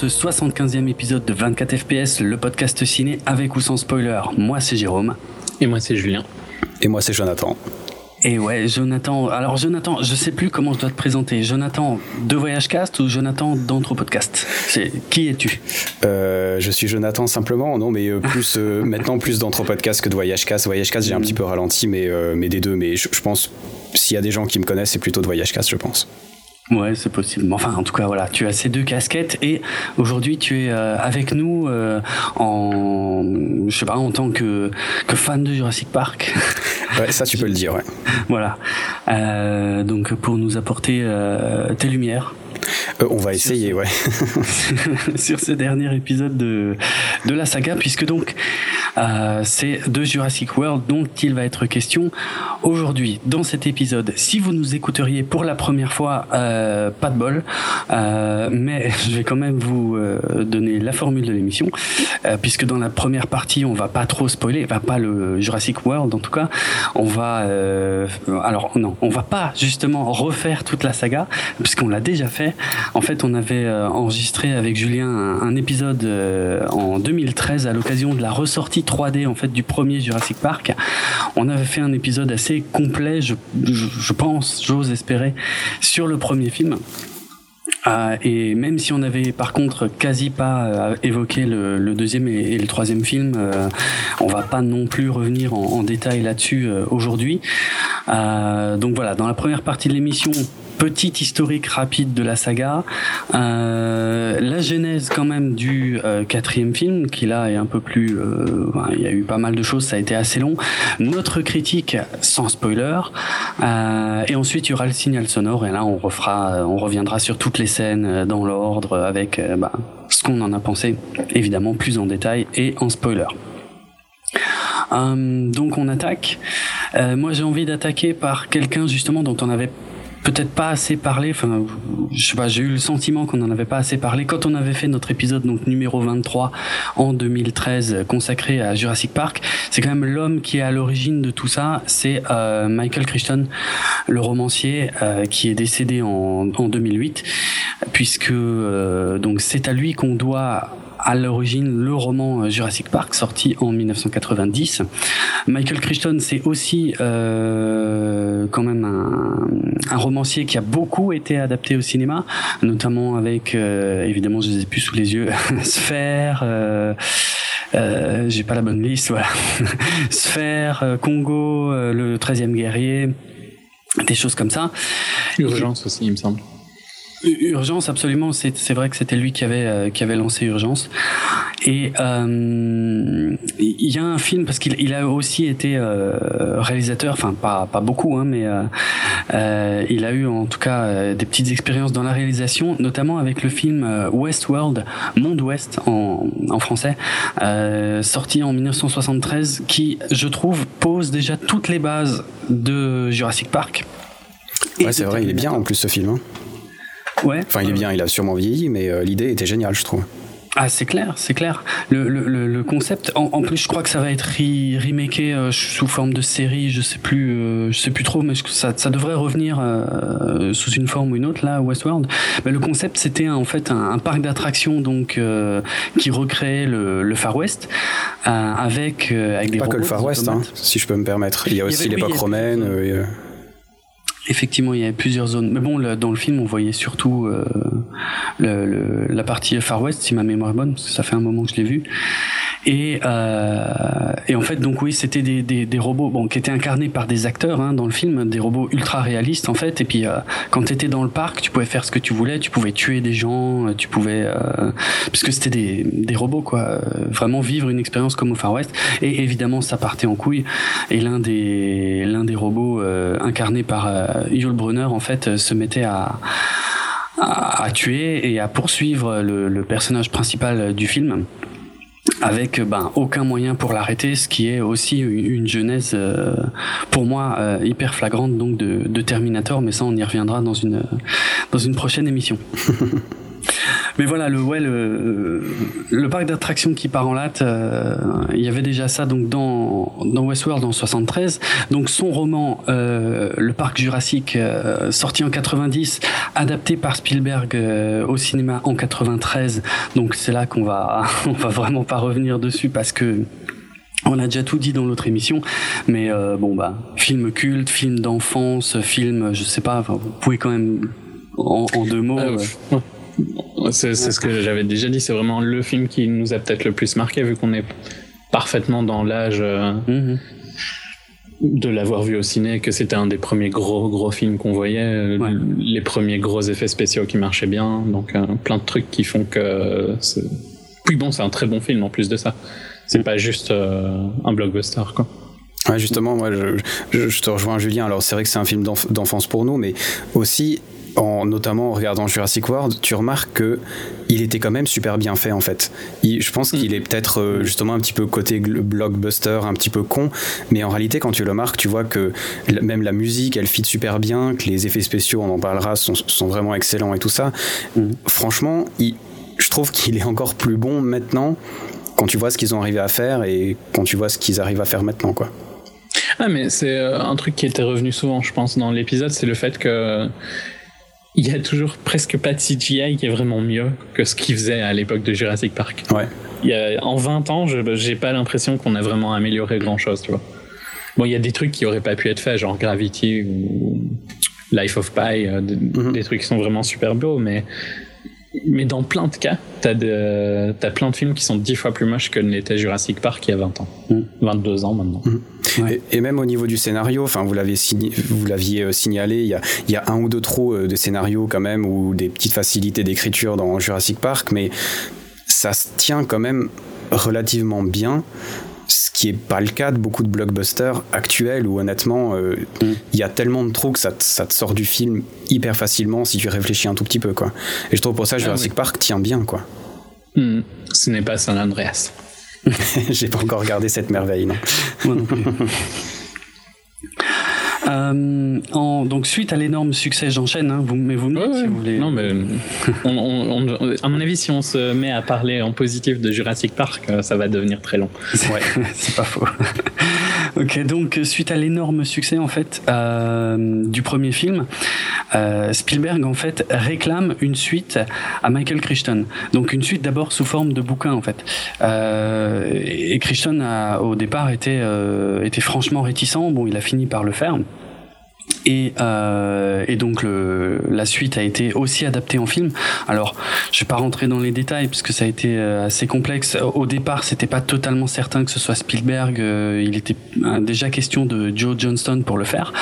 ce 75e épisode de 24 FPS, le podcast ciné avec ou sans spoiler. Moi c'est Jérôme. Et moi c'est Julien. Et moi c'est Jonathan. Et ouais, Jonathan. Alors, Jonathan, je sais plus comment je dois te présenter. Jonathan de Voyage Cast ou Jonathan d'Anthropodcast C'est qui es-tu? Euh, Je suis Jonathan simplement. Non, mais euh, plus euh, maintenant plus d'Anthropodcast que de Voyage Cast. Voyage Cast, j'ai un petit peu ralenti, mais mais des deux. Mais je, je pense s'il y a des gens qui me connaissent, c'est plutôt de Voyage Cast, je pense. Ouais, c'est possible. Enfin, en tout cas, voilà, tu as ces deux casquettes et aujourd'hui, tu es euh, avec nous euh, en, je sais pas, en tant que, que fan de Jurassic Park. Ouais, ça, tu peux le dire, ouais. voilà. Euh, donc, pour nous apporter tes lumières euh, on va essayer, ouais. sur ce dernier épisode de, de la saga, puisque donc euh, c'est de Jurassic World dont il va être question aujourd'hui dans cet épisode. Si vous nous écouteriez pour la première fois, euh, pas de bol, mais je vais quand même vous donner la formule de l'émission, puisque dans la première partie, on va pas trop spoiler, va pas le Jurassic World en tout cas, on va, alors non, on va pas justement refaire toute la saga, puisqu'on l'a déjà fait. En fait, on avait euh, enregistré avec Julien un, épisode euh, en 2013 à l'occasion de la ressortie 3D en fait du premier Jurassic Park. On avait fait un épisode assez complet, je, pense, j'ose espérer, sur le premier film. Euh, et même si on avait par contre quasi pas évoqué le, deuxième et, le troisième film, on va pas non plus revenir en, en détail là-dessus aujourd'hui. donc voilà, dans la première partie de l'émission, petite historique rapide de la saga, euh, la genèse quand même du euh, quatrième film, qui là est un peu plus, euh, il y a eu pas mal de choses, ça a été assez long. Notre critique sans spoiler, et ensuite il y aura le signal sonore, et là on refera, on reviendra sur toutes les scènes dans l'ordre avec bah, ce qu'on en a pensé, évidemment plus en détail et en spoiler. donc on attaque. moi j'ai envie d'attaquer par quelqu'un justement dont on avait peut-être pas assez parlé. Enfin, je sais pas, j'ai eu le sentiment qu'on en avait pas assez parlé quand on avait fait notre épisode donc numéro 23 en 2013 consacré à Jurassic Park. C'est quand même l'homme qui est à l'origine de tout ça. C'est euh, Michael Crichton, le romancier euh, qui est décédé en, en 2008, puisque euh, donc c'est à lui qu'on doit à l'origine le roman euh, Jurassic Park sorti en 1990. Michael Crichton c'est aussi euh, quand même un, romancier qui a beaucoup été adapté au cinéma, notamment avec euh, évidemment je les ai plus sous les yeux Sphère. Euh, euh, j'ai pas la bonne liste, voilà. Sphère, Congo, le 13e guerrier, des choses comme ça. Urgence aussi, il me semble. Urgence, absolument. C'est vrai que c'était lui qui avait euh, qui avait lancé Urgence. Et euh, il y a un film parce qu'il il a aussi été euh, réalisateur, enfin pas pas beaucoup, hein, mais euh, il a eu en tout cas des petites expériences dans la réalisation, notamment avec le film Westworld, Monde Ouest en, en français, sorti en 1973, qui je trouve pose déjà toutes les bases de Jurassic Park. Ouais, c'est vrai, il est bien en plus ce film. Hein. Ouais. Enfin, il est bien, il a sûrement vieilli, mais euh, l'idée était géniale, je trouve. Ah, c'est clair, c'est clair. Le, le, le, concept, en, plus, je crois que ça va être remaké euh, sous forme de série. Je sais plus, euh, je sais plus trop, mais ça, ça devrait revenir sous une forme ou une autre là, Westworld. Mais le concept, c'était en fait un, parc d'attractions donc qui recréait le, Far West avec avec des pas que le Far West, hein, si je peux me permettre. Il y a aussi l'époque romaine. Effectivement, il y avait plusieurs zones. Mais bon, dans le film, on voyait surtout euh, la partie Far West, si ma mémoire est bonne, parce que ça fait un moment que je l'ai vu. Et, euh, et en fait, donc oui, c'était des, des, des, robots bon, qui étaient incarnés par des acteurs hein, dans le film, des robots ultra réalistes en fait. Et puis, euh, quand tu étais dans le parc, tu pouvais faire ce que tu voulais, tu pouvais tuer des gens, tu pouvais... Euh, puisque c'était des, des robots, quoi. Euh, vraiment vivre une expérience comme au Far West. Et évidemment, ça partait en couille. Et l'un des, l'un des robots euh, incarnés par Yul Brunner, en fait, se mettait à à, tuer et à poursuivre le, le personnage principal du film avec ben aucun moyen pour l'arrêter, ce qui est aussi une genèse euh, pour moi euh, hyper flagrante donc de, de, Terminator, mais ça on y reviendra dans une dans une prochaine émission. mais voilà, le, ouais, le, le parc d'attractions qui part en latte, euh, il y avait déjà ça donc dans, dans Westworld en 73. Donc son roman, euh, Le parc jurassique, euh, sorti en 90, adapté par Spielberg euh, au cinéma en 93. Donc c'est là qu'on va, on va vraiment pas revenir dessus parce que on a déjà tout dit dans l'autre émission, mais euh, bon bah film culte, film d'enfance, film, je sais pas, vous pouvez quand même en, en deux mots. Euh, euh, c'est ce que j'avais déjà dit, c'est vraiment le film qui nous a peut-être le plus marqué vu qu'on est parfaitement dans l'âge euh, mhm. de l'avoir vu au ciné, que c'était un des premiers gros gros films qu'on voyait, euh, Ouais. les premiers gros effets spéciaux qui marchaient bien, donc euh, plein de trucs qui font que. Puis bon, c'est un très bon film en plus de ça. C'est pas juste un blockbuster quoi. Ouais, justement, moi, je, je, je te rejoins, Julien. Alors, c'est vrai que c'est un film d'enf- d'enfance pour nous, mais aussi, en, notamment en regardant Jurassic World, tu remarques que il était quand même super bien fait, en fait. Il- je pense qu'il est peut-être euh, justement un petit peu côté blockbuster, un petit peu con, mais en réalité, quand tu le marques, tu vois que même la musique, elle fit super bien, que les effets spéciaux, on en parlera, sont, sont vraiment excellents et tout ça. Mhm. Franchement, il- je trouve qu'il est encore plus bon maintenant quand tu vois ce qu'ils ont arrivé à faire et quand tu vois ce qu'ils arrivent à faire maintenant, quoi. Ah, mais c'est euh, un truc qui était revenu souvent, je pense, dans l'épisode, c'est le fait que il y a toujours presque pas de CGI qui est vraiment mieux que ce qu'ils faisaient à l'époque de Jurassic Park. Ouais. Il y a, en 20 ans, je j'ai pas l'impression qu'on a vraiment amélioré grand chose, tu vois. Bon, il y a des trucs qui auraient pas pu être faits, genre Gravity ou Life of Pi, euh, Mhm. des trucs qui sont vraiment super beaux, mais mais dans plein de cas, t'as de, t'as plein de films qui sont dix fois plus moches que n'était Jurassic Park il y a 20 ans. Mhm. 22 ans maintenant. Ouais. Et, et même au niveau du scénario, enfin vous l'avez vous l'aviez euh, signalé, il y a, y a un ou deux trous euh, de scénario quand même ou des petites facilités d'écriture dans Jurassic Park, mais ça se tient quand même relativement bien. Ce qui est pas le cas de beaucoup de blockbusters actuels où honnêtement euh, il y a tellement de trous que ça te, ça te sort du film hyper facilement si tu réfléchis un tout petit peu quoi. Et je trouve pour ça Jurassic oui. Park tient bien quoi. Mhm. Ce n'est pas San Andreas. J'ai pas encore regardé cette merveille non. Moi non plus. Euh, en, donc suite à l'énorme succès, j'enchaîne. Hein, vous, mais vous me dites Ouais, si vous voulez. Non, mais on, on- on- à mon avis, si on se met à parler en positif de Jurassic Park, euh, ça va devenir très long. Ouais, c'est pas faux. ok, donc suite à l'énorme succès en fait euh, du premier film, euh, Spielberg en fait réclame une suite à Michael Crichton. Donc une suite d'abord sous forme de bouquin en fait. Euh, et Crichton a au départ été euh, était franchement réticent. Bon, il a fini par le faire. Et, euh, et donc le, la suite a été aussi adaptée en film. Alors, je vais pas rentrer dans les détails parce que ça a été euh, assez complexe. Au départ, c'était pas totalement certain que ce soit Spielberg. Euh, il était euh, déjà question de Joe Johnston pour le faire.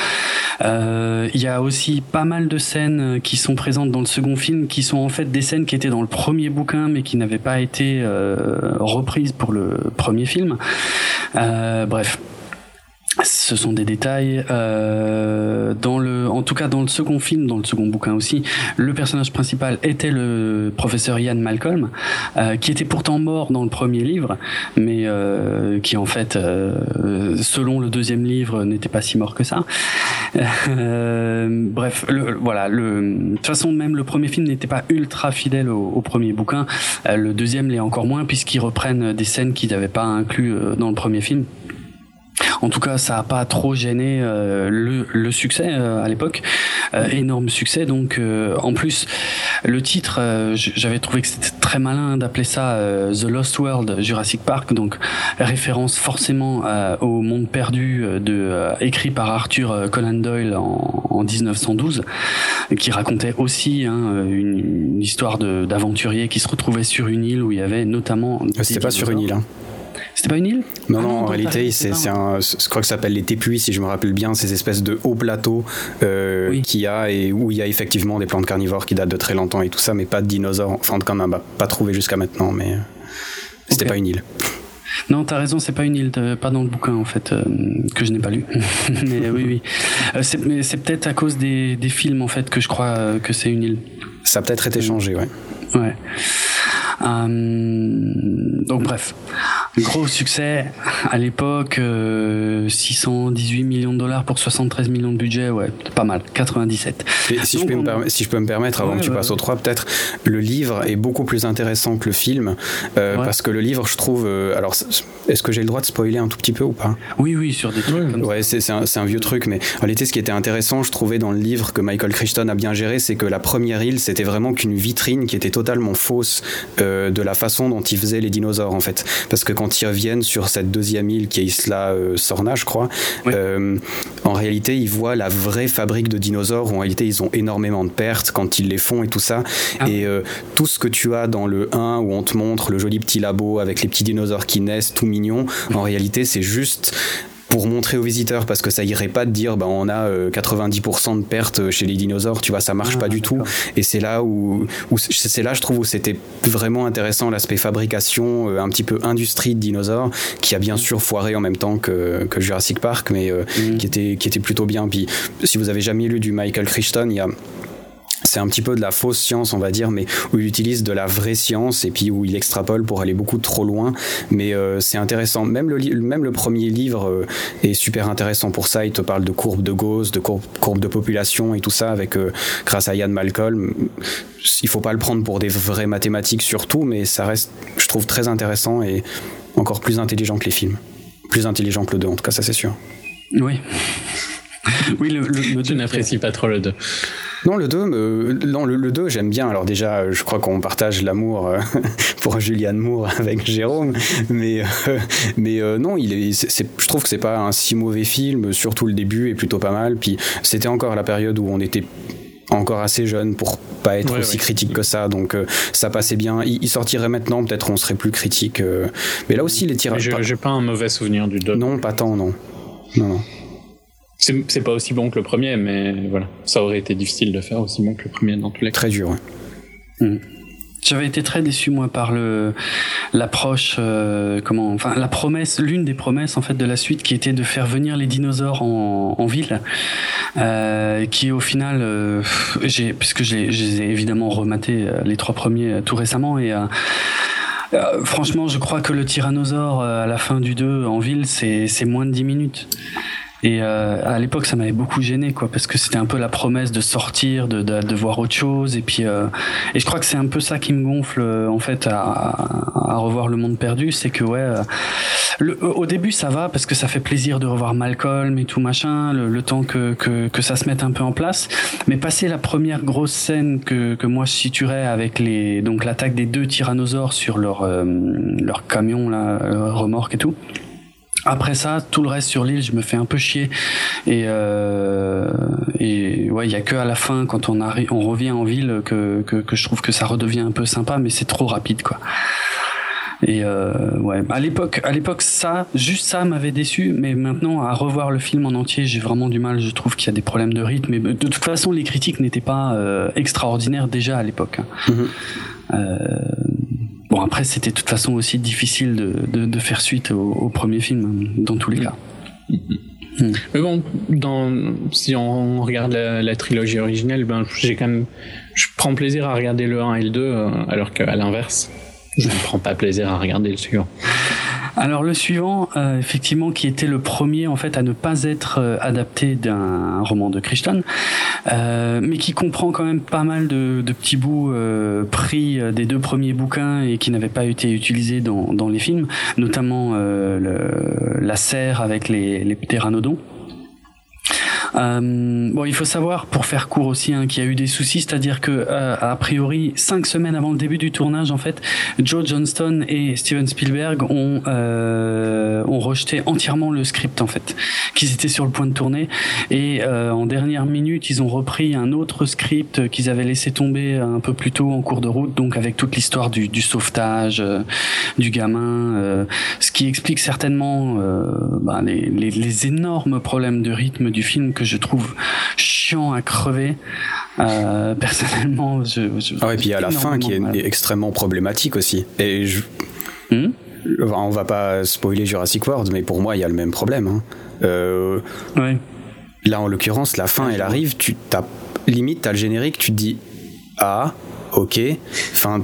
Il y a aussi pas mal de scènes qui sont présentes dans le second film, qui sont en fait des scènes qui étaient dans le premier bouquin, mais qui n'avaient pas été euh, reprises pour le premier film. Bref. Ce sont des détails. Euh, dans le, en tout cas, dans le second film, dans le second bouquin aussi, le personnage principal était le professeur Ian Malcolm, euh, qui était pourtant mort dans le premier livre, mais euh, qui en fait, euh, selon le deuxième livre, n'était pas si mort que ça. Euh, bref, le, voilà. Le, de toute façon, même le premier film n'était pas ultra fidèle au, au premier bouquin. Euh, le deuxième l'est encore moins, puisqu'ils reprennent des scènes qu'ils n'avaient pas inclus dans le premier film. En tout cas, ça n'a pas trop gêné euh, le, le succès euh, à l'époque. Euh, énorme succès. Donc, euh, en plus, le titre, euh, j'avais trouvé que c'était très malin d'appeler ça euh, The Lost World Jurassic Park. Donc, référence forcément euh, au monde perdu de euh, écrit par Arthur Conan Doyle en, en 1912, qui racontait aussi hein, une, une histoire d'aventuriers qui se retrouvaient sur une île où il y avait notamment. Euh, C'était pas sur une île. Hein. C'était pas une île? Non, Ah non, en donc réalité, c'est un-. Je crois que ça s'appelle les tépuis, si je me rappelle bien, ces espèces de hauts plateaux euh, Oui. qu'il y a et où il y a effectivement des plantes carnivores qui datent de très longtemps et tout ça, mais pas de dinosaures. Enfin, en on n'a pas trouvé jusqu'à maintenant, mais euh, c'était pas une île. Non, t'as raison, c'est pas une île, de- pas dans le bouquin en fait, euh, que je n'ai pas lu. mais oui, oui. Euh, c'est- mais c'est peut-être à cause des, des films en fait que je crois euh, que c'est une île. Ça a peut-être été changé, ouais. Ouais. Euh, donc bref. Gros succès à l'époque, 618 millions de dollars pour 73 millions de budget, ouais, pas mal, 97. si, je peux me si, je peux me permettre, avant que tu passes au 3, peut-être, le livre est beaucoup plus intéressant que le film, parce que le livre, je trouve, alors, est-ce que j'ai le droit de spoiler un tout petit peu ou pas? Oui, oui, sur des trucs comme ouais, c'est un, un, vieux truc, mais en réalité, ce qui était intéressant, je trouvais dans le livre que Michael Crichton a bien géré, c'est que la première île, c'était vraiment qu'une vitrine qui était totalement fausse de la façon dont il faisait les dinosaures, en fait. Parce que quand ils reviennent sur cette deuxième île qui est Isla euh, Sorna, je crois, euh, en réalité, ils voient la vraie fabrique de dinosaures. Où en réalité, ils ont énormément de pertes quand ils les font et tout ça. Ah. Et euh, tout ce que tu as dans le 1 où on te montre le joli petit labo avec les petits dinosaures qui naissent, tout mignon, en réalité, c'est juste pour montrer aux visiteurs parce que ça irait pas de dire bah on a 90% euh, de pertes chez les dinosaures tu vois ça marche ah, pas du tout. et c'est là où, c'est là je trouve où c'était vraiment intéressant l'aspect fabrication euh, un petit peu industrie de dinosaures qui a bien sûr foiré en même temps que, que Jurassic Park mais euh, mm. qui était qui était plutôt bien. Puis si vous avez jamais lu du Michael Crichton il y a c'est un petit peu de la fausse science, on va dire, mais où il utilise de la vraie science et puis où il extrapole pour aller beaucoup trop loin. Mais euh, c'est intéressant. Même le, même le premier livre euh, est super intéressant pour ça. Il te parle de courbes de Gauss, de courbes de population et tout ça avec euh, grâce à Ian Malcolm. Il faut pas le prendre pour des vraies mathématiques surtout, mais ça reste, je trouve, très intéressant et encore plus intelligent que les films. Plus intelligent que le 2, en tout cas, ça c'est sûr. Oui. oui, le, le, tu n'apprécies pas trop le 2. Non, le 2, non, le, 2 j'aime bien. Alors déjà, je crois qu'on partage l'amour euh, pour Julianne Moore avec Jérôme, mais euh, mais euh, non, il est, je trouve que c'est pas un si mauvais film. Surtout le début est plutôt pas mal. Puis c'était encore la période où on était encore assez jeune pour pas être aussi critique que ça. Donc ça passait bien. Il, sortirait maintenant peut-être on serait plus critique mais là aussi les tirages j'ai pas un mauvais souvenir du 2 non pas tant non. Non non c'est pas aussi bon que le premier, mais voilà, ça aurait été difficile de faire aussi bon que le premier dans tous les cas. Très dur, ouais. Hmm. J'avais été très déçu moi par le l'approche, euh, comment, enfin la promesse, l'une des promesses en fait de la suite qui était de faire venir les dinosaures en, en ville, euh, qui au final, euh, j'ai puisque je les ai évidemment rematé euh, les trois premiers tout récemment et franchement, je crois que le tyrannosaure à la fin du 2 en ville, c'est moins de 10 minutes. Et euh, à l'époque, ça m'avait beaucoup gêné, quoi, parce que c'était un peu la promesse de sortir, de, de, de voir autre chose. Et puis, euh, et je crois que c'est un peu ça qui me gonfle, euh, en fait, à, à, revoir le monde perdu, c'est que ouais, euh, le, au début ça va parce que ça fait plaisir de revoir Malcolm et tout machin, le, le temps que, que, que ça se mette un peu en place. Mais passer la première grosse scène que, que moi je situerais avec les donc l'attaque des deux tyrannosaures sur leur leur camion là, remorque et tout. Après ça, tout le reste sur l'île, je me fais un peu chier. Et, euh, et ouais, il y a que à la fin, quand on arrive, on revient en ville, que, que, que je trouve que ça redevient un peu sympa, mais c'est trop rapide, quoi. Et euh, ouais, à l'époque, à l'époque, ça, juste ça m'avait déçu, mais maintenant à revoir le film en entier, j'ai vraiment du mal. Je trouve qu'il y a des problèmes de rythme. Mais de toute façon, les critiques n'étaient pas euh, extraordinaires déjà à l'époque. Euh, Bon, après, c'était de toute façon aussi difficile de, de, faire suite au, premier film, dans tous les cas. Mm. Mais bon, dans, si on regarde la, trilogie originelle, ben, j'ai quand même, je prends plaisir à regarder le 1 et le 2, euh, alors qu'à l'inverse, je ne prends pas plaisir à regarder le suivant. Alors le suivant, euh, effectivement, qui était le premier en fait à ne pas être euh, adapté d'un roman de Crichton, euh, mais qui comprend quand même pas mal de, petits bouts pris des deux premiers bouquins et qui n'avaient pas été utilisés dans, dans les films, notamment la serre avec les, les pteranodons. Euh, bon, il faut savoir, pour faire court aussi, hein, qu'il y a eu des soucis, c'est-à-dire que euh, a priori, cinq semaines avant le début du tournage, en fait, Joe Johnston et Steven Spielberg ont euh, ont rejeté entièrement le script, en fait, qu'ils étaient sur le point de tourner, et euh, en dernière minute, ils ont repris un autre script qu'ils avaient laissé tomber un peu plus tôt en cours de route, donc avec toute l'histoire du, du, sauvetage euh, du gamin, ce qui explique certainement bah, les, les, les énormes problèmes de rythme du film que je trouve chiant à crever. Euh, personnellement, je, je ah ouais, et puis à la fin qui est, extrêmement problématique aussi. Et je... Hmm? on va pas spoiler Jurassic World, mais pour moi, il y a le même problème. Hein. Euh, ouais. Là, en l'occurrence, la fin, elle arrive, tu t'as limite, t'as le générique, tu te dis ah, ok, enfin,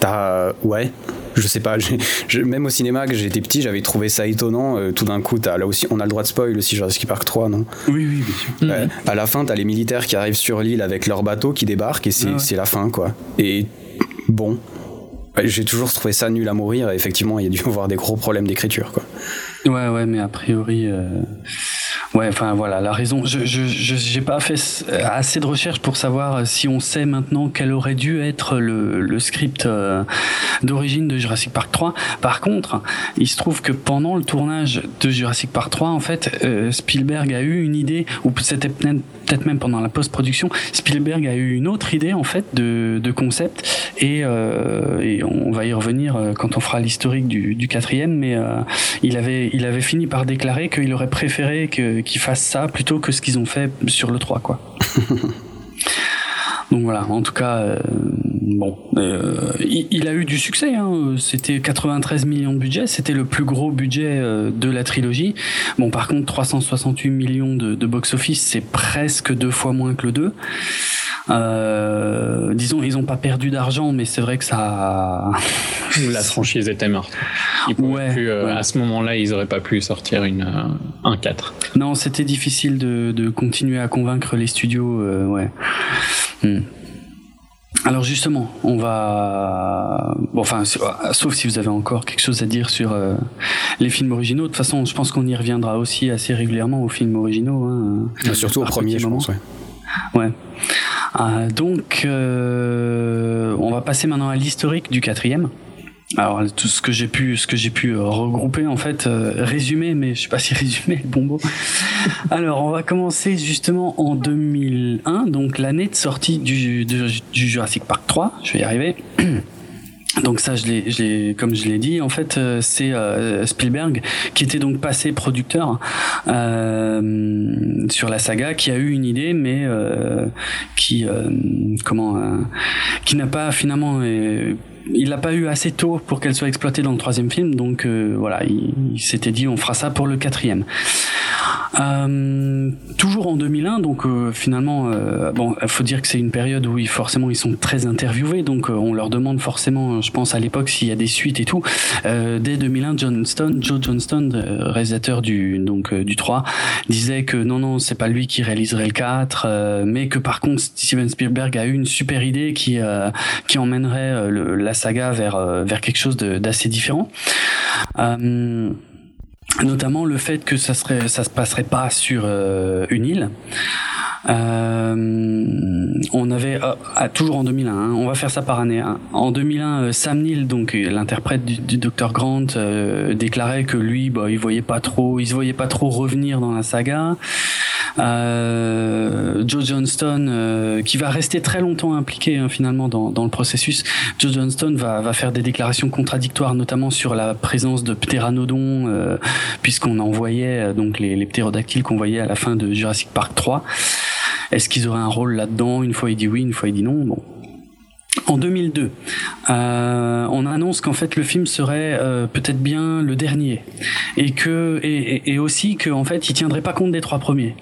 t'as ouais. Je sais pas, même au cinéma, que j'étais petit, j'avais trouvé ça étonnant. tout d'un coup, as, là aussi, on a le droit de spoil aussi Jurassic Park 3, non? Oui, oui, bien sûr. À la fin, t'as les militaires qui arrivent sur l'île avec leur bateau qui débarquent et c'est ah la fin, quoi. Et bon, j'ai toujours trouvé ça nul à mourir. Et effectivement, il y a dû avoir des gros problèmes d'écriture, quoi. Ouais, ouais, mais a priori. Ouais, enfin voilà, la raison. Je j'ai pas fait assez de recherches pour savoir si on sait maintenant quel aurait dû être le, script euh, d'origine de Jurassic Park 3. Par contre, il se trouve que pendant le tournage de Jurassic Park 3, en fait, euh, Spielberg a eu une idée, ou c'était peut-être même pendant la post-production, Spielberg a eu une autre idée en fait de, de concept, euh, et, on va y revenir euh, quand on fera l'historique du, du, quatrième, mais il avait il avait fini par déclarer qu'il aurait préféré que qu'ils fassent ça plutôt que ce qu'ils ont fait sur le 3 quoi. Donc voilà, en tout cas, euh, bon, euh, il, a eu du succès. Hein. C'était 93 millions de budget, c'était le plus gros budget euh, de la trilogie. Bon, par contre, 368 millions de, de box-office, c'est presque deux fois moins que le 2. Euh, disons, ils n'ont pas perdu d'argent, mais c'est vrai que ça. La franchise était morte. ouais, euh, À ce moment-là, ils n'auraient pas pu sortir une, euh, un 4. Non, c'était difficile de, de, continuer à convaincre les studios. Euh, ouais. Hmm. Alors justement, on va, bon, enfin, sauf si vous avez encore quelque chose à dire sur les films originaux. De toute façon, je pense qu'on y reviendra aussi assez régulièrement aux films originaux. Hein, surtout au premier, je pense. Ouais. ouais. Euh, donc, euh, on va passer maintenant à l'historique du quatrième. Alors tout ce que j'ai pu, ce que j'ai pu euh, regrouper en fait, résumer, mais je sais pas si résumer bon bon. Alors on va commencer justement en 2001, donc l'année de sortie du, du Jurassic Park 3. Je vais y arriver. Donc ça, je l'ai, comme je l'ai dit, en fait, euh, c'est euh, Spielberg qui était donc passé producteur euh, sur la saga, qui a eu une idée, mais euh, qui, comment, qui n'a pas finalement il l'a pas eu assez tôt pour qu'elle soit exploitée dans le troisième film, donc voilà, il, s'était dit on fera ça pour le quatrième. Euh, toujours en 2001, donc euh, finalement, euh, bon, faut dire que c'est une période où ils, forcément ils sont très interviewés, donc on leur demande forcément, je pense à l'époque, s'il y a des suites et tout. dès 2001, Johnston, Joe Johnston, réalisateur du donc du 3, disait que non non, c'est pas lui qui réaliserait le 4, mais que par contre Steven Spielberg a eu une super idée qui qui emmènerait la saga vers vers quelque chose d'assez différent. Euh, notamment le fait que ça serait ça se passerait pas sur euh, une île euh, on avait euh, toujours en 2001 hein, on va faire ça par année hein. en 2001 Sam Neill donc l'interprète du, Dr Grant déclarait que lui bah il voyait pas trop il se voyait pas trop revenir dans la saga euh, Joe Johnston, euh, qui va rester très longtemps impliqué hein, finalement dans, dans, le processus. Joe Johnston va, va, faire des déclarations contradictoires, notamment sur la présence de ptéranodons, euh, puisqu'on en voyait euh, donc les, les ptérodactyles qu'on voyait à la fin de Jurassic Park 3. Est-ce qu'ils auraient un rôle là-dedans? Une fois il dit oui, une fois il dit non. Bon, en 2002, euh, on annonce qu'en fait le film serait euh, peut-être bien le dernier et que et, aussi que en fait il tiendrait pas compte des trois premiers.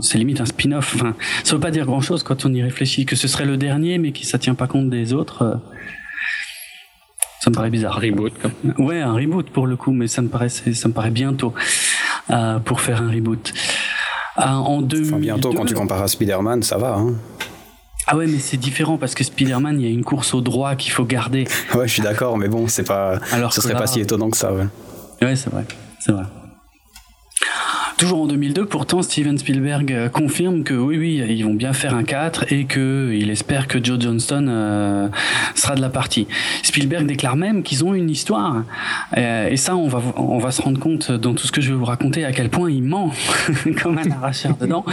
c'est limite un spin-off. Enfin, ça veut pas dire grand-chose quand on y réfléchit que ce serait le dernier mais que ça tient pas compte des autres. Ça me paraît bizarre. Un reboot. Ouais, un reboot pour le coup, mais ça me paraît ça me paraît bientôt euh, pour faire un reboot. en 2002, enfin, bientôt quand tu compares à Spider-Man, ça va. Hein ah ouais, mais c'est différent parce que Spider-Man, il y a une course au droit qu'il faut garder. Ouais, je suis d'accord, mais bon, c'est pas. Alors ce serait pas si étonnant que ça, ouais. Ouais, c'est vrai, c'est vrai. Toujours en 2002, pourtant, Steven Spielberg euh, confirme que oui, oui, ils vont bien faire un 4 et que il espère que Joe Johnston euh, sera de la partie. Spielberg déclare même qu'ils ont une histoire. Euh, et ça, on va, on va se rendre compte dans tout ce que je vais vous raconter à quel point il ment comme un arracheur dedans.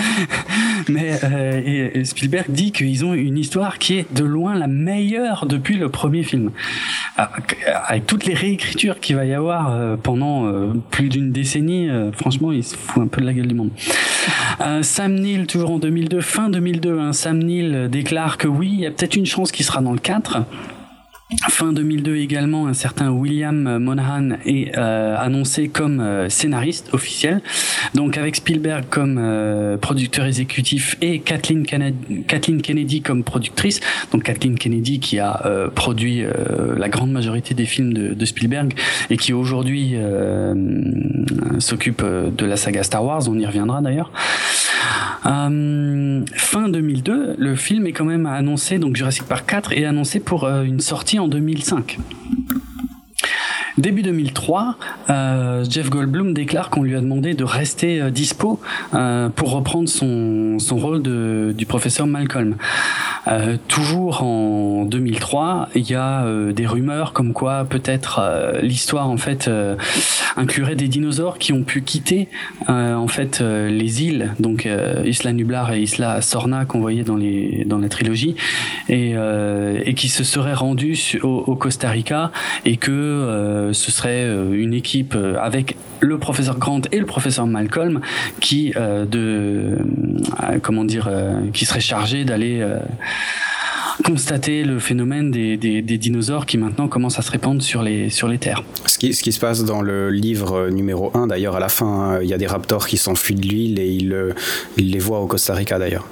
Mais et Spielberg dit qu'ils ont une histoire qui est de loin la meilleure depuis le premier film. Avec toutes les réécritures qu'il va y avoir pendant plus d'une décennie, franchement, il se un peu de la gueule du monde. Euh, Sam Neill, toujours en 2002, fin 2002, hein, Sam Neill déclare que oui, il y a peut-être une chance qu'il sera dans le 4. Fin 2002 également, un certain William Monahan est euh, annoncé comme euh, scénariste officiel, donc avec Spielberg comme euh, producteur exécutif et Kathleen Kennedy, comme productrice. Donc Kathleen Kennedy qui a produit la grande majorité des films de, de Spielberg et qui aujourd'hui s'occupe de la saga Star Wars. On y reviendra d'ailleurs. fin 2002, le film est quand même annoncé, donc Jurassic Park 4 est annoncé pour une sortie en 2005. Début 2003, euh, Jeff Goldblum déclare qu'on lui a demandé de rester euh, dispo euh, pour reprendre son, son rôle du professeur Malcolm. Toujours en 2003, il y a des rumeurs comme quoi peut-être l'histoire en fait inclurait des dinosaures qui ont pu quitter en fait les îles, donc Isla Nublar et Isla Sorna qu'on voyait dans les dans la trilogie, et, et qui se seraient rendus au, au Costa Rica et que euh, ce serait euh, une équipe euh, avec le professeur Grant et le professeur Malcolm qui de comment dire qui serait chargé d'aller constater le phénomène des, dinosaures qui maintenant commencent à se répandre sur les, sur les terres. Ce qui, ce qui se passe dans le livre numéro 1, d'ailleurs, à la fin, hein, il y a des raptors qui s'enfuient de l'île et ils il les voient au Costa Rica, d'ailleurs.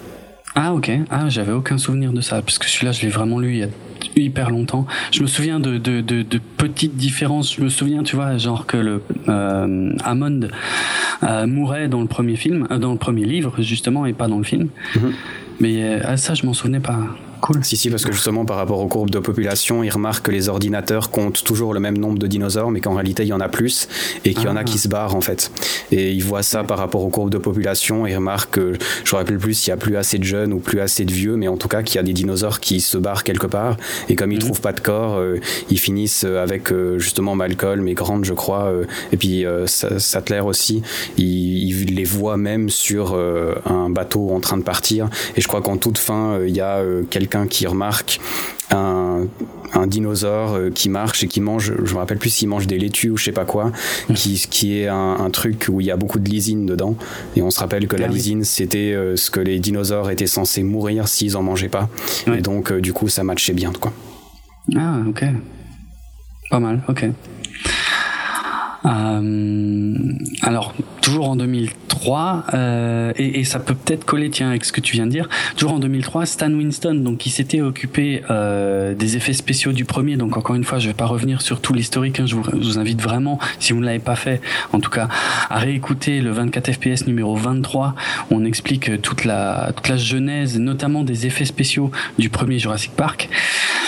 Ah, ok. Ah, j'avais aucun souvenir de ça, parce que celui-là, je l'ai vraiment lu il y a hyper longtemps. Je me souviens de, de, de, de, petites différences. Je me souviens, tu vois, genre que le euh, Hammond euh, mourait dans le premier film, euh, dans le premier livre justement, et pas dans le film. Mhm. Mais euh, ça, je m'en souvenais pas. Cool. Si, si, parce que justement, par rapport aux courbes de population, ils remarquent que les ordinateurs comptent toujours le même nombre de dinosaures, mais qu'en réalité, il y en a plus et qu'il y en a qui ah. se barrent, en fait. Et ils voient ça par rapport aux courbes de population et ils remarquent que, je me rappelle plus s'il y a plus assez de jeunes ou plus assez de vieux, mais en tout cas, qu'il y a des dinosaures qui se barrent quelque part. Et comme ils mhm. trouvent pas de corps, euh, ils finissent avec euh, justement Malcolm et Grant, je crois, euh, et puis Sattler aussi. Ils, ils, les voient même sur un bateau en train de partir. Et je crois qu'en toute fin, il y a quelqu'un qui remarque un, dinosaure euh, qui marche et qui mange, je me rappelle plus s'il mange des laitues ou je sais pas quoi, hmm. qui, qui est un, truc où il y a beaucoup de lysine dedans. Et on se rappelle que la ah lysine, c'était euh, ce que les dinosaures étaient censés mourir s'ils en mangeaient pas. Et donc, euh, du coup, ça matchait bien, quoi. Ah, ok. Pas mal, ok. alors, toujours en 2003, euh, et, ça peut peut-être coller tiens avec ce que tu viens de dire. Toujours en 2003, Stan Winston, donc qui s'était occupé euh, des effets spéciaux du premier. Donc encore une fois, je vais pas revenir sur tout l'historique. Hein, je, vous, invite vraiment, si vous ne l'avez pas fait, en tout cas, à réécouter le 24 FPS numéro 23. Où on explique toute la toute la genèse, notamment des effets spéciaux du premier Jurassic Park.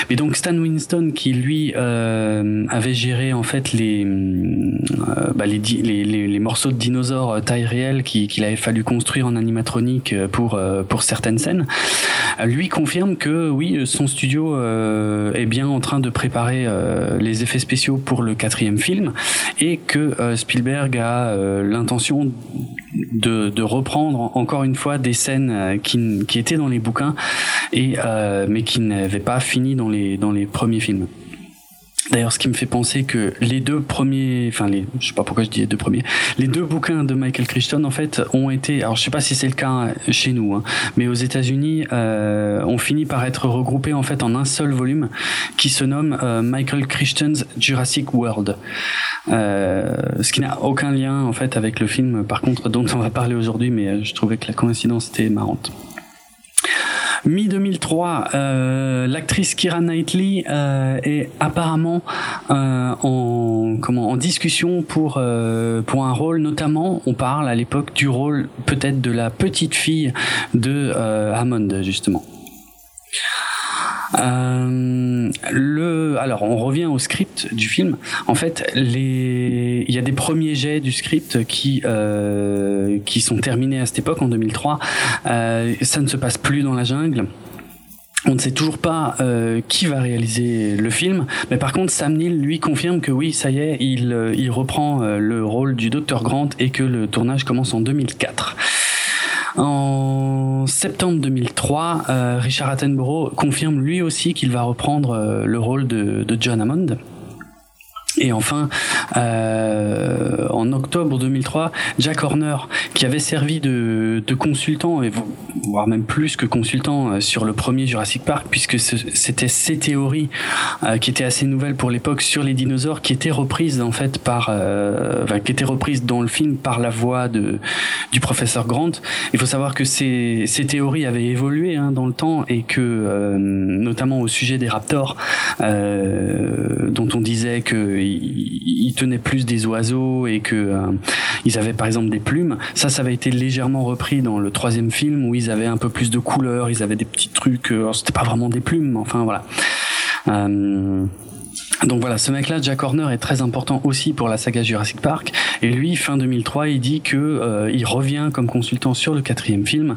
Mais donc Stan Winston, qui lui euh, avait géré en fait les bah, les, morceaux de dinosaures taille réelle qu'il avait fallu construire en animatronique euh, pour euh, pour certaines scènes, lui confirme que oui, son studio est bien en train de préparer les effets spéciaux pour le quatrième film et que Spielberg a l'intention de, reprendre encore une fois des scènes qui, étaient dans les bouquins et mais qui n'avaient pas fini dans les premiers films. D'ailleurs, ce qui me fait penser que les deux premiers, enfin les, je sais pas pourquoi je dis les deux premiers, les deux bouquins de Michael Crichton en fait ont été, alors je sais pas si c'est le cas chez nous, hein, mais aux États-Unis, euh, ont fini par être regroupés en fait en un seul volume qui se nomme euh, Michael Crichton's Jurassic World, euh, ce qui n'a aucun lien en fait avec le film, par contre, dont on va parler aujourd'hui, mais je trouvais que la coïncidence était marrante. Mi-2003, euh, l'actrice Kira Knightley euh, est apparemment euh, en, en discussion pour, euh, pour un rôle, notamment, on parle à l'époque du rôle peut-être de la petite fille de euh, Hammond, justement. Euh, le, alors, on revient au script du film. En fait, il y a des premiers jets du script qui euh, qui sont terminés à cette époque en 2003. Euh, ça ne se passe plus dans la jungle. On ne sait toujours pas euh, qui va réaliser le film, mais par contre Sam Neill lui confirme que oui, ça y est, il, euh, il reprend euh, le rôle du Dr Grant et que le tournage commence en 2004. En septembre 2003, euh, Richard Attenborough confirme lui aussi qu'il va reprendre euh, le rôle de, John Hammond. Et enfin, euh, en octobre 2003, Jack Horner, qui avait servi de, de, consultant, et voire même plus que consultant euh, sur le premier Jurassic Park, puisque c'était ses théories euh, qui étaient assez nouvelles pour l'époque sur les dinosaures, qui étaient reprises en fait par, euh, enfin, qui étaient reprises dans le film par la voix de du professeur Grant. Il faut savoir que ces, ces théories avaient évolué hein, dans le temps et que, euh, notamment au sujet des raptors, dont on disait que ils, tenaient plus des oiseaux et que euh, ils avaient par exemple des plumes. Ça, ça avait été légèrement repris dans le troisième film où ils avaient un peu plus de couleurs, ils avaient des petits trucs. Euh, c'était pas vraiment des plumes, mais enfin voilà. Euh, donc voilà, ce mec-là, Jack Horner, est très important aussi pour la saga Jurassic Park. Et lui, fin 2003, il dit que euh, il revient comme consultant sur le quatrième film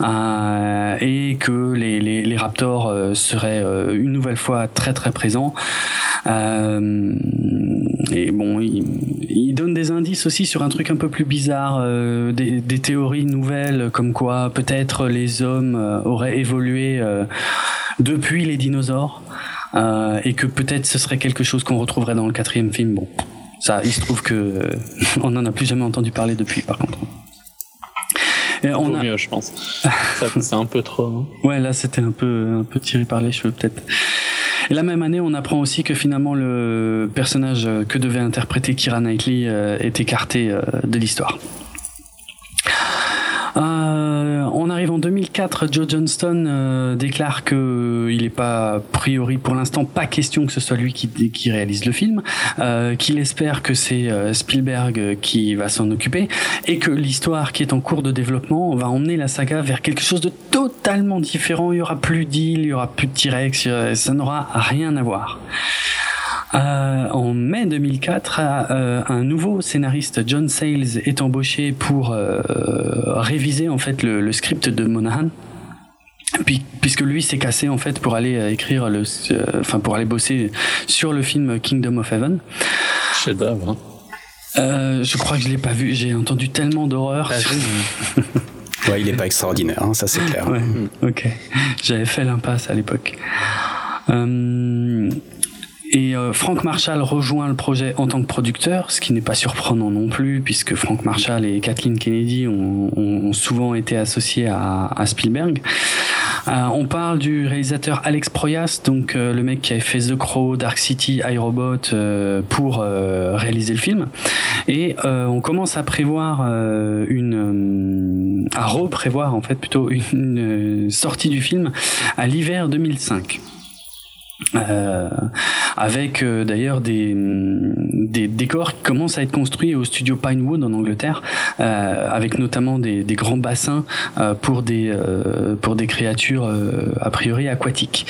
euh, et que les, les, Raptors euh, seraient euh, une nouvelle fois très très présents. Euh, et bon, il, il, donne des indices aussi sur un truc un peu plus bizarre, des, des, théories nouvelles, comme quoi peut-être les hommes auraient évolué depuis les dinosaures. Euh, et que peut-être ce serait quelque chose qu'on retrouverait dans le quatrième film. Bon, ça, il se trouve que euh, on n'en a plus jamais entendu parler depuis, par contre. Et on a... mieux, je pense. c'est un peu trop. Hein. Ouais, là, c'était un peu, un peu tiré par les cheveux, peut-être. Et la même année, on apprend aussi que finalement le personnage que devait interpréter Kira Knightley euh, est écarté de l'histoire. Euh, on arrive en 2004, Joe Johnston euh, déclare que euh, il n'est pas a priori pour l'instant pas question que ce soit lui qui, réalise le film, euh, qu'il espère que c'est euh, Spielberg qui va s'en occuper et que l'histoire qui est en cours de développement va emmener la saga vers quelque chose de totalement différent. Il y aura plus d'îles, il y aura plus de T-Rex, ça n'aura rien à voir. Euh, en mai 2004, euh, un nouveau scénariste, John Sayles, est embauché pour euh, réviser en fait le, le, script de Monahan. Puis, puisque lui s'est cassé en fait pour aller écrire le, enfin pour aller bosser sur le film Kingdom of Heaven. Chef d'œuvre. Hein. Euh, je crois que je l'ai pas vu. J'ai entendu tellement d'horreur. ouais, il est pas extraordinaire, hein, ça c'est clair. Ouais, ok. J'avais fait l'impasse à l'époque. Euh, et euh, Frank Marshall rejoint le projet en tant que producteur, ce qui n'est pas surprenant non plus, puisque Frank Marshall et Kathleen Kennedy ont, ont souvent été associés à, à Spielberg. Euh, on parle du réalisateur Alex Proyas, donc euh, le mec qui avait fait The Crow, Dark City, iRobot euh, pour réaliser le film. Et on commence à prévoir une, à reprévoir en fait plutôt une sortie du film à l'hiver 2005. Euh, avec euh, d'ailleurs des, des décors qui commencent à être construits au studio Pinewood en Angleterre, euh, avec notamment des, des grands bassins euh, pour des euh, pour des créatures a priori aquatiques.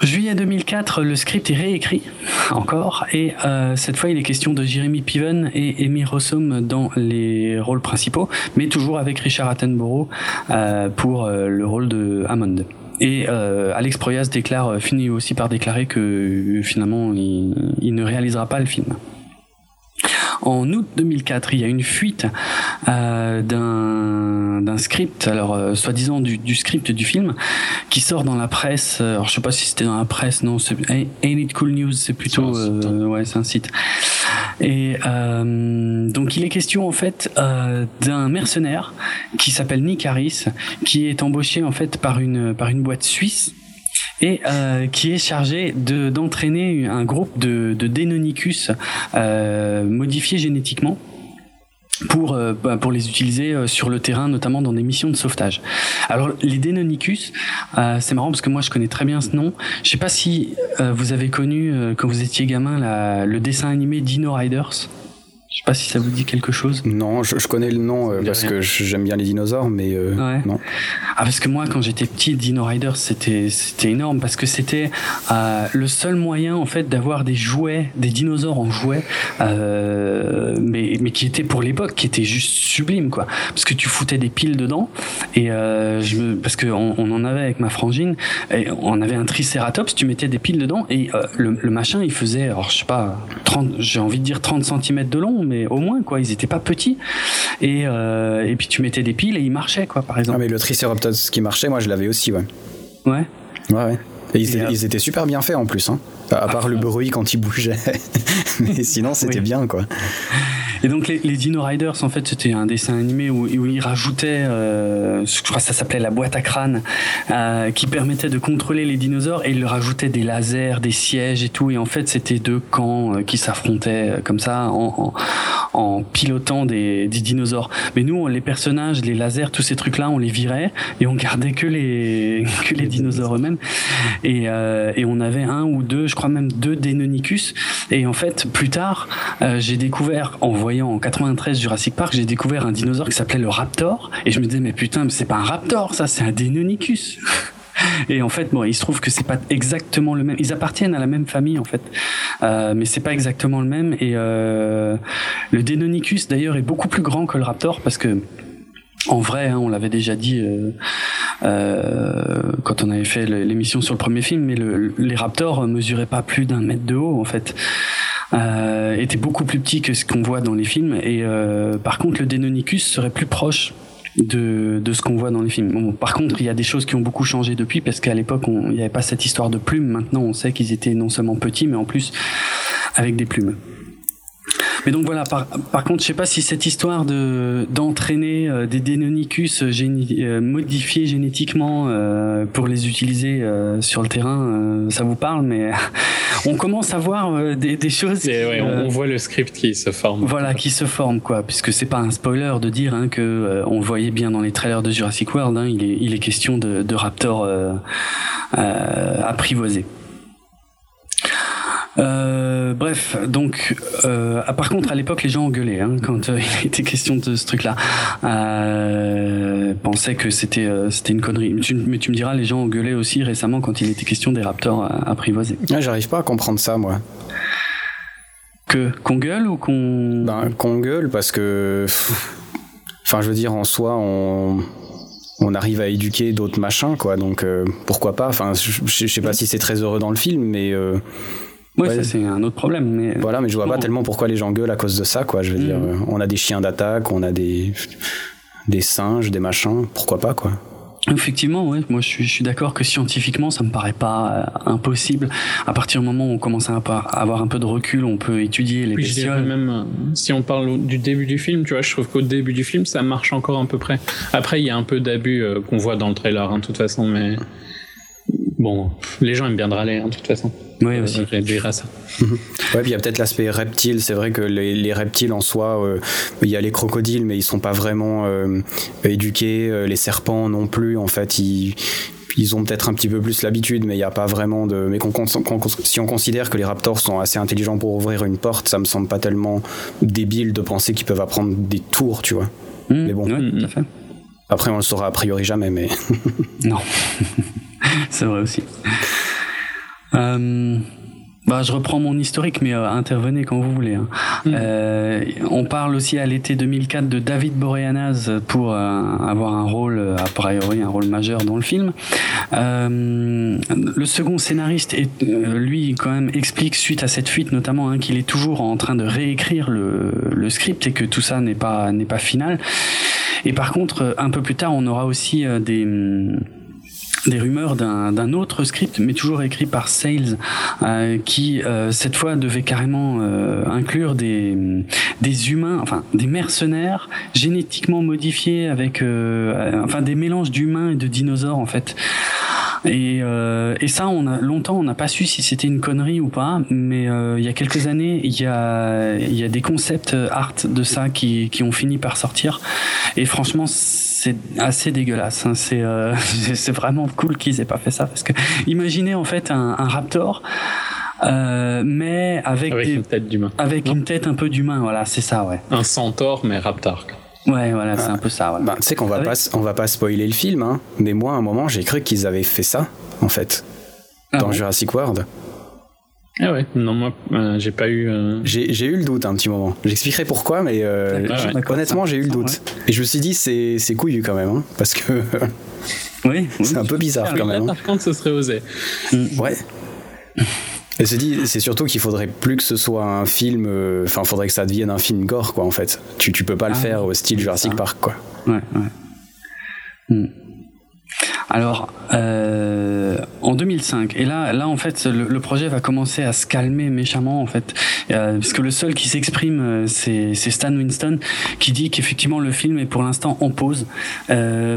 Juillet 2004, le script est réécrit encore et euh, cette fois il est question de Jeremy Piven et Amy Rossum dans les rôles principaux, mais toujours avec Richard Attenborough euh, pour le rôle de Hammond. Et euh, Alex Proyas déclare, euh, finit aussi par déclarer que euh, finalement il, il, ne réalisera pas le film. En août 2004, il y a une fuite euh, d'un script, alors euh, soi-disant du, du, script du film, qui sort dans la presse. Alors je sais pas si c'était dans la presse, non, Ain't It Cool News, c'est plutôt, euh, ouais, c'est un site. Et euh, donc il est question en fait euh, d'un mercenaire qui s'appelle Nick Harris, qui est embauché en fait par une par une boîte suisse et euh, qui est chargé de d'entraîner un groupe de, de Deinonychus euh, modifiés génétiquement pour euh, pour les utiliser euh, sur le terrain notamment dans des missions de sauvetage. Alors les Deinonychus euh, c'est marrant parce que moi je connais très bien ce nom. Je sais pas si euh, vous avez connu euh, quand vous étiez gamin la, le dessin animé Dino Riders. Je sais pas si ça vous dit quelque chose. Non, je, je connais le nom euh, parce que j'aime bien les dinosaures, mais euh, ouais. non. Ah parce que moi, quand j'étais petit, Dino Riders, c'était c'était énorme parce que c'était euh, le seul moyen en fait d'avoir des jouets, des dinosaures en jouets, euh, mais mais qui étaient pour l'époque, qui étaient juste sublimes quoi. Parce que tu foutais des piles dedans et euh, je me, parce que on, on, en avait avec ma frangine, et on avait un Triceratops, tu mettais des piles dedans et euh, le, le, machin il faisait, alors je sais pas, 30, j'ai envie de dire 30 cm de long mais au moins quoi ils étaient pas petits. Et euh, et puis tu mettais des piles et ils marchaient quoi par exemple. Ah mais le triceratops qui marchait moi je l'avais aussi ouais. Ouais. Ouais ouais. Et ils, étaient, super bien faits en plus, hein. À part le bruit quand ils bougeaient. Mais sinon, c'était bien, quoi. Et donc les, Dino Riders, en fait, c'était un dessin animé où, où ils rajoutaient, euh, je crois que ça s'appelait la boîte à crâne, euh, qui permettait de contrôler les dinosaures et ils rajoutaient des lasers, des sièges et tout. Et en fait, c'était deux camps euh, qui s'affrontaient comme ça en, en, en pilotant des, des, dinosaures. Mais nous, les personnages, les lasers, tous ces trucs-là, on les virait et on gardait que les que les dinosaures eux-mêmes. Et, euh, et on avait un ou deux, je crois même deux Deinonychus. Et en fait, plus tard, euh, j'ai découvert en voyant en 93 Jurassic Park, j'ai découvert un dinosaure qui s'appelait le Raptor. Et je me disais, mais putain, mais c'est pas un Raptor, ça, c'est un Deinonychus. Et en fait, bon, il se trouve que c'est pas exactement le même. Ils appartiennent à la même famille en fait, euh, mais c'est pas exactement le même. Et euh, le Deinonychus d'ailleurs est beaucoup plus grand que le Raptor parce que en vrai, hein, on l'avait déjà dit euh, euh, quand on avait fait l'émission sur le premier film, mais le, les raptors mesuraient pas plus d'un mètre de haut en fait euh, était beaucoup plus petit que ce qu'on voit dans les films. Et euh, par contre, le Deinonychus serait plus proche de, de ce qu'on voit dans les films. Par contre, il y a des choses qui ont beaucoup changé depuis parce qu'à l'époque, il n'y avait pas cette histoire de plumes. Maintenant, on sait qu'ils étaient non seulement petits, mais en plus avec des plumes. Mais donc voilà, par, par contre, je sais pas si cette histoire de d'entraîner euh, des Deinonychus euh, modifiés génétiquement euh, pour les utiliser sur le terrain, ça vous parle, mais on commence à voir des, des choses. ouais, on voit le script qui se forme. Voilà, qui se forme quoi, puisque c'est pas un spoiler de dire hein, que on voyait bien dans les trailers de Jurassic World, hein, il est il est question de, de raptors apprivoisés. Euh, bref, donc, euh, ah, par contre, à l'époque, les gens engueulaient hein, quand euh, il était question de ce truc-là. Euh, pensaient que c'était euh, c'était une connerie. Mais tu, mais tu, me diras, les gens engueulaient aussi récemment quand il était question des raptors apprivoisés. Ah, J'arrive pas à comprendre ça, moi. Que qu'on gueule ou qu'on ben, qu'on gueule parce que, enfin, je veux dire, en soi, on on arrive à éduquer d'autres machins, quoi. Donc pourquoi pas? Enfin, je, je, sais pas si c'est très heureux dans le film, mais oui, ça c'est un autre problème. Mais... Voilà, mais je vois pas tellement pourquoi les gens gueulent à cause de ça, quoi. Je veux dire, mm. on a des chiens d'attaque, on a des, des singes, des machins, pourquoi pas, quoi. Effectivement, ouais. Moi, je suis, je suis d'accord que scientifiquement, ça me paraît pas euh, impossible. À partir du moment où on commence à avoir un peu de recul, on peut étudier les bestioles. même euh, si on parle du début du film, tu vois, je trouve qu'au début du film, ça marche encore un peu près. Après, il y a un peu d'abus euh, qu'on voit dans le trailer, hein, de toute façon, mais bon, les gens aiment bien râler, hein, de toute façon. Oui, aussi. Réduire à ça. ouais, puis il y a peut-être l'aspect reptile. C'est vrai que les, les, reptiles en soi, euh, il y a les crocodiles, mais ils sont pas vraiment euh, éduqués. Euh, les serpents non plus. En fait, ils, ils ont peut-être un petit peu plus l'habitude, mais il n'y a pas vraiment de. Mais si on considère que les raptors sont assez intelligents pour ouvrir une porte, ça me semble pas tellement débile de penser qu'ils peuvent apprendre des tours, tu vois. Mmh, mais bon. Ouais, tout à fait. Après, on le saura a priori jamais, mais. non. c'est vrai aussi. Euh, bah, je reprends mon historique, mais euh, intervenez quand vous voulez. Hein. Mm. Euh, on parle aussi à l'été 2004 de David Boreanaz pour euh, avoir un rôle, a priori, un rôle majeur dans le film. Euh, le second scénariste, est, lui, quand même, explique suite à cette fuite, notamment, hein, qu'il est toujours en train de réécrire le, le script et que tout ça n'est pas n'est pas final. Et par contre, un peu plus tard, on aura aussi des des rumeurs d'un autre script, mais toujours écrit par Sales, euh, qui euh, cette fois devait carrément euh, inclure des, des humains, enfin des mercenaires génétiquement modifiés avec, euh, enfin des mélanges d'humains et de dinosaures en fait. Et, euh, et ça, on a longtemps, on n'a pas su si c'était une connerie ou pas. Mais euh, il y a quelques années, il y a, il y a des concepts art de ça qui, qui ont fini par sortir. Et franchement, c'est assez dégueulasse. Hein. C'est euh, c'est vraiment cool qu'ils aient pas fait ça parce que imaginez en fait un, un raptor. Euh, mais avec, avec une tête d'humain. Avec non une tête un peu d'humain, voilà, c'est ça, ouais. Un centaure, mais raptor. Ouais, voilà, c'est un peu ça. Voilà. Bah, tu sais qu'on va pas, on va pas spoiler le film, hein, mais moi, à un moment, j'ai cru qu'ils avaient fait ça, en fait, ah dans Jurassic World. Ah ouais, non, moi, euh, j'ai pas eu. Euh... J'ai eu le doute un petit moment. J'expliquerai pourquoi, mais euh, honnêtement, j'ai eu le doute. Et je me suis dit, c'est couillu quand même, hein, parce que. oui, c'est un peu bizarre ah, quand même. Par contre, ce serait osé. Ouais. Et c'est dit, c'est surtout qu'il faudrait plus que ce soit un film. Euh, enfin, faudrait que ça devienne un film gore, quoi, en fait. Tu, tu peux pas le ah faire au style Jurassic Park, quoi. Ouais, ouais. Hmm. Alors, euh, en 2005. Et là, là en fait, le, projet va commencer à se calmer méchamment en fait, parce que le seul qui s'exprime, c'est Stan Winston, qui dit qu'effectivement le film est pour l'instant en pause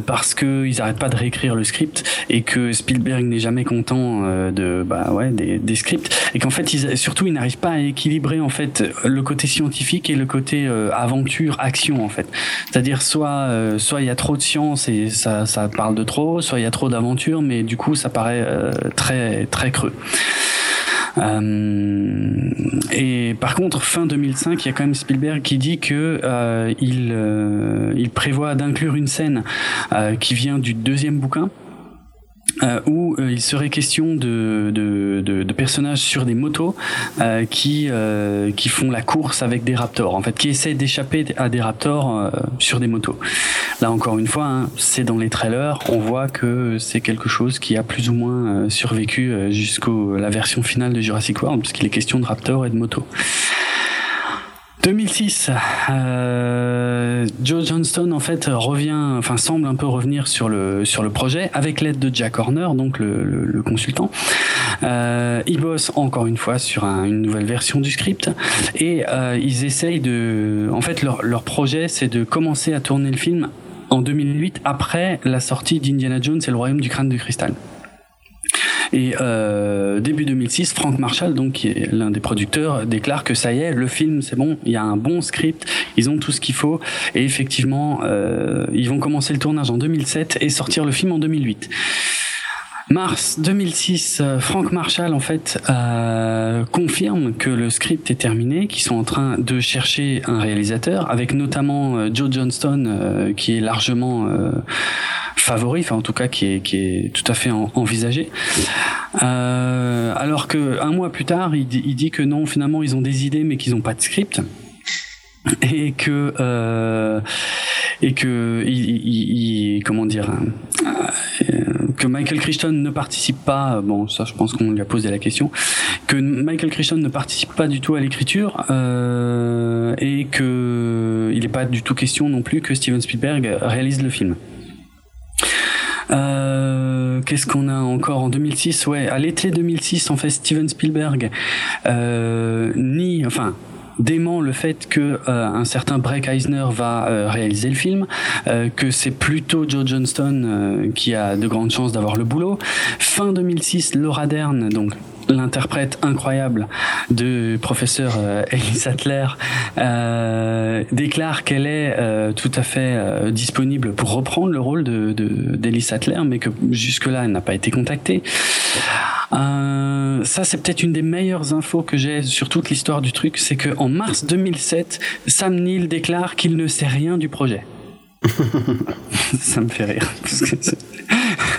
parce qu'ils n'arrêtent pas de réécrire le script et que Spielberg n'est jamais content de bah ouais des, des scripts et qu'en fait ils, surtout ils n'arrivent pas à équilibrer en fait le côté scientifique et le côté aventure action en fait. C'est-à-dire soit soit il y a trop de science et ça ça parle de trop, soit il y a trop d'aventure, mais du coup ça paraît euh, très très creux. Euh, et par contre, fin 2005, il y a quand même Spielberg qui dit que euh, il, il prévoit d'inclure une scène qui vient du deuxième bouquin euh, où euh, il serait question de, de, de, de, personnages sur des motos euh, qui, euh, qui font la course avec des raptors, en fait, qui essaient d'échapper à des raptors euh, sur des motos. Là encore une fois, hein, c'est dans les trailers, on voit que c'est quelque chose qui a plus ou moins survécu jusqu'à la version finale de Jurassic World, puisqu'il est question de raptors et de motos. 2006, euh, Joe Johnston en fait revient, enfin semble un peu revenir sur le sur le projet avec l'aide de Jack Horner, donc le, consultant. Euh, ils bossent encore une fois sur une nouvelle version du script et euh, ils essayent de, en fait leur leur projet c'est de commencer à tourner le film en 2008 après la sortie d'Indiana Jones et le Royaume du crâne de cristal. Et euh, début 2006, Frank Marshall, donc qui est l'un des producteurs, déclare que ça y est, le film, c'est bon, il y a un bon script, ils ont tout ce qu'il faut, et effectivement, euh, ils vont commencer le tournage en 2007 et sortir le film en 2008. Mars 2006, euh, Frank Marshall en fait euh, confirme que le script est terminé, qu'ils sont en train de chercher un réalisateur, avec notamment euh, Joe Johnston euh, qui est largement favori, enfin en tout cas qui est, qui est tout à fait envisagé. alors que un mois plus tard, il, il dit que non, finalement ils ont des idées mais qu'ils n'ont pas de script et que euh, et que il, il, comment dire euh, que Michael Crichton ne participe pas bon ça je pense qu'on lui a posé la question que Michael Crichton ne participe pas du tout à l'écriture euh, et que il n'est pas du tout question non plus que Steven Spielberg réalise le film euh, Qu'est-ce qu'on a encore en 2006 Ouais, à l'été 2006, en fait, Steven Spielberg euh, enfin, dément le fait que euh, un certain Breck Eisner va euh, réaliser le film, euh, que c'est plutôt Joe Johnston qui a de grandes chances d'avoir le boulot. Fin 2006, Laura Dern, donc l'interprète incroyable de professeur euh, Ellie Sattler euh, déclare qu'elle est euh, tout à fait disponible pour reprendre le rôle de d'Ellie Sattler, mais que jusque-là elle n'a pas été contactée. ça c'est peut-être une des meilleures infos que j'ai sur toute l'histoire du truc, c'est que en mars 2007, Sam Neill déclare qu'il ne sait rien du projet. ça me fait rire.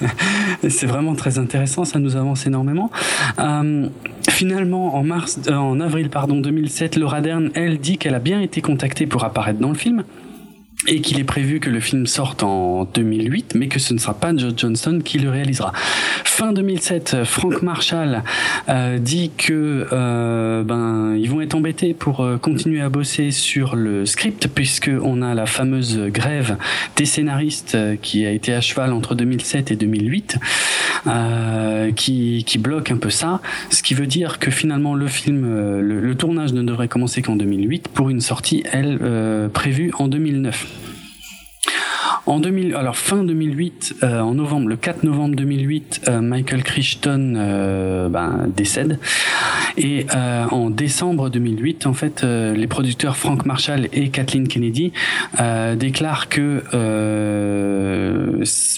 c'est vraiment très intéressant, ça nous avance énormément. Euh, finalement, en mars, euh, en avril pardon 2007, Laura Dern, elle dit qu'elle a bien été contactée pour apparaître dans le film et qu'il est prévu que le film sorte en 2008, mais que ce ne sera pas Joe Johnston qui le réalisera. Fin 2007, Frank Marshall euh, dit que euh, ben ils vont être embêtés pour euh, continuer à bosser sur le script puisque on a la fameuse grève des scénaristes euh, qui a été à cheval entre 2007 et 2008, euh, qui, qui bloque un peu ça, ce qui veut dire que finalement le film, le, le tournage ne devrait commencer qu'en 2008 pour une sortie elle prévue en 2009. En 2000, alors fin 2008, euh, en novembre, le 4 novembre 2008, euh, Michael Crichton euh, ben, décède. Et en décembre 2008, en fait, les producteurs Frank Marshall et Kathleen Kennedy déclarent que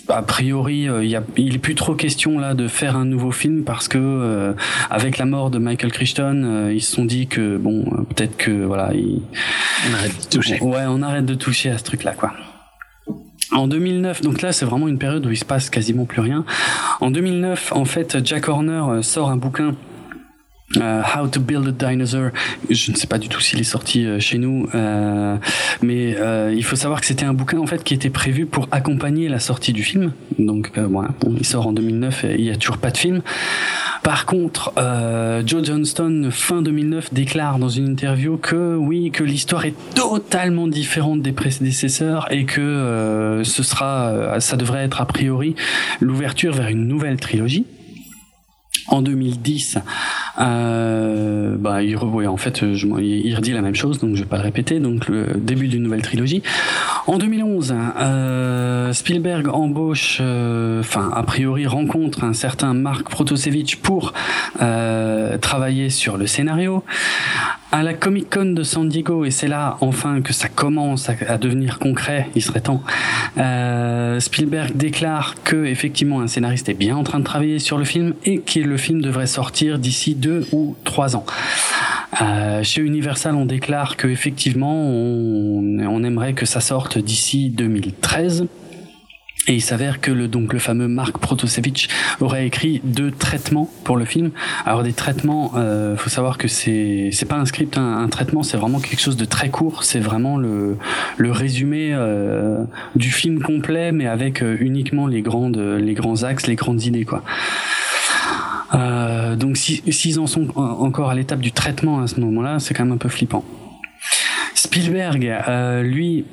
a priori, il, y a, il est plus trop question là de faire un nouveau film parce que avec la mort de Michael Crichton, ils se sont dit que bon, peut-être que voilà, on arrête de toucher. Ouais, on arrête de toucher à ce truc-là, quoi. En 2009, donc là c'est vraiment une période où il se passe quasiment plus rien. En 2009, en fait, Jack Horner euh, sort un bouquin euh, How to Build a Dinosaur. Je ne sais pas du tout s'il est sorti euh, chez nous, euh, mais euh, il faut savoir que c'était un bouquin en fait qui était prévu pour accompagner la sortie du film. Donc voilà, bon, il sort en 2009 et il y a toujours pas de film. Par contre, Joe Johnston fin 2009 déclare dans une interview que oui, que l'histoire est totalement différente des prédécesseurs et que ce sera, ça devrait être a priori l'ouverture vers une nouvelle trilogie. En 2010, euh, bah, il, en fait, il redit la même chose, donc je vais pas le répéter. Donc le début d'une nouvelle trilogie. En 2011, euh, Spielberg embauche, euh, enfin a priori rencontre un certain Mark Protosevich pour travailler sur le scénario. À la Comic Con de San Diego, et c'est là enfin que ça commence à, devenir concret, il serait temps. Spielberg déclare que effectivement un scénariste est bien en train de travailler sur le film et que le film devrait sortir d'ici deux ou trois ans. Euh, chez Universal, on déclare que effectivement, on, aimerait que ça sorte d'ici 2013. Et il s'avère que le, donc, le fameux Mark Protosevich aurait écrit deux traitements pour le film. Alors des traitements, euh, faut savoir que c'est c'est pas un script, un, un traitement, c'est vraiment quelque chose de très court. C'est vraiment le le résumé euh, du film complet, mais avec euh, uniquement les grandes les grands axes, les grandes idées quoi. Euh, donc s'ils en sont encore à l'étape du traitement à ce moment-là, c'est quand même un peu flippant. Spielberg, euh, lui,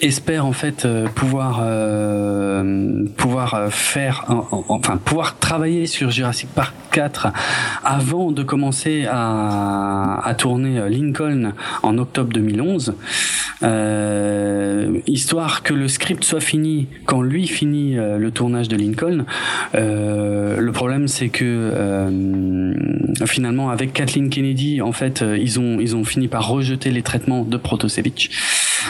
espère en fait euh, pouvoir euh, pouvoir euh, faire enfin pouvoir travailler sur Jurassic Park 4 avant de commencer à, à tourner Lincoln en octobre 2011 histoire que le script soit fini quand lui finit le tournage de Lincoln. Le problème c'est que finalement avec Kathleen Kennedy en fait ils ont ils ont fini par rejeter les traitements de Protosevich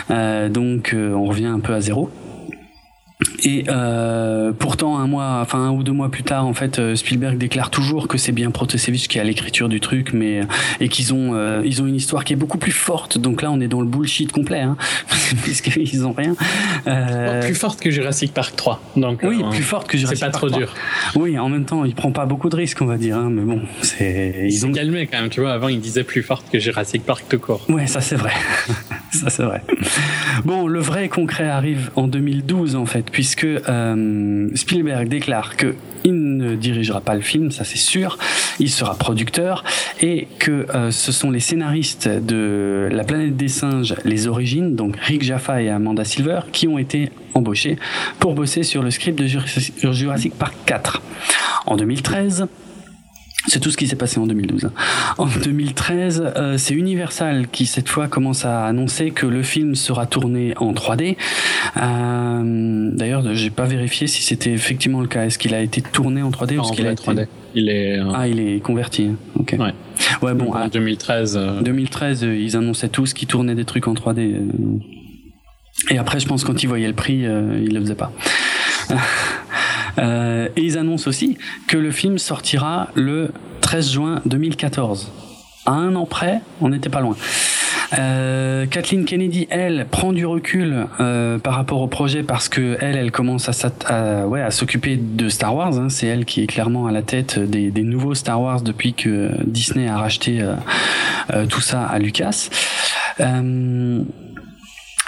donc on revient un peu à zéro. Et euh, pourtant, un mois, enfin un ou deux mois plus tard, en fait, euh, Spielberg déclare toujours que c'est bien Protosevich qui a l'écriture du truc, mais et qu'ils ont euh, ils ont une histoire qui est beaucoup plus forte. Donc là, on est dans le bullshit complet, hein, puisqu'ils ont rien. Euh... Plus forte que Jurassic Park 3. Donc oui, plus forte que Jurassic Park. C'est pas trop dur. Oui, en même temps, il prend pas beaucoup de risques, on va dire. Hein, mais bon, c'est ils ont calmé quand même. Tu vois, avant, il disait plus forte que Jurassic Park tout court. Ouais, ça c'est vrai. ça c'est vrai. Bon, le vrai concret arrive en 2012 en fait, puisque puisque euh, Spielberg déclare que il ne dirigera pas le film, ça c'est sûr, il sera producteur, et que euh, ce sont les scénaristes de La planète des singes, les origines, donc Rick Jaffa et Amanda Silver, qui ont été embauchés pour bosser sur le script de Jurassic Park 4. En 2013, c'est tout ce qui s'est passé en 2012. En 2013, euh, c'est Universal qui cette fois commence à annoncer que le film sera tourné en 3D. Euh, D'ailleurs, j'ai pas vérifié si c'était effectivement le cas. Est-ce qu'il a été tourné en 3D ou est-ce qu'il a été 3D Il est euh, ah, il est converti. Ok. Ouais. Ouais bon. En 2013. 2013, euh, ils annonçaient tous qu'ils tournaient des trucs en 3D. Et après, je pense quand ils voyaient le prix, ils le faisaient pas. Euh, et ils annoncent aussi que le film sortira le 13 juin 2014. À un an près, on n'était pas loin. Euh, Kathleen Kennedy, elle, prend du recul euh, par rapport au projet parce que elle, elle commence à, s'occuper de Star Wars. Hein. C'est elle qui est clairement à la tête des, nouveaux Star Wars depuis que Disney a racheté tout ça à Lucas.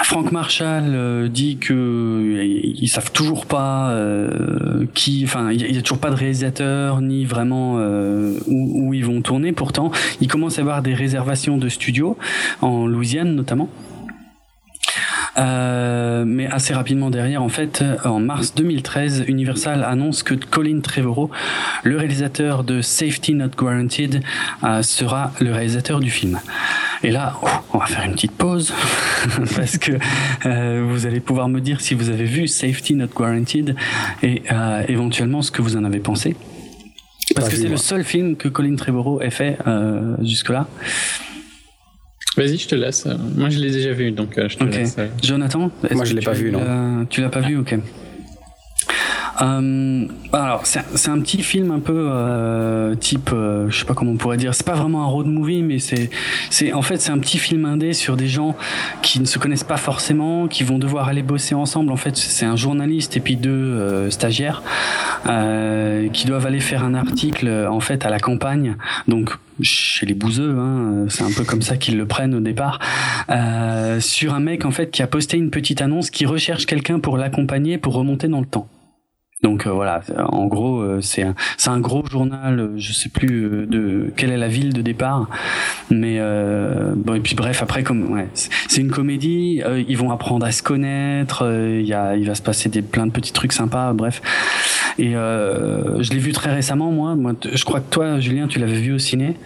Frank Marshall euh, dit que euh, ils savent toujours pas euh, qui, enfin, il y, a toujours pas de réalisateur ni vraiment où, où, ils vont tourner. Pourtant, il commence à avoir des réservations de studios en Louisiane notamment. Euh, mais assez rapidement derrière, en fait, en mars 2013, Universal annonce que Colin Trevorrow, le réalisateur de Safety Not Guaranteed, euh, sera le réalisateur du film. Et là, oh, on va faire une petite pause parce que euh, vous allez pouvoir me dire si vous avez vu Safety Not Guaranteed et éventuellement ce que vous en avez pensé. Parce que c'est le seul film que Colin Trevorrow ait fait jusque-là. Vas-y, je te laisse. Moi, je l'ai déjà vu, donc euh, je te laisse. Euh. Jonathan Moi, je l'ai pas vu, non. Tu l'as pas vu, ok. Euh, alors c'est un petit film un peu euh, type, euh, je sais pas comment on pourrait dire, c'est pas vraiment un road movie, mais c'est c'est en fait c'est un petit film indé sur des gens qui ne se connaissent pas forcément, qui vont devoir aller bosser ensemble. En fait, c'est un journaliste et puis deux euh, stagiaires euh, qui doivent aller faire un article en fait à la campagne, donc chez les bouseux, hein, c'est un peu comme ça qu'ils le prennent au départ, euh, sur un mec en fait qui a posté une petite annonce qui recherche quelqu'un pour l'accompagner pour remonter dans le temps. Donc euh, voilà, en gros, euh, c'est un, c'est un gros journal. Euh, je sais plus de quelle est la ville de départ, mais bon et puis bref après comme ouais, c'est une comédie. ils vont apprendre à se connaître. Il y a, il va se passer des plein de petits trucs sympas. Bref, Et euh, je l'ai vu très récemment, moi. moi. Je crois que toi, Julien, tu l'avais vu au ciné.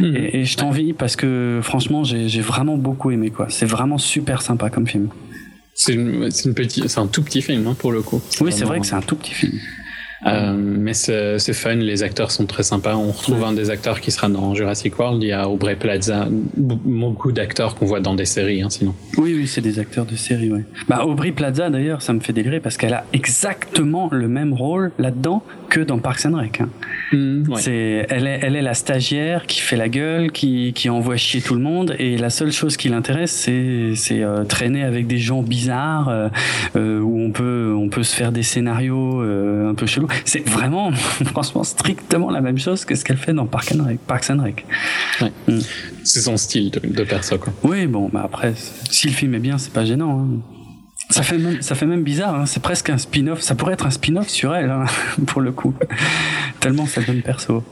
Mhm. Et, je t'envie parce que franchement, j'ai vraiment beaucoup aimé. quoi. C'est vraiment super sympa comme film. C'est un tout petit film hein, pour le coup. Oui, c'est vrai que c'est un tout petit film. Euh, mais c'est fun, les acteurs sont très sympas. On retrouve un des acteurs qui sera dans Jurassic World. Il y a Aubrey Plaza, beaucoup d'acteurs qu'on voit dans des séries, hein, sinon. Oui, oui, c'est des acteurs de séries, ouais. Bah, Aubrey Plaza, d'ailleurs, ça me fait délirer parce qu'elle a exactement le même rôle là-dedans que dans Parks and Rec. Hein. Mmh, c'est, elle est, elle est la stagiaire qui fait la gueule, qui, qui envoie chier tout le monde, et la seule chose qui l'intéresse, c'est, c'est euh, traîner avec des gens bizarres, euh, où on peut, on peut se faire des scénarios un peu chelous. C'est vraiment, franchement, strictement la même chose que ce qu'elle fait dans Parks and Rec. Parks and Rec. Mmh. C'est son style de, de perso, quoi. Oui, bon, bah après, si le film est bien, c'est pas gênant. Hein. Ça fait même, ça fait même bizarre, hein. c'est presque un spin-off. Ça pourrait être un spin-off sur elle, hein, pour le coup. Tellement ça donne perso.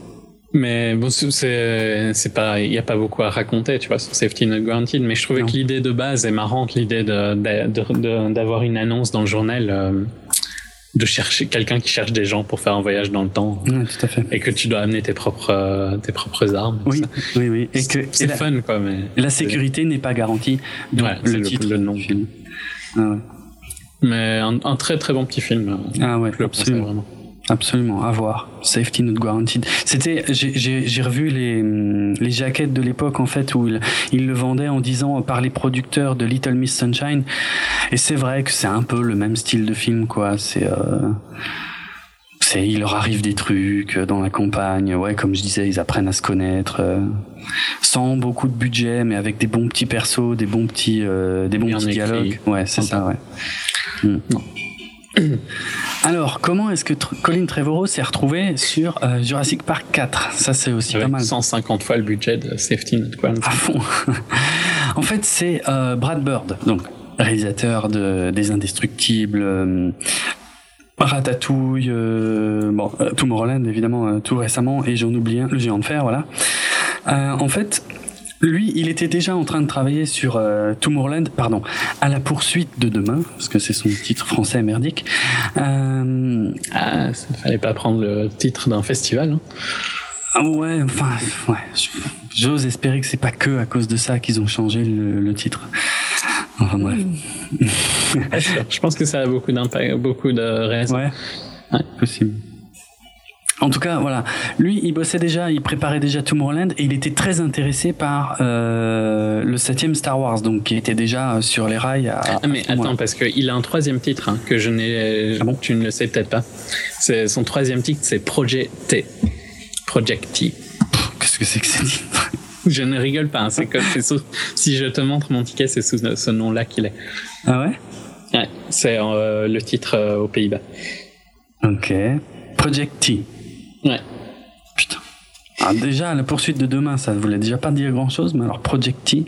Mais bon, c'est, pas, il n'y a pas beaucoup à raconter, tu vois, sur Safety Not Guaranteed. Mais je trouvais que l'idée de base est marrante, l'idée de, de, d'avoir une annonce dans le journal, euh, de chercher quelqu'un qui cherche des gens pour faire un voyage dans le temps. tout à fait. Et que tu dois amener tes propres, euh, tes propres armes. Oui, oui, oui. Et que c'est fun, quoi. Mais la sécurité n'est pas garantie. Donc le titre, le nom du film. Ah Mais un, très très bon petit film. Ah ouais, absolument. Vraiment. Absolument, à voir. Safety not guaranteed. C'était, j'ai revu les, les jaquettes de l'époque en fait où ils le vendaient en disant par les producteurs de Little Miss Sunshine. Et c'est vrai que c'est un peu le même style de film quoi. C'est euh, il leur arrive des trucs dans la campagne, ouais, comme je disais, ils apprennent à se connaître, euh, sans beaucoup de budget, mais avec des bons petits persos, des bons petits, euh, des bons petits dialogues. Ouais, c'est ça, ouais. Hmm. Alors, comment est-ce que Colin Trevorrow s'est retrouvé sur euh, Jurassic Park 4 Ça, c'est aussi pas mal. 150 fois le budget de Safety Net À fond. en fait, c'est Brad Bird, donc réalisateur de, des Indestructibles, Ratatouille, euh, bon, euh, Tomorrowland évidemment euh, tout récemment et j'en oublie un, le géant de fer, voilà. Euh, en fait, lui, il était déjà en train de travailler sur Tomorrowland, pardon, à la poursuite de demain, parce que c'est son titre français merdique. Euh... Ah, ça fallait pas prendre le titre d'un festival. Hein. Ah ouais, enfin, ouais. J'ose espérer que c'est pas que à cause de ça qu'ils ont changé le, le titre. Enfin bref. je pense que ça a beaucoup d'impact, beaucoup de raisons. Ouais. ouais. Possible. En tout cas, voilà. Lui, il bossait déjà, il préparait déjà Tomorrowland et il était très intéressé par euh, le septième Star Wars, donc qui était déjà sur les rails. À, ah, mais attends, parce qu'il a un troisième titre hein, que je n'ai, ah bon tu ne le sais peut-être pas. C'est son troisième titre, c'est Project T. Project T. Qu'est-ce que c'est que c'est Je ne rigole pas. Hein, c'est comme si je te montre mon ticket, c'est sous ce nom-là qu'il est. Ah ouais? Ouais, c'est euh, le titre euh, aux Pays-Bas. Ok. Project T. Ouais. Putain. Alors déjà, la poursuite de demain, ça ne voulait déjà pas dire grand-chose, mais alors Project T.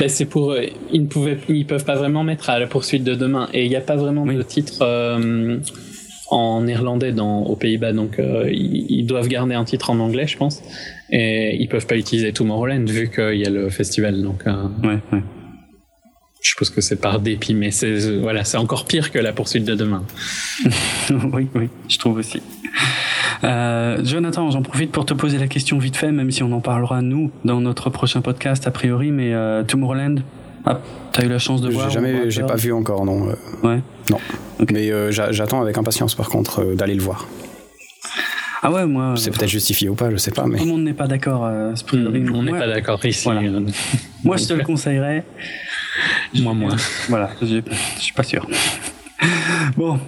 Ben, c'est pour euh, ils ne pouvaient ils peuvent pas vraiment mettre à la poursuite de demain et il n'y a pas vraiment de titre en néerlandais dans, aux Pays-Bas, donc euh, ils, doivent garder un titre en anglais, je pense, et ils peuvent pas utiliser Tomorrowland vu qu'il y a le festival. Donc, euh, ouais, ouais. Je suppose que c'est par dépit, mais c'est voilà, c'est encore pire que la poursuite de demain. oui, oui, je trouve aussi. Euh, Jonathan, j'en profite pour te poser la question vite fait, même si on en parlera nous dans notre prochain podcast a priori, mais Tomorrowland, ah, t'as eu la chance de voir J'ai jamais, j'ai pas vu encore, non. Ouais. Non. Mais euh, j'attends avec impatience, par contre, euh, d'aller le voir. Ah ouais, moi. C'est peut-être justifié ou pas, je sais pas. Mais... Tout le monde n'est pas d'accord. Euh, on n'est pas d'accord ici. moi, je te le conseillerais. Moi, moi. Voilà, je suis pas sûr. Bon,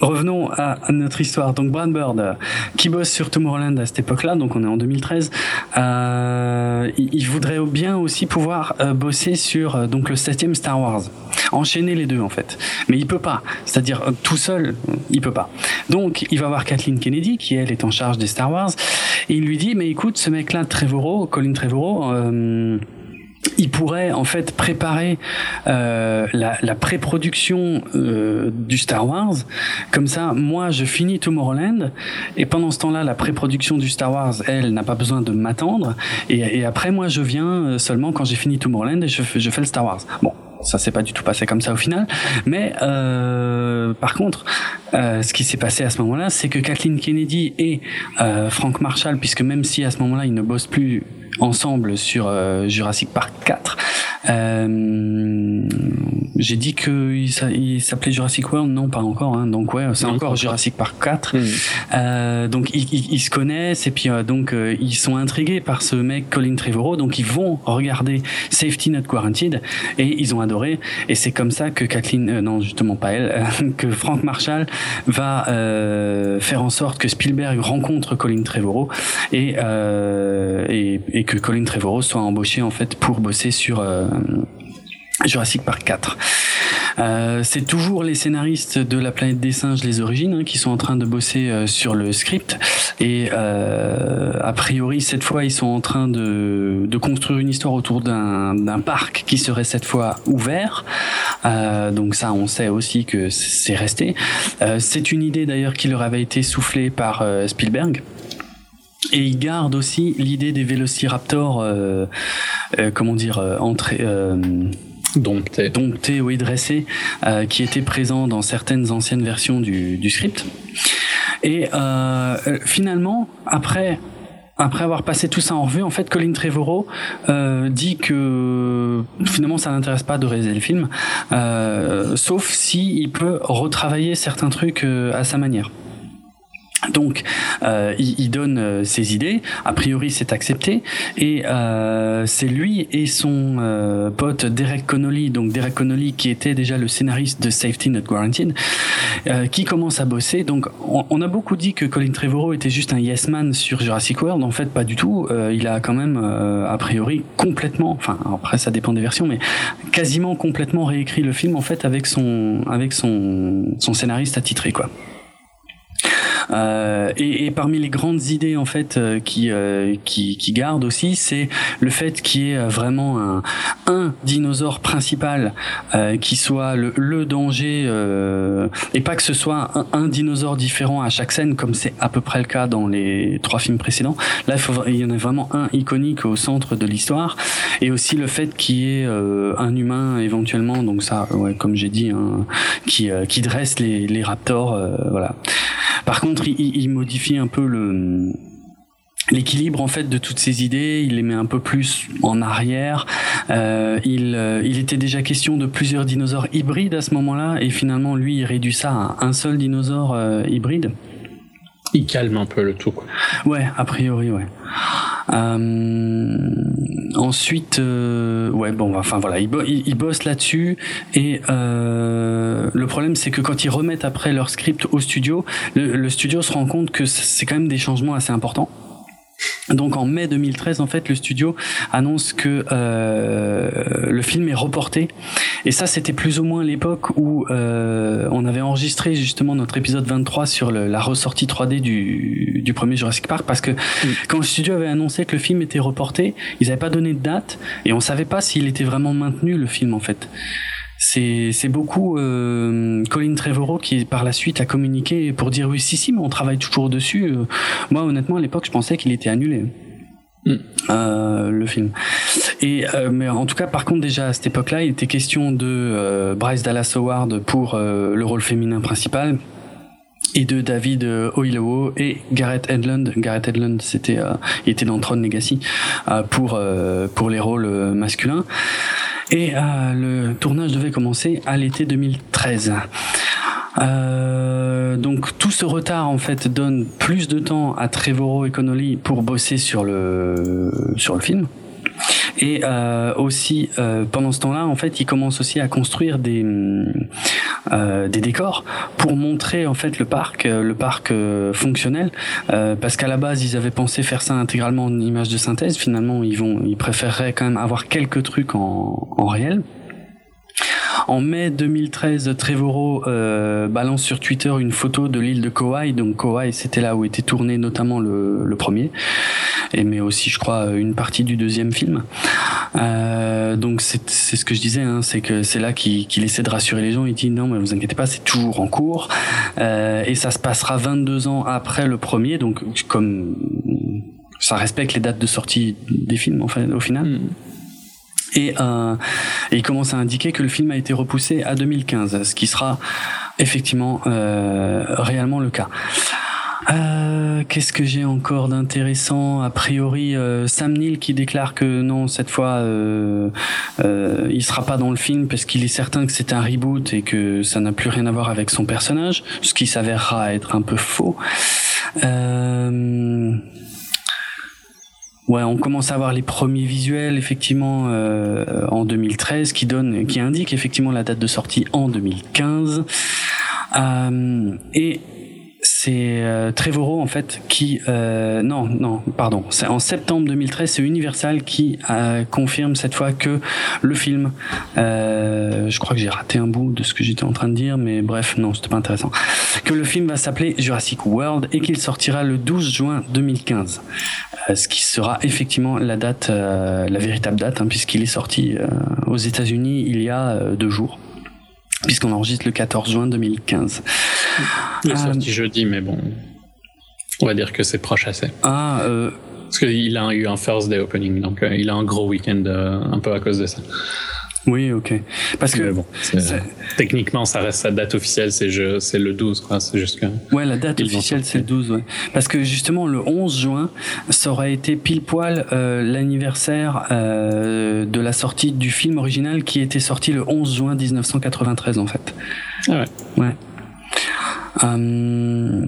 Revenons à notre histoire. Donc Brad Bird, qui bosse sur Tomorrowland à cette époque-là, donc on est en 2013, euh, il voudrait bien aussi pouvoir euh, bosser sur euh, donc le septième Star Wars, enchaîner les deux en fait. Mais il peut pas, c'est-à-dire euh, tout seul, il peut pas. Donc il va voir Kathleen Kennedy, qui elle est en charge des Star Wars, et il lui dit mais écoute, ce mec-là, Trevorrow, Colin Trevorrow. Il pourrait en fait préparer euh, la, la pré-production euh, du Star Wars. Comme ça, moi, je finis Tomorrowland et pendant ce temps-là, la pré-production du Star Wars, elle, n'a pas besoin de m'attendre. Et, et, après, moi, je viens euh, seulement quand j'ai fini Tomorrowland et je, je fais le Star Wars. Bon, ça s'est pas du tout passé comme ça au final. Mais euh, par contre, euh, ce qui s'est passé à ce moment-là, c'est que Kathleen Kennedy et euh, Frank Marshall, puisque même si à ce moment-là ils ne bossent plus ensemble sur euh, Jurassic Park 4. Euh, j'ai dit qu'il il s'appelait Jurassic World, non pas encore. Hein. donc ouais, c'est encore Jurassic Park 4. Euh, donc ils, ils, se connaissent et puis euh, donc euh, ils sont intrigués par ce mec Colin Trevorrow. Donc ils vont regarder Safety Not Guaranteed et ils ont adoré. Et c'est comme ça que Kathleen, non justement pas elle, que Frank Marshall va faire en sorte que Spielberg rencontre Colin Trevorrow et, et, et que Colin Trevorrow soit embauché en fait pour bosser sur euh, Jurassic Park 4. Euh, c'est toujours les scénaristes de La planète des singes, les origines, hein, qui sont en train de bosser euh, sur le script. Et a priori, cette fois, ils sont en train de, de construire une histoire autour d'un parc qui serait cette fois ouvert. donc ça, on sait aussi que c'est resté. c'est une idée d'ailleurs qui leur avait été soufflée par Spielberg. Et il garde aussi l'idée des vélociraptors, euh, euh, comment dire, euh, entrés. Euh, domptés. Oui, dressés, euh, qui étaient présents dans certaines anciennes versions du, du script. Et finalement, après après avoir passé tout ça en revue, en fait, Colin Trevorrow euh, dit que finalement ça n'intéresse pas de réaliser le film, euh, sauf si il peut retravailler certains trucs à sa manière. Donc, euh, il, il, donne euh, ses idées. A priori, c'est accepté. Et euh, c'est lui et son euh, pote Derek Connolly, donc Derek Connolly qui était déjà le scénariste de Safety Not Guaranteed, euh, qui commence à bosser. Donc, on, on, a beaucoup dit que Colin Trevorrow était juste un yes man sur Jurassic World. En fait, pas du tout. Euh, il a quand même, a priori, complètement. Enfin, après, ça dépend des versions, mais quasiment complètement réécrit le film en fait avec son avec son son scénariste attitré, quoi. Euh, et, et, parmi les grandes idées en fait euh, qui, euh, qui, qui gardent aussi, c'est le fait qu'il y ait vraiment un, un dinosaure principal qui soit le, le danger et pas que ce soit un, dinosaure différent à chaque scène comme c'est à peu près le cas dans les trois films précédents. Là, il, faut, il y en a vraiment un iconique au centre de l'histoire et aussi le fait qu'il y ait un humain éventuellement, donc ça, ouais, comme j'ai dit, hein, qui, qui dresse les, les raptors, voilà. Par contre, il, modifie un peu l'équilibre en fait de toutes ces idées, il les met un peu plus en arrière. Euh, il, euh, il était déjà question de plusieurs dinosaures hybrides à ce moment-là, et finalement lui il réduit ça à un seul dinosaure euh, hybride. Il calme un peu le tout. Quoi. Ouais, a priori, ouais. Euh, ensuite, euh, ouais, bon, enfin voilà, ils, ils, bossent là-dessus et euh, le problème c'est que quand ils remettent après leur script au studio, le studio se rend compte que c'est quand même des changements assez importants. Donc en mai 2013, en fait, le studio annonce que euh, le film est reporté. Et ça, c'était plus ou moins l'époque où euh, on avait enregistré justement notre épisode 23 sur le, la ressortie 3D du, du premier Jurassic Park, parce que oui. quand le studio avait annoncé que le film était reporté, ils n'avaient pas donné de date et on savait pas s'il était vraiment maintenu le film en fait c'est beaucoup euh, Colin Trevorrow qui par la suite a communiqué pour dire oui si si mais on travaille toujours dessus. Euh, moi honnêtement à l'époque je pensais qu'il était annulé. Mm. Euh, le film. Et euh, mais en tout cas, par contre, déjà à cette époque-là, il était question de euh, Bryce Dallas Howard pour euh, le rôle féminin principal et de David Oyelowo et Gareth Edlund. Gareth Edlund, c'était, il était dans Tron Legacy pour pour les rôles masculins. Et euh, le tournage devait commencer à l'été 2013. Euh, donc tout ce retard en fait donne plus de temps à Trevorrow et Connolly pour bosser sur le sur le film. Et euh, aussi, euh, pendant ce temps-là, en fait, ils commencent aussi à construire des euh, des décors pour montrer en fait le parc, euh, le parc euh, fonctionnel. parce qu'à la base, ils avaient pensé faire ça intégralement en image de synthèse. Finalement, ils vont, ils préféreraient quand même avoir quelques trucs en, en réel. En mai 2013, Trevorrow euh, balance sur Twitter une photo de l'île de Kauai. Donc Kauai, c'était là où était tourné notamment le, premier, et mais aussi, je crois, une partie du deuxième film. Euh, donc c'est ce que je disais, hein, c'est que c'est là qu'il qu essaie de rassurer les gens. Il dit non, mais vous inquiétez pas, c'est toujours en cours, euh, et ça se passera 22 ans après le premier. Donc comme ça respecte les dates de sortie des films, au final. Mm. Et, euh, il commence à indiquer que le film a été repoussé à 2015, ce qui sera effectivement réellement le cas. Euh, Qu'est-ce que j'ai encore d'intéressant? A priori, euh, Sam Neill qui déclare que non, cette fois, euh, euh, il sera pas dans le film parce qu'il est certain que c'est un reboot et que ça n'a plus rien à voir avec son personnage, ce qui s'avérera être un peu faux. Euh, Ouais, on commence à voir les premiers visuels effectivement euh, en 2013 qui donne, qui indique effectivement la date de sortie en 2015. Euh, et c'est euh, Trevorrow en fait qui euh, non non pardon. C'est en septembre 2013 c'est Universal qui euh, confirme cette fois que le film euh, je crois que j'ai raté un bout de ce que j'étais en train de dire mais bref non c'était pas intéressant. Que le film va s'appeler Jurassic World et qu'il sortira le 12 juin 2015 euh, ce qui sera effectivement la date la véritable date hein, puisqu'il est sorti aux États-Unis il y a deux jours puisqu'on enregistre le 14 juin 2015. Il est euh, sorti jeudi, mais bon, on va dire que c'est proche assez. Ah, euh... Parce qu'il a eu un first day opening, donc euh, il a un gros week-end euh, un peu à cause de ça. Oui, ok. Parce que bon, techniquement, ça reste sa date officielle, c'est le 12, quoi. C'est juste que. Ouais, la date officielle, c'est le 12, ouais. Parce que justement, le 11 juin, ça aurait été pile poil euh, l'anniversaire euh, de la sortie du film original qui était sorti le 11 juin 1993, en fait. Ah ouais. Ouais. Euh...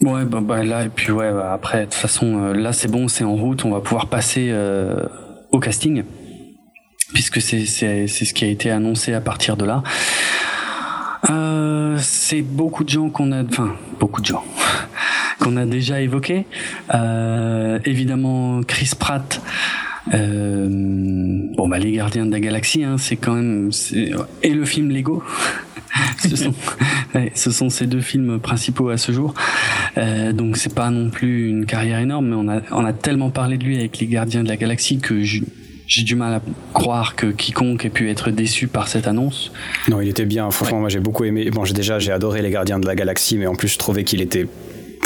Ouais, bah, bah, là, et puis ouais, bah, après, de toute façon, euh, là, c'est bon, c'est en route, on va pouvoir passer euh, au casting puisque c'est ce qui a été annoncé à partir de là. Euh, c'est beaucoup de gens qu'on a, enfin beaucoup de gens qu'on a déjà évoqué. Euh, évidemment, Chris Pratt. Euh, bon bah les Gardiens de la Galaxie, hein, c'est quand même et le film Lego. ce, sont, ouais, ce sont ces deux films principaux à ce jour. Euh, donc c'est pas non plus une carrière énorme, mais on a on a tellement parlé de lui avec les Gardiens de la Galaxie que je, j'ai du mal à croire que quiconque ait pu être déçu par cette annonce. Non, il était bien. Franchement, ouais. moi j'ai beaucoup aimé. Bon, j'ai déjà j'ai adoré les Gardiens de la Galaxie, mais en plus je trouvais qu'il était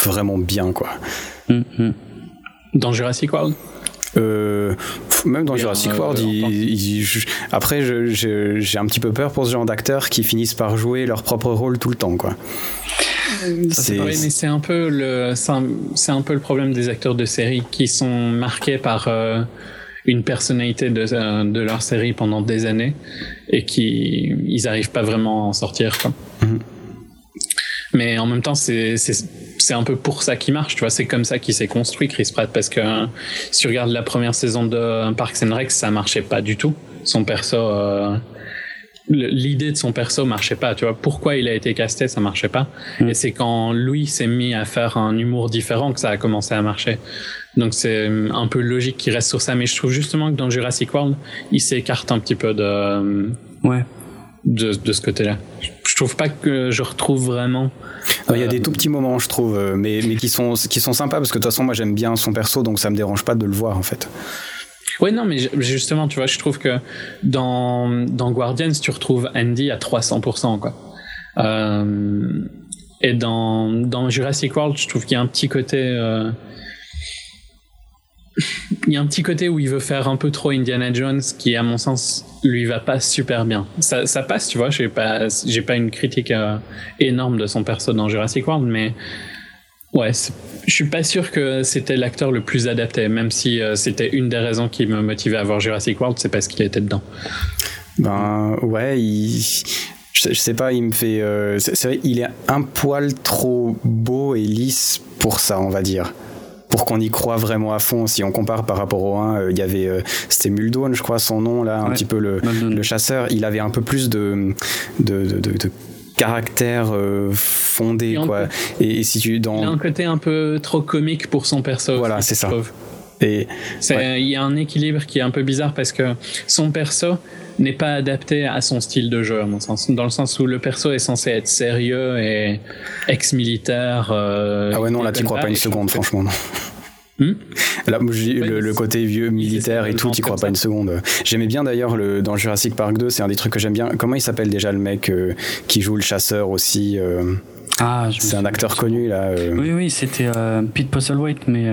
vraiment bien, quoi. Mm -hmm. Dans Jurassic World? Euh, même dans Jurassic World, euh, il, il, je, après j'ai un petit peu peur pour ce genre d'acteurs qui finissent par jouer leur propre rôle tout le temps, quoi. C'est mais c'est un peu le c'est un, un, peu le problème des acteurs de série qui sont marqués par euh, une personnalité de, de leur série pendant des années et qui ils arrivent pas vraiment à en sortir quoi. -hmm. mais en même temps c'est c'est un peu pour ça qui marche tu vois c'est comme ça qu'il s'est construit Chris Pratt parce que si tu regardes la première saison de Parks and Rec ça marchait pas du tout son perso euh, l'idée de son perso marchait pas tu vois. Pourquoi il a été casté ça marchait pas. Mmh. et c'est quand Louis s'est mis à faire un humour différent que ça a commencé à marcher. Donc c'est un peu logique qu'il reste sur ça. Mais je trouve justement que dans Jurassic World il s'écarte un petit peu de ouais. de, de ce côté là je trouve pas que je retrouve vraiment il y a des tout petits moments je trouve mais, mais qui sont qui sont sympas parce que de toute façon moi j'aime bien son perso donc ça me dérange pas de le voir en fait oui, non, mais justement, tu vois, je trouve que dans, dans Guardians, tu retrouves Andy à 300%, quoi. Euh, et dans, dans Jurassic World, je trouve qu'il y a un petit côté. Euh, il y a un petit côté où il veut faire un peu trop Indiana Jones qui à mon sens lui va pas super bien ça, ça passe tu vois j'ai pas pas une critique euh, énorme de son perso dans Jurassic World mais ouais je suis pas sûr que c'était l'acteur le plus adapté même si euh, c'était une des raisons qui me motivait à voir Jurassic World c'est parce qu'il était dedans ben ouais il je, je sais pas il me fait euh, c'est vrai il est un poil trop beau et lisse pour ça on va dire pour qu'on y croit vraiment à fond. Si on compare par rapport au 1, il euh, y avait euh, c'était Muldoon, je crois son nom là, un ouais, petit peu le, le, chasseur. Il avait un peu plus de de, de, de, de caractère euh, fondé et quoi. Et, et, si tu dans il a un côté un peu trop comique pour son perso. Voilà, c'est ça. Et ouais. il y a un équilibre qui est un peu bizarre parce que son perso n'est pas adapté à son style de jeu, à mon sens. Dans le sens où le perso est censé être sérieux et ex-militaire. Euh, ah ouais, non, là, tu crois pas une seconde, franchement, non. Hmm Là, le, le, côté vieux militaire et tout, t'y crois pas ça. une seconde. J'aimais bien d'ailleurs dans Jurassic Park 2, c'est un des trucs que j'aime bien. Comment il s'appelle déjà le mec euh, qui joue le chasseur aussi euh... Ah, c'est un acteur connu là. Euh. Oui, oui, c'était Pete Postlethwaite, mais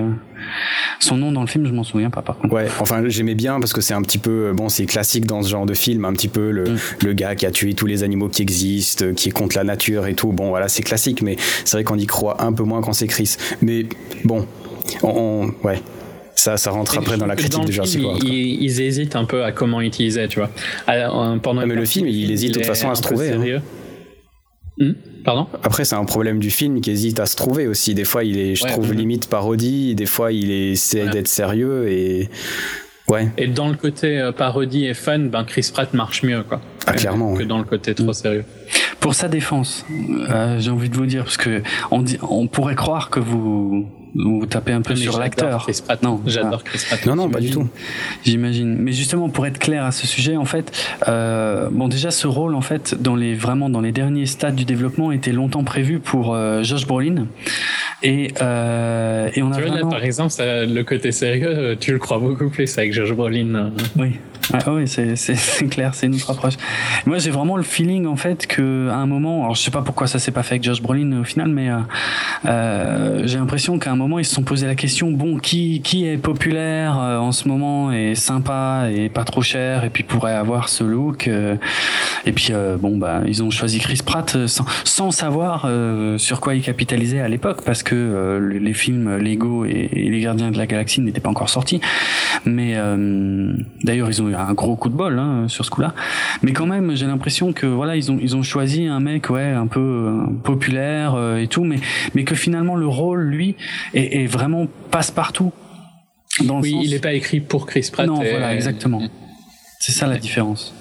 son nom dans le film, je m'en souviens pas par contre. Ouais, enfin j'aimais bien parce que c'est un petit peu, bon, c'est classique dans ce genre de film, un petit peu le, mm. le, gars qui a tué tous les animaux qui existent, qui est contre la nature et tout. Bon, voilà, c'est classique, mais c'est vrai qu'on y croit un peu moins quand c'est Chris. Mais bon, on, ouais. Ça, ça rentre après dans la critique de Jurassic World. Ils, hésitent un peu à comment utiliser, tu vois. pendant mais le film, il hésite de toute façon à se trouver. Hein. Hmm? Pardon? Après, c'est un problème du film qui hésite à se trouver aussi. Des fois, il est, je trouve, limite parodie. Des fois, il essaie d'être sérieux et. Ouais. Et dans le côté euh, parodie et fun, ben Chris Pratt marche mieux, quoi. Ah, clairement. Que dans le côté trop hmm. sérieux. Pour sa défense, euh, j'ai envie de vous dire, parce que on, dit, on pourrait croire que vous vous tapez un peu sur l'acteur. Non, j'adore Chris Pratt. Non, non, pas du tout. J'imagine. Mais justement, pour être clair à ce sujet, en fait, euh, bon, déjà, ce rôle, en fait, dans les vraiment dans les derniers stades du développement, était longtemps prévu pour euh, Josh Brolin. Et, euh, et on a tu vois, là, par exemple, le côté sérieux, tu le crois beaucoup plus avec Josh Brolin. Oui. Ah oui, c'est clair, c'est une autre approche. Moi, j'ai vraiment le feeling en fait que à un moment, alors je sais pas pourquoi ça s'est pas fait avec Josh Brolin au final, mais euh, euh, j'ai l'impression qu'à un moment ils se sont posé la question bon, qui qui est populaire euh, en ce moment et sympa et pas trop cher et puis pourrait avoir ce look euh, et puis euh, bon bah ils ont choisi Chris Pratt sans, sans savoir sur quoi ils capitalisaient à l'époque parce que les films Lego et, et, les Gardiens de la Galaxie n'étaient pas encore sortis, mais d'ailleurs ils ont eu un gros coup de bol hein, sur ce coup-là. Mais quand même, j'ai l'impression que voilà, ils ont ils ont choisi un mec ouais un peu euh, populaire euh, et tout, mais mais que finalement le rôle lui est, est vraiment passe partout. Dans oui, il n'est pas écrit pour Chris Pratt. Non, voilà, exactement. C'est ça la différence.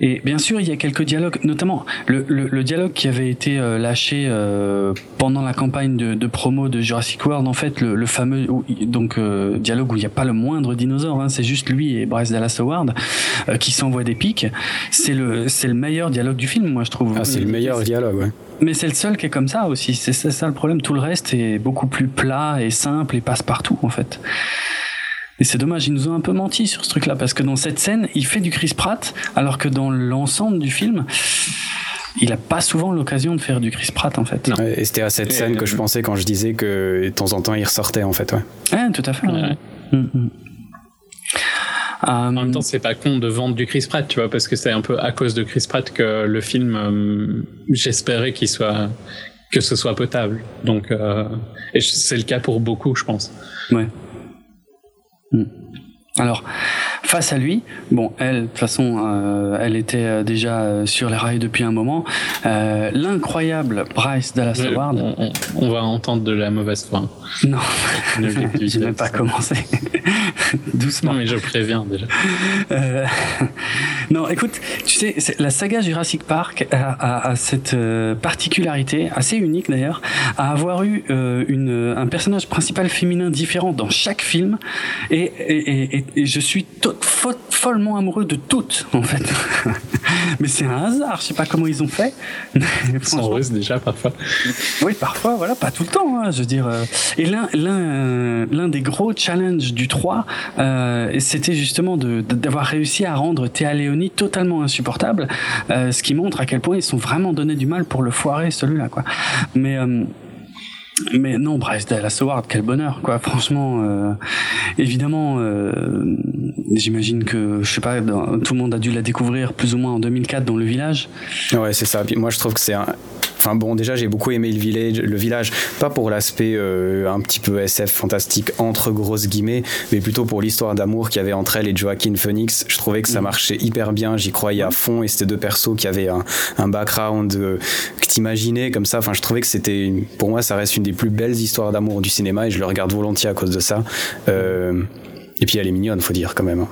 Et bien sûr, il y a quelques dialogues, notamment le, le, le dialogue qui avait été euh, lâché euh, pendant la campagne de, de, promo de Jurassic World, en fait, le, le fameux donc euh, dialogue où il n'y a pas le moindre dinosaure, hein, c'est juste lui et Bryce Dallas Howard qui s'envoient des pics. C'est le c'est le meilleur dialogue du film, moi je trouve. Ah, c'est le meilleur dialogue, ouais. Mais c'est le seul qui est comme ça aussi. C'est ça le problème. Tout le reste est beaucoup plus plat et simple et passe partout en fait. Et c'est dommage, ils nous ont un peu menti sur ce truc-là, parce que dans cette scène, il fait du Chris Pratt, alors que dans l'ensemble du film, il a pas souvent l'occasion de faire du Chris Pratt en fait. et c'était à cette scène que je pensais quand je disais que de temps en temps il ressortait en fait. Ouais, ouais tout à fait. Ouais. Mm, mm. En même temps, c'est pas con de vendre du Chris Pratt, tu vois, parce que c'est un peu à cause de Chris Pratt que le film, euh, j'espérais qu'il soit, que ce soit potable. Donc, euh, et c'est le cas pour beaucoup, je pense. Ouais. Hmm. Alors, face à lui, bon, elle, de toute façon, euh, elle était euh, déjà euh, sur les rails depuis un moment. L'incroyable Bryce Dallas Howard. On, va entendre de la mauvaise foi. Non, je n'ai pas commencé. Doucement. Non, mais je préviens déjà. non, écoute, tu sais, la saga Jurassic Park a, a, cette particularité, assez unique d'ailleurs, à avoir eu une, un personnage principal féminin différent dans chaque film et, et, et et je suis follement amoureux de toutes en fait. Mais c'est un hasard, je sais pas comment ils ont fait. Ils sont heureuses déjà parfois. Oui, parfois, voilà, pas tout le temps. Hein, je veux dire. Euh. Et l'un, l'un, des gros challenges du 3, euh, c'était justement d'avoir réussi à rendre Théa Léonie totalement insupportable, euh, ce qui montre à quel point ils sont vraiment donné du mal pour le foirer celui-là, quoi. Mais euh, mais non, Bryce Dallas Howard, quel bonheur, quoi. Franchement, euh, évidemment, euh, j'imagine que, je sais pas, tout le monde a dû la découvrir plus ou moins en 2004 dans le village. Ouais, c'est ça. Moi, je trouve que c'est un, Enfin bon, déjà j'ai beaucoup aimé le village, le village pas pour l'aspect euh, un petit peu SF fantastique entre grosses guillemets, mais plutôt pour l'histoire d'amour qu'il y avait entre elle et Joaquin Phoenix. Je trouvais que ça mm. marchait hyper bien, j'y croyais à fond et c'était deux persos qui avaient un, un background euh, que t'imaginais comme ça. Enfin, je trouvais que c'était, pour moi, ça reste une des plus belles histoires d'amour du cinéma et je le regarde volontiers à cause de ça. Euh, et puis elle est mignonne, faut dire quand même.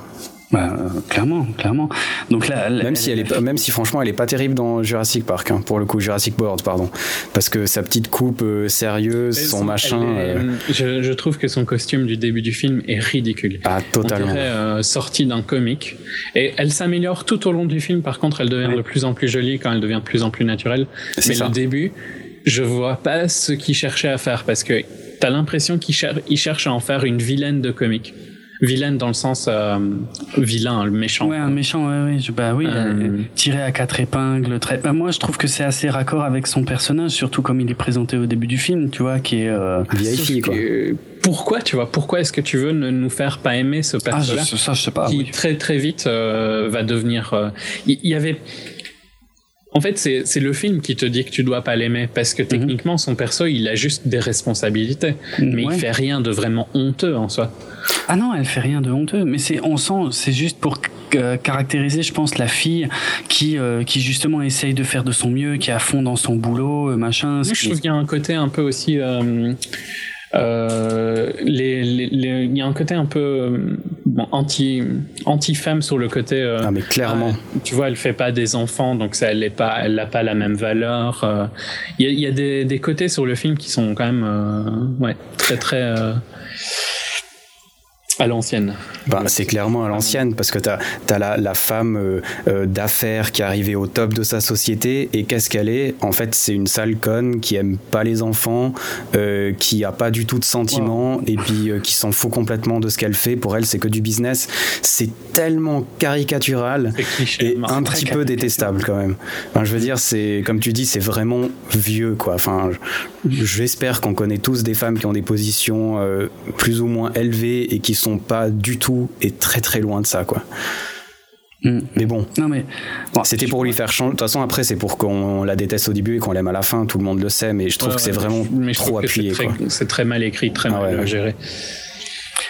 Bah, clairement, clairement. Donc là, même si elle est, même si franchement, elle est pas terrible dans Jurassic Park, hein, pour le coup, Jurassic World, pardon, parce que sa petite coupe euh, sérieuse, son, machin. Euh, je, je, trouve que son costume du début du film est ridicule. Ah, totalement. On euh, sorti d'un comic, et elle s'améliore tout au long du film. Par contre, elle devient de plus en plus jolie quand elle devient de plus en plus naturelle. Mais ça. le début, je vois pas ce qu'il cherchait à faire, parce que t'as l'impression qu'il cher cherche à en faire une vilaine de comic Vilaine dans le sens euh, vilain, le méchant. Ouais, un méchant, ouais, ouais. bah oui, euh... tiré à quatre épingles. Très... Bah, moi, je trouve que c'est assez raccord avec son personnage, surtout comme il est présenté au début du film, tu vois, qui est. Euh... Vieille quoi. Pourquoi, tu vois, pourquoi est-ce que tu veux nous faire pas aimer ce ah, personnage ah, ça, je sais pas. Qui très très vite euh, va devenir. Il y, y avait en fait, c'est le film qui te dit que tu dois pas l'aimer parce que mhm. techniquement, son perso, il a juste des responsabilités, mais il fait rien de vraiment honteux en soi. Ah non, elle fait rien de honteux, mais c'est on sent, c'est juste pour caractériser, je pense, la fille qui euh, qui justement essaye de faire de son mieux, qui est à fond dans son boulot, euh, machin. je trouve qu'il y a un côté un peu aussi. Euh, euh, les, les, il y a un côté un peu bon, anti anti femme sur le côté euh, ah mais clairement euh, tu vois elle fait pas des enfants donc ça elle est pas elle n'a pas la même valeur euh. il y a, y a des, des, côtés sur le film qui sont quand même ouais très très à l'ancienne. Ben, c'est clairement à l'ancienne parce que tu as, la, la, femme euh, euh, d'affaires qui est arrivée au top de sa société et qu'est-ce qu'elle est? En fait, c'est une sale conne qui aime pas les enfants, euh, qui a pas du tout de sentiments et puis qui s'en fout complètement de ce qu'elle fait. Pour elle, c'est que du business. C'est tellement caricatural et un petit peu détestable quand même. Enfin, je veux dire, c'est comme tu dis, c'est vraiment vieux quoi. Enfin, j'espère qu'on connaît tous des femmes qui ont des positions plus ou moins élevées et qui sont pas du tout et très très loin de ça, quoi. Mm. Mais bon, non mais c'était pour lui faire changer. De toute façon, après, c'est pour qu'on la déteste au début et qu'on l'aime à la fin. Tout le monde le sait, mais je trouve que c'est vraiment trop appuyé. C'est très, mal écrit, très ah mal géré.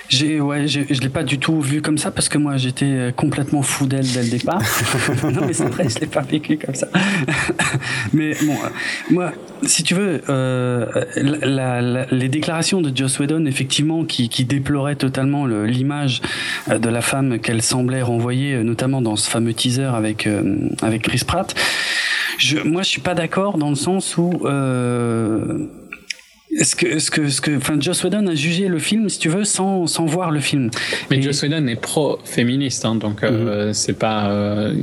J'ai, ouais, je l'ai pas du tout vu comme ça parce que moi j'étais euh, complètement fou d'elle dès le départ. non mais c'est vrai, je l'ai pas vécu comme ça. mais bon, euh, moi, si tu veux, euh, la, la, les déclarations de Joss Whedon, effectivement, qui, qui déploraient totalement l'image euh, de la femme qu'elle semblait renvoyer, notamment dans ce fameux teaser avec avec Chris Pratt. Je, moi, je suis pas d'accord dans le sens où euh, est-ce que, est-ce que, ce que, enfin, Joss Whedon a jugé le film, si tu veux, sans, sans voir le film. Mais Joss Whedon est pro-féministe, hein, donc euh, mhm. c'est pas, euh,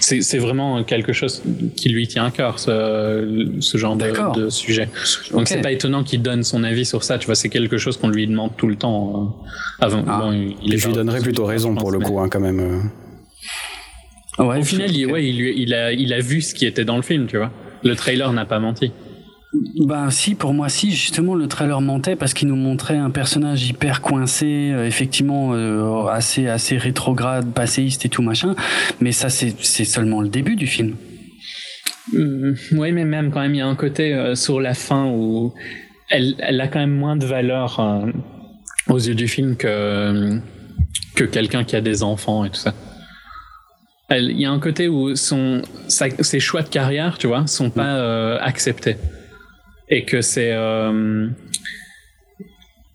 c'est, c'est vraiment quelque chose qui lui tient à cœur, ce, ce genre de, de, sujet. Donc c'est pas étonnant qu'il donne son avis sur ça. Tu vois, c'est quelque chose qu'on lui demande tout le temps euh, avant. Ah. Bon, il, je lui donnerais plutôt raison pour le coup, hein, quand même. Ouais, Au final, il, ouais, il, il, a, il a vu ce qui était dans le film, tu vois. Le trailer n'a pas menti. Ben si, pour moi si, justement le trailer mentait parce qu'il nous montrait un personnage hyper coincé, euh, effectivement euh, assez assez rétrograde, passéiste et tout machin, mais ça c'est seulement le début du film. Mmh, oui, mais même quand même il y a un côté euh, sur la fin où elle, elle a quand même moins de valeur aux yeux du film que que quelqu'un qui a des enfants et tout ça. Il y a un côté où son, ses choix de carrière, tu vois, sont pas acceptés et que c'est euh,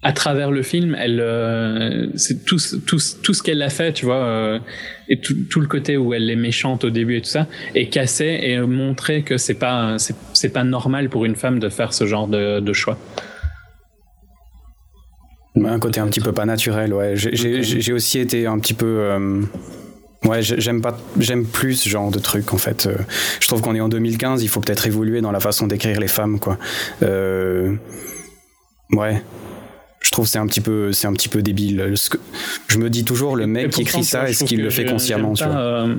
à travers le film, elle, euh, c'est tout, tout, tout ce qu'elle a fait, tu vois, euh, et tout, tout, le côté où elle est méchante au début et tout ça, est cassé et montrer que c'est pas, c'est, pas normal pour une femme de faire ce genre de, de choix. Un côté un petit peu pas naturel, ouais. J'ai, j'ai aussi été un petit peu Ouais, j'aime pas, j'aime plus ce genre de truc en fait. Euh, je trouve qu'on est en 2015, il faut peut-être évoluer dans la façon d'écrire les femmes, quoi. Euh, ouais, je trouve c'est un petit peu, c'est un petit peu débile. Je me dis toujours, le mec qui écrit ça, est-ce qu'il le fait consciemment, tu euh,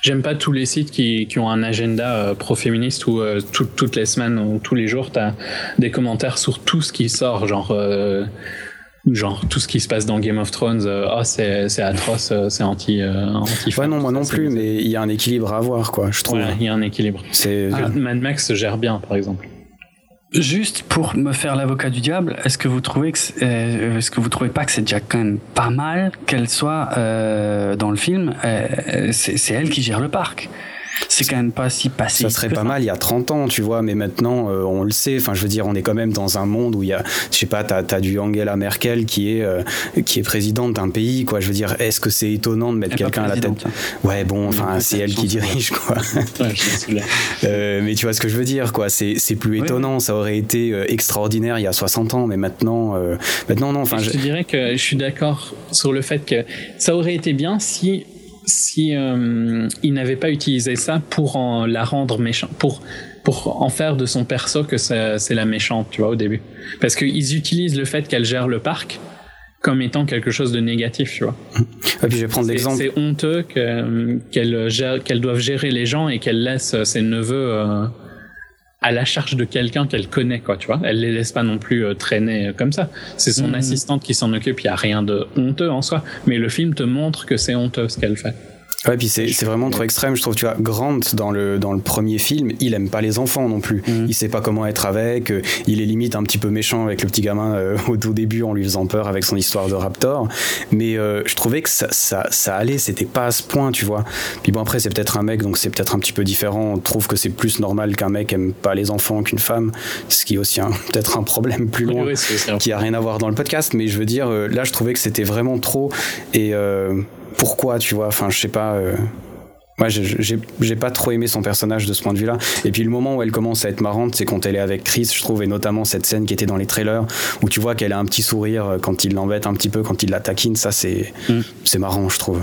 J'aime pas tous les sites qui, qui ont un agenda pro-féministe où toutes les semaines ou tous les jours, t'as des commentaires sur tout ce qui sort, genre genre tout ce qui se passe dans Game of Thrones, euh, oh, c'est atroce, euh, c'est anti, euh, anti. Ouais, non, moi non plus, mais il y a un équilibre à avoir, quoi, je trouve. il y a un équilibre. C'est. Ah, Mad Max gère bien, par exemple. Juste pour me faire l'avocat du diable, est-ce que vous trouvez que est-ce que vous trouvez pas que c'est déjà quand même pas mal qu'elle soit dans le film C'est elle qui gère le parc c'est quand même pas si passé. Ça serait pas mal il y a 30 ans, tu vois, mais maintenant, euh, on le sait. Enfin, je veux dire, on est quand même dans un monde où il y a, je sais pas, t'as as du Angela Merkel qui est, euh, qui est présidente d'un pays, quoi. Je veux dire, est-ce que c'est étonnant de mettre quelqu'un à la tête Ouais, bon, enfin, c'est elle qui dirige, quoi. euh, mais tu vois ce que je veux dire, quoi. C'est plus étonnant. Ça aurait été euh, extraordinaire il y a 60 ans, mais maintenant, maintenant, non. Enfin, je te dirais que je suis d'accord sur le fait que ça aurait été bien si si euh, il n'avait pas utilisé ça pour en, la rendre méchante, pour pour en faire de son perso que c'est la méchante, tu vois, au début. Parce qu'ils utilisent le fait qu'elle gère le parc comme étant quelque chose de négatif, tu vois. Et puis je vais prendre l'exemple. C'est honteux qu'elles qu'elles doivent gérer les gens et qu'elles laissent ses neveux euh, à la charge de quelqu'un qu'elle connaît, quoi, tu vois. Elle les laisse pas non plus euh, traîner comme ça. C'est son mhm. assistante qui s'en occupe. Il y a rien de honteux en soi, mais le film te montre que c'est honteux ce qu'elle fait. Ouais, puis c'est, c'est vraiment trop extrême, je trouve. Tu vois, Grant, dans le, dans le premier film, il aime pas les enfants non plus. Mm. Il sait pas comment être avec. Euh, il est limite un petit peu méchant avec le petit gamin euh, au tout début en lui faisant peur avec son histoire de Raptor. Mais euh, je trouvais que ça, ça, ça allait, c'était pas à ce point, tu vois. Puis bon, après, c'est peut-être un mec, donc c'est peut-être un petit peu différent. On trouve que c'est plus normal qu'un mec aime pas les enfants qu'une femme. Ce qui est aussi peut-être un problème plus loin, qui a rien à voir dans le podcast. Mais je veux dire, là, je trouvais que c'était vraiment trop. Et pourquoi, tu vois. Enfin, je sais pas. Euh... Moi, j'ai pas trop aimé son personnage de ce point de vue-là. Et puis le moment où elle commence à être marrante, c'est quand elle est avec Chris, je trouve, et notamment cette scène qui était dans les trailers, où tu vois qu'elle a un petit sourire euh, quand il l'embête un petit peu, quand il la taquine. Ça, c'est mm. c'est marrant, je trouve.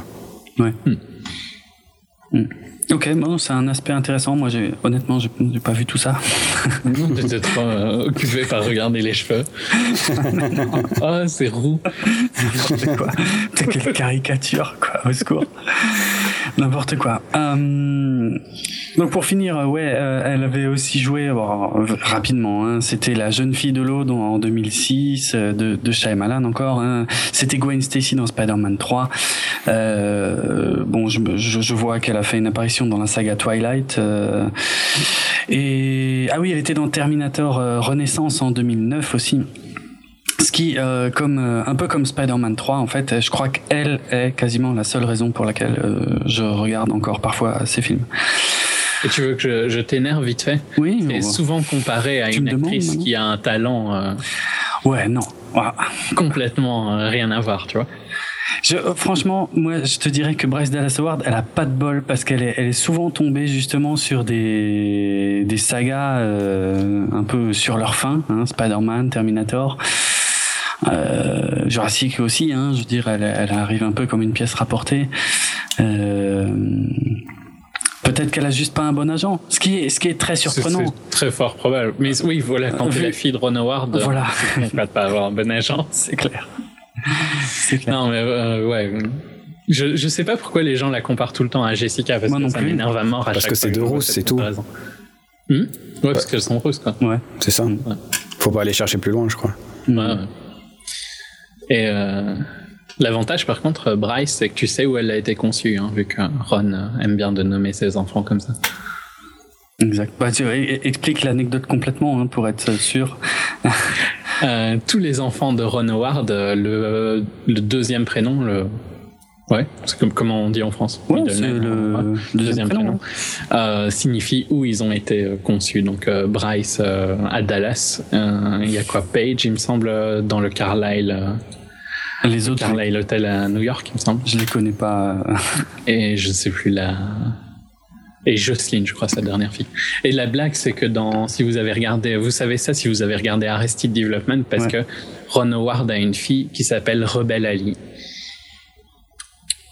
Ouais. Mm. Mm. Ok, bon, c'est un aspect intéressant. Moi, j'ai, honnêtement, j'ai, pas vu tout ça. J'étais trop euh, occupé par regarder les cheveux. oh, c'est roux. N'importe quoi. Quelle caricature, quoi, au secours. N'importe quoi. Euh, donc pour finir, ouais, euh, elle avait aussi joué rapidement. Hein, c'était la jeune fille de l'eau en 2006 euh, de, de Shyamalan encore. Hein, c'était Gwen Stacy dans Spider-Man 3. Euh, bon, je, je, je vois qu'elle a fait une apparition dans la saga Twilight. Euh, et ah oui, elle était dans Terminator Renaissance en 2009 aussi. Ce qui, euh, comme euh, un peu comme Spider-Man 3, en fait, je crois qu'elle est quasiment la seule raison pour laquelle euh, je regarde encore parfois ces films. Et tu veux que je, t'énerve vite fait Oui. C'est souvent comparé à une actrice qui a un talent. ouais, non. Complètement rien à voir, tu vois. Je, franchement, moi, je te dirais que Bryce Dallas Howard, elle a pas de bol parce qu'elle est, elle est souvent tombée justement sur des, des sagas un peu sur leur fin, hein, Spider-Man, Terminator. Euh, Jurassic aussi, hein, je veux dire, elle, elle, arrive un peu comme une pièce rapportée. Euh, Peut-être qu'elle a juste pas un bon agent, ce qui est, ce qui est très surprenant. C'est très fort probable. Mais oui, voilà, quand tu es la fille de Ron Howard, voilà. tu vas pas avoir un bon agent. C'est clair. C'est clair. Non, mais euh, ouais. Je, je sais pas pourquoi les gens la comparent tout le temps à Jessica, parce que ça m'énerve à mort à Parce que c'est deux rousses, c'est tout. Hmm ouais, parce qu'elles sont rousses, quoi. Ouais. C'est ça. Faut pas aller chercher plus loin, je crois. Ouais. Et euh, l'avantage, par contre, Bryce, c'est que tu sais où elle a été conçue, hein, vu que Ron aime bien de nommer ses enfants comme ça. Exact. Bah, tu explique l'anecdote complètement hein, pour être sûr. euh, tous les enfants de Ron Howard, le, le deuxième prénom, le Ouais, c'est comme comment on dit en France? Ouais, c'est le, deuxième, prénom. Euh, signifie où ils ont été euh, conçus. Donc euh, Bryce euh, à Dallas. Euh, il y a quoi? Page, il me semble, dans le Carlisle. Les autres. Carlisle Hotel à New York, il me semble. Je les connais pas. Et je sais plus la. Et Jocelyn, je crois, sa dernière fille. Et la blague, c'est que dans, si vous avez regardé, vous savez ça si vous avez regardé Arrested Development, parce que Ron Howard a une fille qui s'appelle Rebel Ali.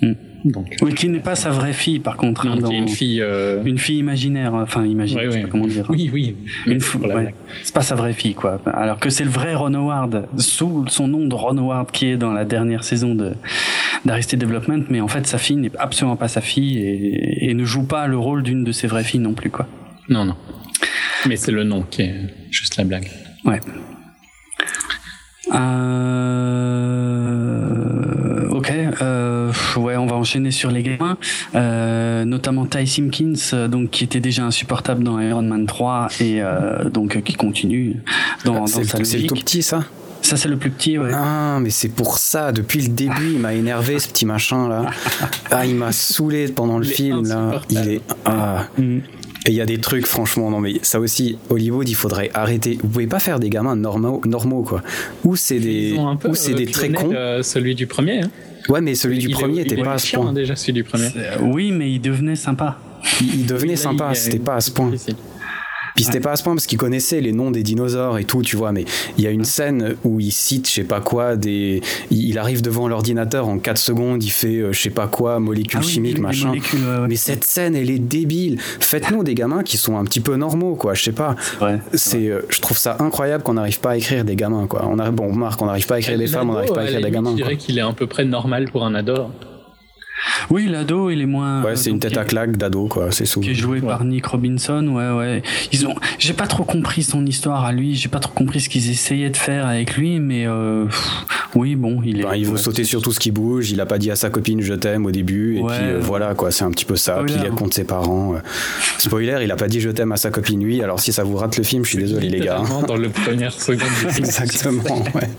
Mm. Donc, oui, qui n'est pas sa vraie fille, par contre. Hein, une fille, euh, une fille imaginaire, enfin imaginaire, je sais pas comment dire. Oui, oui. Une C'est pas sa vraie fille, quoi. Alors que c'est le vrai Ron Howard, sous son nom de Ron Howard, qui est dans la dernière saison de d'Arrested Development, mais en fait, sa fille n'est absolument pas sa fille et, et ne joue pas le rôle d'une de ses vraies filles non plus, quoi. Non, non. Mais c'est le nom qui est juste la blague. Ouais. Euh... Ok. Euh ouais, on va enchaîner sur les gamins, euh, notamment Ty Simpkins, euh, donc qui était déjà insupportable dans Iron Man 3 et euh, donc qui continue dans, dans sa logique. C'est le tout petit, ça? Ça, c'est le plus petit, ouais. Ah, mais c'est pour ça. Depuis le début, il m'a énervé, ce petit machin, là. Ah, il m'a saulé pendant le film, là. Il est. Ah. Mm. Et il y a des trucs, franchement, non mais ça aussi, Hollywood, il faudrait arrêter. Vous pouvez pas faire des gamins normaux, normaux quoi. Ou c'est des, ou c'est des très cons. celui du premier. Hein. Ouais, mais celui du premier était pas à ce point. déjà, celui du premier. Oui, mais il devenait sympa. Il, devenait sympa, c'était pas à ce point. Puis c'était pas à ce point parce qu'il connaissait les noms des dinosaures et tout, tu vois, mais il y a une scène où il cite, je sais pas quoi, des. Il arrive devant l'ordinateur en 4 secondes, il fait, euh, je sais pas quoi, molécules Ah oui, chimiques, machin. molécules, ouais, ouais. Mais cette scène, elle est débile. Faites-nous des gamins qui sont un petit peu normaux, quoi, je sais pas. Ouais, C'est, euh, je trouve ça incroyable qu'on n'arrive pas à écrire des gamins, quoi. On a, bon, Marc, on n'arrive pas à écrire des femmes, on n'arrive pas à écrire des gamins. Je dirais qu'il est à peu près normal pour un ado. Oui, l'ado, il est moins. Ouais, c'est une tête à claque d'ado, quoi, c'est sous. qui est joué par Nick Robinson, ouais, ouais. Ils ont, j'ai pas trop compris son histoire à lui, j'ai pas trop compris ce qu'ils essayaient de faire avec lui, mais euh, oui, bon, il est. Ben, il veut ouais, sauter sur tout ce qui bouge, il a pas dit à sa copine je t'aime au début, et Ouais. puis euh, voilà quoi, c'est un petit peu ça, Spoiler. puis il est contre ses parents. euh. Spoiler, il a pas dit je t'aime à sa copine lui, alors si ça vous rate le film, je suis désolé les gars. hein. Dans le première seconde du film. Exactement, ouais.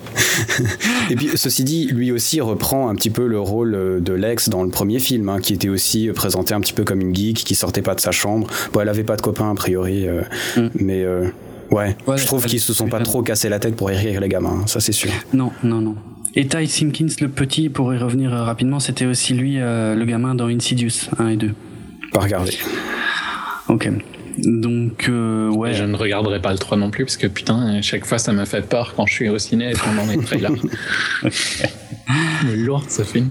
Et puis, ceci dit, lui aussi reprend un petit peu le rôle de Lex dans le premier film, hein, qui était aussi présenté un petit peu comme une geek, qui sortait pas de sa chambre. Bon, elle avait pas de copain, a priori, euh, Mm. mais euh, ouais, Ouais, je trouve qu'ils se sont pas trop cassé la tête pour écrire les gamins, hein, ça c'est sûr. Non, non, non. Et Ty Simpkins, le petit, pour y revenir euh, rapidement, c'était aussi lui, euh, le gamin dans Insidious 1 et 2. Pas regarder. Ok. Donc, euh, ouais. Et je ne regarderai pas le 3 non plus, parce que putain, à chaque fois ça me fait peur quand je suis au ciné et qu'on en est très là. Lourd ce film.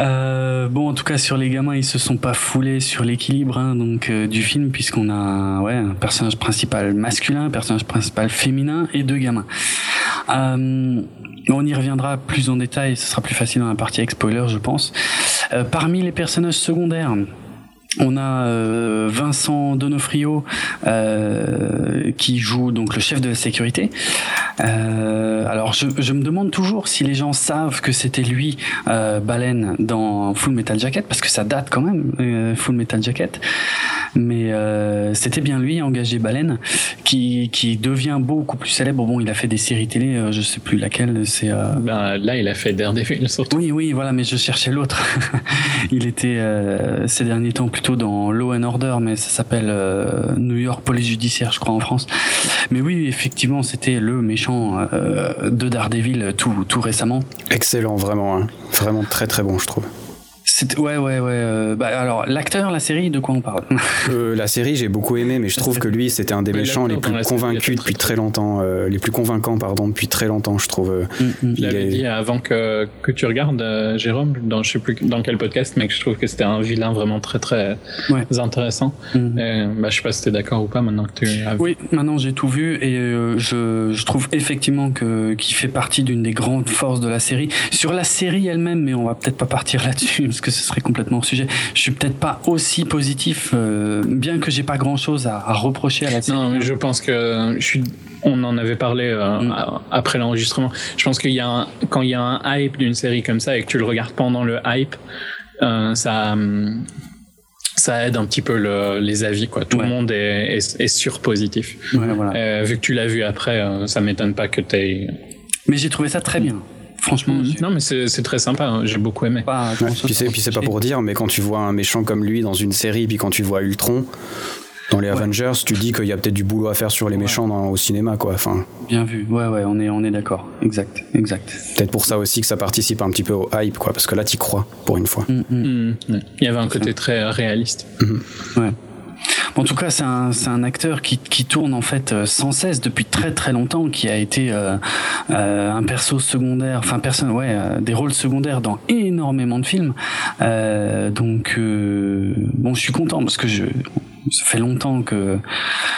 Euh, bon, en tout cas, sur les gamins, ils se sont pas foulés sur l'équilibre hein, donc euh, du film, puisqu'on a ouais, un personnage principal masculin, un personnage principal féminin et deux gamins. Euh, on y reviendra plus en détail, ce sera plus facile dans la partie avec spoiler, je pense. Euh, parmi les personnages secondaires, on a euh, Vincent Donofrio euh, qui joue donc le chef de la sécurité. Euh, alors je, je me demande toujours si les gens savent que c'était lui euh, Baleine dans Full Metal Jacket parce que ça date quand même euh, Full Metal Jacket. Mais euh, c'était bien lui engagé Baleine qui qui devient beaucoup plus célèbre. Bon, il a fait des séries télé, euh, je sais plus laquelle. C'est euh, Ben, là, il a fait Daredevil surtout. oui, oui, voilà, mais je cherchais l'autre. il était euh, ces derniers temps plutôt dans Law and Order, mais ça s'appelle euh, New York Police Judiciaire, je crois, en France. Mais oui, effectivement, c'était le méchant euh, de Daredevil tout, tout récemment. Excellent, vraiment, hein. vraiment très très bon, je trouve. C'était ouais, ouais, ouais. euh, bah, alors, l'acteur, la série, de quoi on parle? Euh, la série, j'ai beaucoup aimé, mais je trouve que lui, c'était un des Oui, méchants les plus convaincus depuis très très longtemps, euh, les plus convaincants, pardon, depuis très longtemps, je trouve. euh, Mm, mm. Je l'avais il est- dit avant que, que tu regardes, euh, Jérôme, dans je sais plus dans quel podcast, mais que je trouve que c'était un vilain vraiment très très Ouais. intéressant. Mm. Et, bah, je sais pas si t'es d'accord ou pas maintenant que tu as vu. Oui, maintenant j'ai tout vu et euh, je, je trouve effectivement que qu'il fait partie d'une des grandes forces de la série. Sur la série elle-même, mais on va peut-être pas partir là-dessus parce que ce serait complètement hors sujet. Je suis peut-être pas aussi positif, euh, bien que j'ai pas grand-chose à, à reprocher à la série. Non, mais je pense que je suis. On en avait parlé euh, Mm. a- après l'enregistrement. Je pense qu'il y a un, quand il y a un hype d'une série comme ça et que tu le regardes pendant le hype, euh, ça hum, ça aide un petit peu le- les avis quoi. Tout Ouais. le monde est, est, est surpositif. Ouais, voilà. Euh, vu que tu l'as vu après, euh, ça m'étonne pas que t'aies. Mais j'ai trouvé ça très bien. Franchement, j'ai Non, mais c'est très sympa. hein. J'ai beaucoup aimé. pas Ouais, puis c'est pas pour dire, mais quand tu vois un méchant comme lui dans une série, puis quand tu vois Ultron dans les Avengers, tu dis qu'il y a peut-être du boulot à faire sur les méchants dans- au cinéma, quoi. Enfin, Bien vu. Ouais, ouais, on est on est d'accord. Exact, exact. peut-être pour ça aussi que ça participe un petit peu au hype, quoi, parce que là, t'y crois pour une fois. Mm, mm. Mm. Il y avait un côté très réaliste. Ouais. En tout cas, c'est un, un acteur qui, qui tourne en fait euh, sans cesse depuis très très longtemps, qui a été euh, euh, un perso secondaire, enfin personne, ouais, euh, des rôles secondaires dans énormément de films. Euh, donc euh, bon, je suis content parce que je ça fait longtemps que,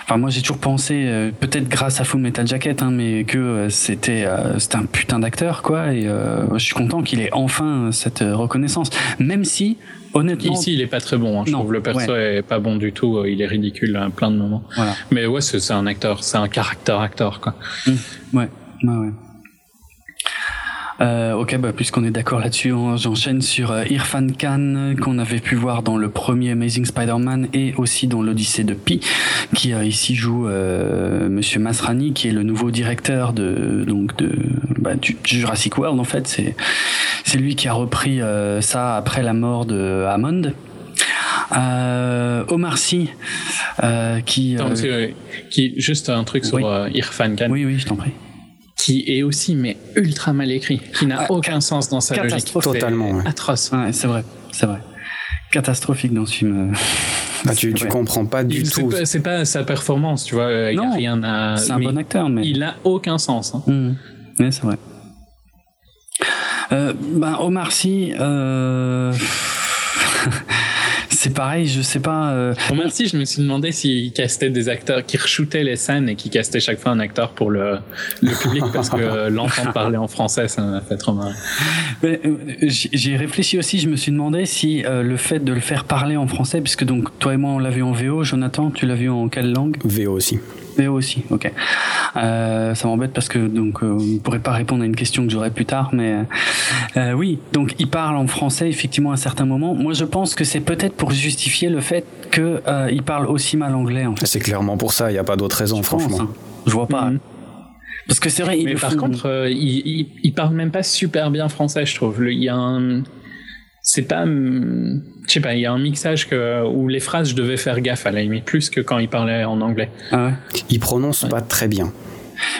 enfin moi j'ai toujours pensé, euh, peut-être grâce à Full Metal Jacket, hein, mais que c'était euh, c'était un putain d'acteur quoi, et je suis content qu'il ait enfin cette reconnaissance, même si honnêtement, Ici, il est pas très bon. hein. Je Non, trouve le perso est pas bon du tout. Il est ridicule à plein de moments. voilà. Mais ouais, c'est un acteur, c'est un caractère acteur quoi. Ouais, ouais, ouais. Euh, ok, bah, puisqu'on est d'accord là-dessus, on- j'enchaîne sur euh, Irfan Khan qu'on avait pu voir dans le premier Amazing Spider-Man et aussi dans l'Odyssée de Pi, qui euh, ici joue euh, Monsieur Masrani, qui est le nouveau directeur de donc de bah, du Jurassic World en fait. C'est c'est lui qui a repris euh, ça après la mort de Hammond. Euh, Omar Sy, euh, qui euh, que, qui, juste un truc sur oui. Irfan Khan, oui oui, je t'en prie. Qui est aussi mais ultra mal écrit, qui n'a Ah, aucun sens dans sa logique. Totalement, ouais. Atroce. Ouais, c'est vrai, c'est vrai. Catastrophique dans ce film. euh. Ah, tu, tu comprends pas du tout. C'est pas, sa performance, tu vois. Il non, a rien à. C'est un bon acteur, mais. Il a aucun sens. Hein. Mmh. c'est vrai. Euh, ben, Omar Sy. Euh... c'est pareil, je sais pas. Euh... Bon, merci, je me suis demandé s'il castait des acteurs, qui re les scènes et qui castait chaque fois un acteur pour le, le public parce que l'entendre parler en français, ça m'a fait trop mal. Euh, j'ai réfléchi aussi, je me suis demandé si euh, le fait de le faire parler en français, puisque donc toi et moi on l'a vu en VO, Jonathan, tu l'as vu en quelle langue? VO aussi. VO aussi, ok. Euh, ça m'embête parce que donc euh, on ne pourrait pas répondre à une question que j'aurai plus tard, mais euh, oui, donc il parle en français effectivement à certains moments. Moi, je pense que c'est peut-être pour justifier le fait que euh, il parle aussi mal anglais. En fait. C'est clairement pour ça. Il n'y a pas d'autre raison, franchement. Pense, hein. Je vois pas. Mhm. Parce que c'est vrai. Mais par contre, euh, il, il, il, parle même pas super bien français, je trouve. Il y a un c'est pas hum, je sais pas il y a un mixage que, où les phrases je devais faire gaffe à la limite plus que quand il parlait en anglais ah ouais. il prononce pas très bien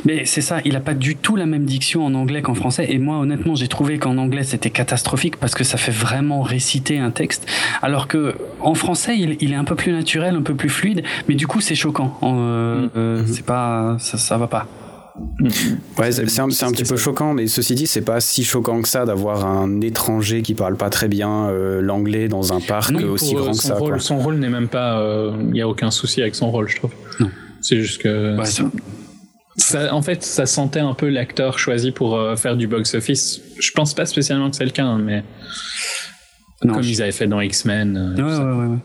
mais c'est ça, il a pas du tout la même diction en anglais qu'en français. Et moi, honnêtement, j'ai trouvé qu'en anglais c'était catastrophique parce que ça fait vraiment réciter un texte, alors que en français il, il est un peu plus naturel, un peu plus fluide. Mais du coup, c'est choquant. Euh, euh, c'est pas, ça, ça va pas. Ouais, c'est un, un, petit peu choquant, mais ceci dit, c'est pas si choquant que ça d'avoir un étranger qui parle pas très bien euh, l'anglais dans un parc aussi grand que ça. Rôle, quoi. Son rôle n'est même pas. Il euh, n'y a aucun souci avec son rôle, je trouve. C'est juste que. Ouais, ça, en fait, ça sentait un peu l'acteur choisi pour euh, faire du box-office. Je pense pas spécialement que c'est le cas, hein, mais. Non, comme je... ils avaient fait dans X-Men. ouais, ouais, ouais, ouais.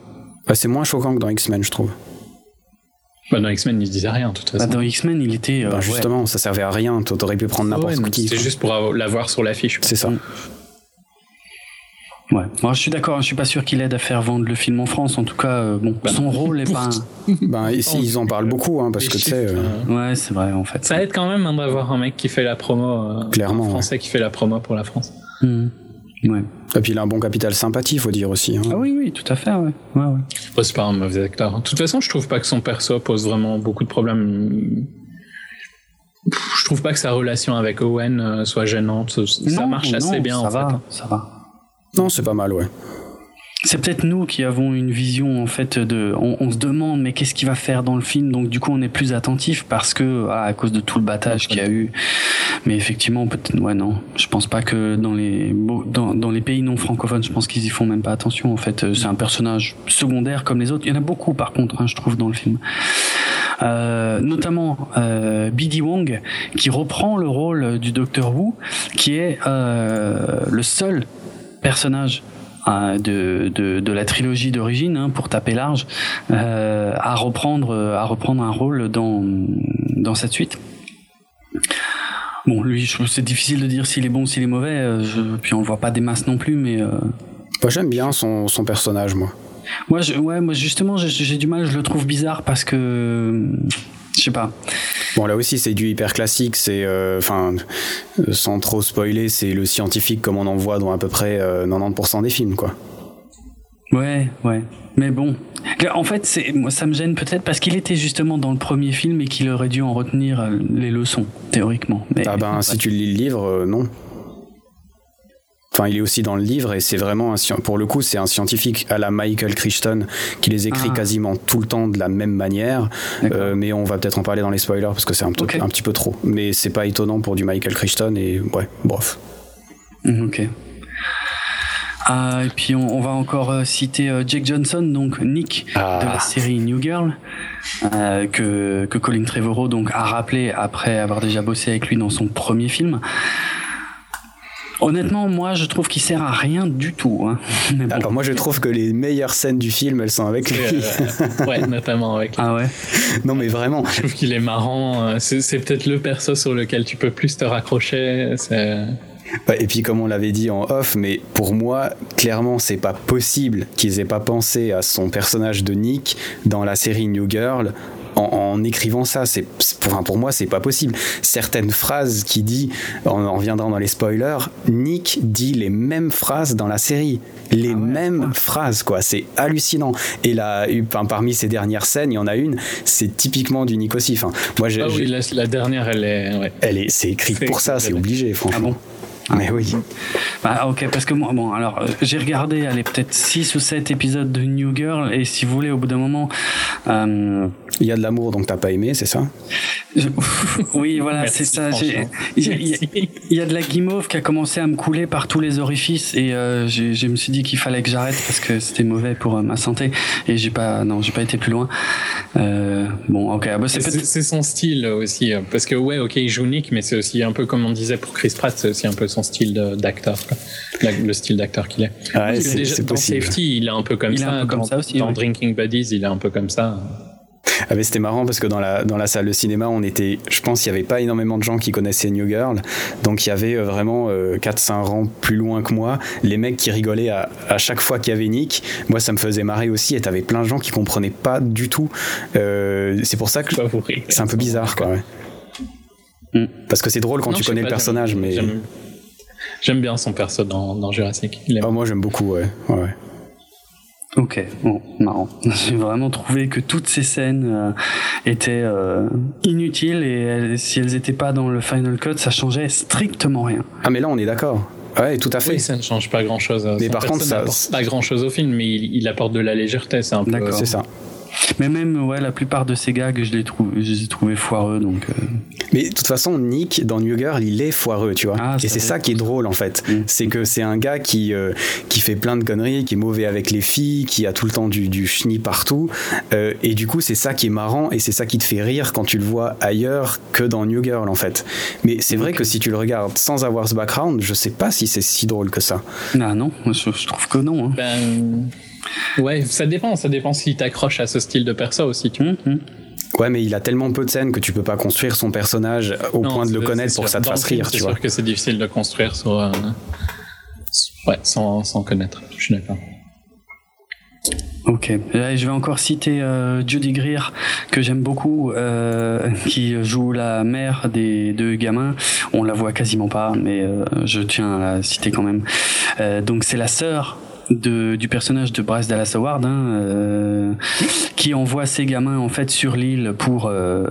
Bah, c'est moins choquant que dans X-Men, je trouve. Bah dans X-Men, il disait rien, de toute façon. Bah dans X-Men, il était. Euh, bah justement, ouais. ça servait à rien. T'aurais pu prendre n'importe ouais, qui. C'était juste pour l'avoir sur l'affiche. C'est ça. Ouais. Moi, je suis d'accord. Je suis pas sûr qu'il aide à faire vendre le film en France. En tout cas, euh, bon, bah, son rôle est pas. Un... bah, ici, ils en parlent beaucoup, hein, parce que tu sais. Euh... Ouais, c'est vrai, en fait. Ça aide quand même hein, d'avoir un mec qui fait la promo. Euh, Clairement. Un français ouais. qui fait la promo pour la France. Mmh. Ouais. Et puis il a un bon capital sympathie, faut dire aussi. Hein. Ah oui, oui, tout à fait, ouais. ouais, ouais. Bah, c'est pas un mauvais acteur. De toute façon, je trouve pas que son perso pose vraiment beaucoup de problèmes. Je trouve pas que sa relation avec Owen soit gênante. Ça non, marche assez non, bien ça en va, fait. Ça va. Non, c'est pas mal, ouais. C'est peut-être nous qui avons une vision en fait de. On, se demande mais qu'est-ce qu'il va faire dans le film? Donc du coup on est plus attentif parce que ah, à cause de tout le battage qu'il y a eu. Mais effectivement peut-être ouais non je pense pas que dans les dans, dans les pays non francophones je pense qu'ils y font même pas attention en fait c'est un personnage secondaire comme les autres. Il y en a beaucoup par contre hein, je trouve dans le film. Euh, notamment euh, B.D. Wong qui reprend le rôle du Docteur Wu qui est euh, le seul personnage de, de, de, la trilogie d'origine, hein, pour taper large, euh, à reprendre à reprendre un rôle dans dans cette suite. Bon, lui, c'est difficile de dire s'il est bon, s'il est mauvais. Euh, je, puis on le voit pas des masses non plus, mais. Euh... Moi, j'aime bien son, son personnage, moi. Moi, je, ouais, moi justement, j'ai du mal. Je le trouve bizarre parce que je sais pas. Bon là aussi c'est du hyper classique, c'est enfin euh, sans trop spoiler, c'est le scientifique comme on en voit dans à peu près euh, 90% des films quoi. Ouais, ouais. Mais bon, en fait, c'est moi ça me gêne peut-être parce qu'il était justement dans le premier film et qu'il aurait dû en retenir euh, les leçons théoriquement. Mais, ah ben si tu lis le livre, euh, non. Enfin, il est aussi dans le livre et c'est vraiment un, pour le coup, c'est un scientifique à la Michael Crichton qui les écrit ah. quasiment tout le temps de la même manière. Euh, mais on va peut-être en parler dans les spoilers parce que c'est un, okay. un, petit peu trop. Mais c'est pas étonnant pour du Michael Crichton et ouais, bref. Mmh, ok. Ah, et puis on, on va encore euh, citer euh, Jake Johnson, donc Nick ah. de la série New Girl, euh, que, que Colin Trevorrow donc a rappelé après avoir déjà bossé avec lui dans son premier film. Honnêtement, moi, je trouve qu'il sert à rien du tout. Hein. Bon. Alors moi, je trouve que les meilleures scènes du film, elles sont avec lui. Euh, ouais, notamment avec. Ah ouais. Non, mais vraiment. Je trouve qu'il est marrant. C'est peut-être le perso sur lequel tu peux plus te raccrocher. C'est. Et puis comme on l'avait dit en off, mais pour moi, clairement, c'est pas possible qu'ils aient pas pensé à son personnage de Nick dans la série New Girl en, en, écrivant ça. C'est pour, pour moi, c'est pas possible. Certaines phrases qu'il dit, on en reviendra dans les spoilers. Nick dit les mêmes phrases dans la série, les ah ouais, mêmes ouais. phrases, quoi. C'est hallucinant. Et là, parmi ces dernières scènes, il y en a une, c'est typiquement du Nick aussi. Enfin, moi, ah oui, la, la, dernière, elle est, ouais. elle est, c'est écrit pour ça, c'est obligé, franchement. Ah bon? Mais oui. Bah, ok, parce que moi, bon, alors, euh, j'ai regardé, allez, peut-être 6 ou 7 épisodes de New Girl, et si vous voulez, au bout d'un moment. Euh, il y a de l'amour, donc t'as pas aimé, c'est ça? Oui, voilà, c'est ça. Il y, a de la guimauve qui a commencé à me couler par tous les orifices, et euh, je me suis dit qu'il fallait que j'arrête parce que c'était mauvais pour euh, ma santé, et j'ai pas, non, j'ai pas été plus loin. Euh, bon, ok, bah, c'est son style aussi, parce que ouais, ok, il joue Nick, mais c'est aussi un peu comme on disait pour Chris Pratt, c'est aussi un peu son style d'acteur, le style d'acteur qu'il est. Ah c'est dans Safety, il est un peu comme ça. comme dans, ça aussi. Dans Drinking Buddies, il est un peu comme ça. Ah mais c'était marrant parce que dans la, dans la salle de cinéma, on était, je pense, qu'il n'y avait pas énormément de gens qui connaissaient New Girl. Donc il y avait euh, vraiment 4-5 euh, rangs plus loin que moi. Les mecs qui rigolaient à, à chaque fois qu'il y avait Nick. Moi, ça me faisait marrer aussi. Et t'avais plein de gens qui comprenaient pas du tout. Euh, c'est pour ça que c'est un peu bizarre, quoi. Mm. Parce que c'est drôle quand tu connais le personnage, mais. J'aime bien son perso dans, dans Jurassic. Oh, moi, j'aime beaucoup, ouais. ouais. Ok, bon, marrant. J'ai vraiment trouvé que toutes ces scènes euh, étaient euh, inutiles et si elles n'étaient pas dans le Final Cut, ça changeait strictement rien. Ah mais là on est d'accord. Ouais, tout à fait. Oui, ça ne change pas grand chose. Mais par contre, ça pas grand chose au film, mais il, il apporte de la légèreté, c'est un peu. D'accord, c'est ça. Mais même, ouais, la plupart de ces gags, je les, trouve, je les ai trouvés foireux. Donc, euh. Mais de toute façon, Nick, dans New Girl, il est foireux, tu vois. Ah, et c'est ça qui est drôle, en fait. Mm. C'est que c'est un gars qui, euh, qui fait plein de conneries, qui est mauvais avec les filles, qui a tout le temps du, du chenille partout. Euh, et du coup, c'est ça qui est marrant et c'est ça qui te fait rire quand tu le vois ailleurs que dans New Girl, en fait. Mais c'est vrai que si tu le regardes sans avoir ce background, je sais pas si c'est si drôle que ça. Ah non, je, trouve que non. Hein. Ben Ouais, ça dépend, ça dépend si t'accroches à ce style de perso aussi, tu vois. Mhm. Ouais, mais il a tellement peu de scènes que tu peux pas construire son personnage au point de le connaître pour que ça te fasse rire, tu vois. C'est sûr que c'est difficile de construire sur, euh, ouais, sans, sans connaître, je suis d'accord. Ok, je vais encore citer euh, Judy Greer que j'aime beaucoup, euh, qui joue la mère des deux gamins. On la voit quasiment pas, mais euh, je tiens à la citer quand même. Euh, donc c'est la sœur de, du personnage de Bryce Dallas Howard, hein, euh, qui envoie ses gamins en fait sur l'île pour, euh,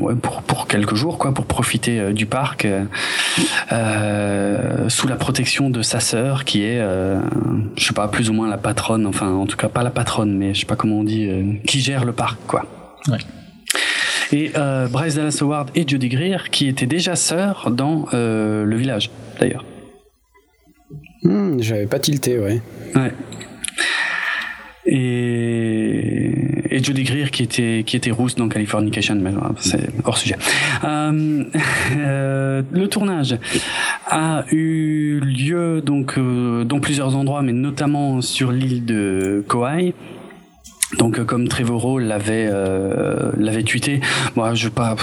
ouais, pour pour quelques jours, quoi, pour profiter euh, du parc euh, sous la protection de sa sœur, qui est, euh, je sais pas, plus ou moins la patronne, enfin en tout cas pas la patronne, mais je sais pas comment on dit, qui gère le parc, quoi. Ouais. Et Bryce Dallas Howard et Judy Greer, qui étaient déjà sœurs dans le village, d'ailleurs. Hmm, j'avais pas tilté, ouais. Ouais. Et, et Judy Greer qui était qui était rousse dans Californication, mais c'est hors sujet. Euh, euh, le tournage a eu lieu donc euh, dans plusieurs endroits, mais notamment sur l'île de Kauai. Donc euh, comme Trevorrow l'avait euh, l'avait tweeté, moi je pas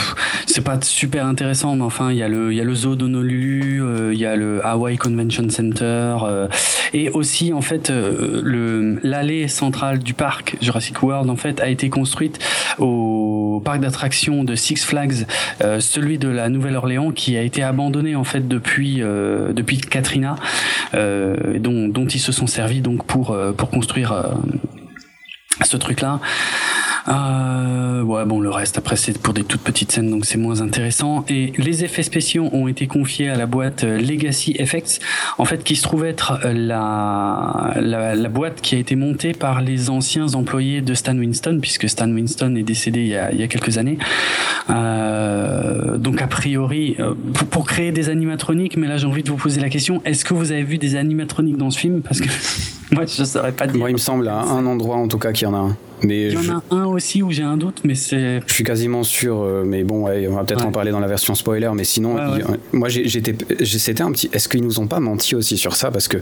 c'est pas super intéressant mais enfin il y a le il y a le zoo d'Honolulu, euh, il y a le Hawaii Convention Center euh, et aussi en fait le l'allée centrale du parc Jurassic World en fait a été construite au parc d'attractions de Six Flags, celui de la Nouvelle-Orléans qui a été abandonné en fait depuis depuis Katrina dont dont ils se sont servis donc pour pour construire ce truc-là. Euh, ouais, bon, le reste, après, c'est pour des toutes petites scènes, donc c'est moins intéressant. Et les effets spéciaux ont été confiés à la boîte euh, Legacy Effects, en fait, qui se trouve être euh, la, la, la, boîte qui a été montée par les anciens employés de Stan Winston, puisque Stan Winston est décédé il y a, il y a quelques années. Euh, donc, a priori, euh, pour, pour, créer des animatroniques, mais là, j'ai envie de vous poser la question, est-ce que vous avez vu des animatroniques dans ce film? Parce que moi, je saurais pas dire. Moi, il me semble, à un endroit, en tout cas, qu'il y en a un. Mais il y en a un aussi où j'ai un doute, mais c'est. Je suis quasiment sûr, euh, mais bon, ouais, on va peut-être en parler dans la version spoiler, mais sinon, moi j'étais, c'était un petit. Est-ce qu'ils nous ont pas menti aussi sur ça? Parce que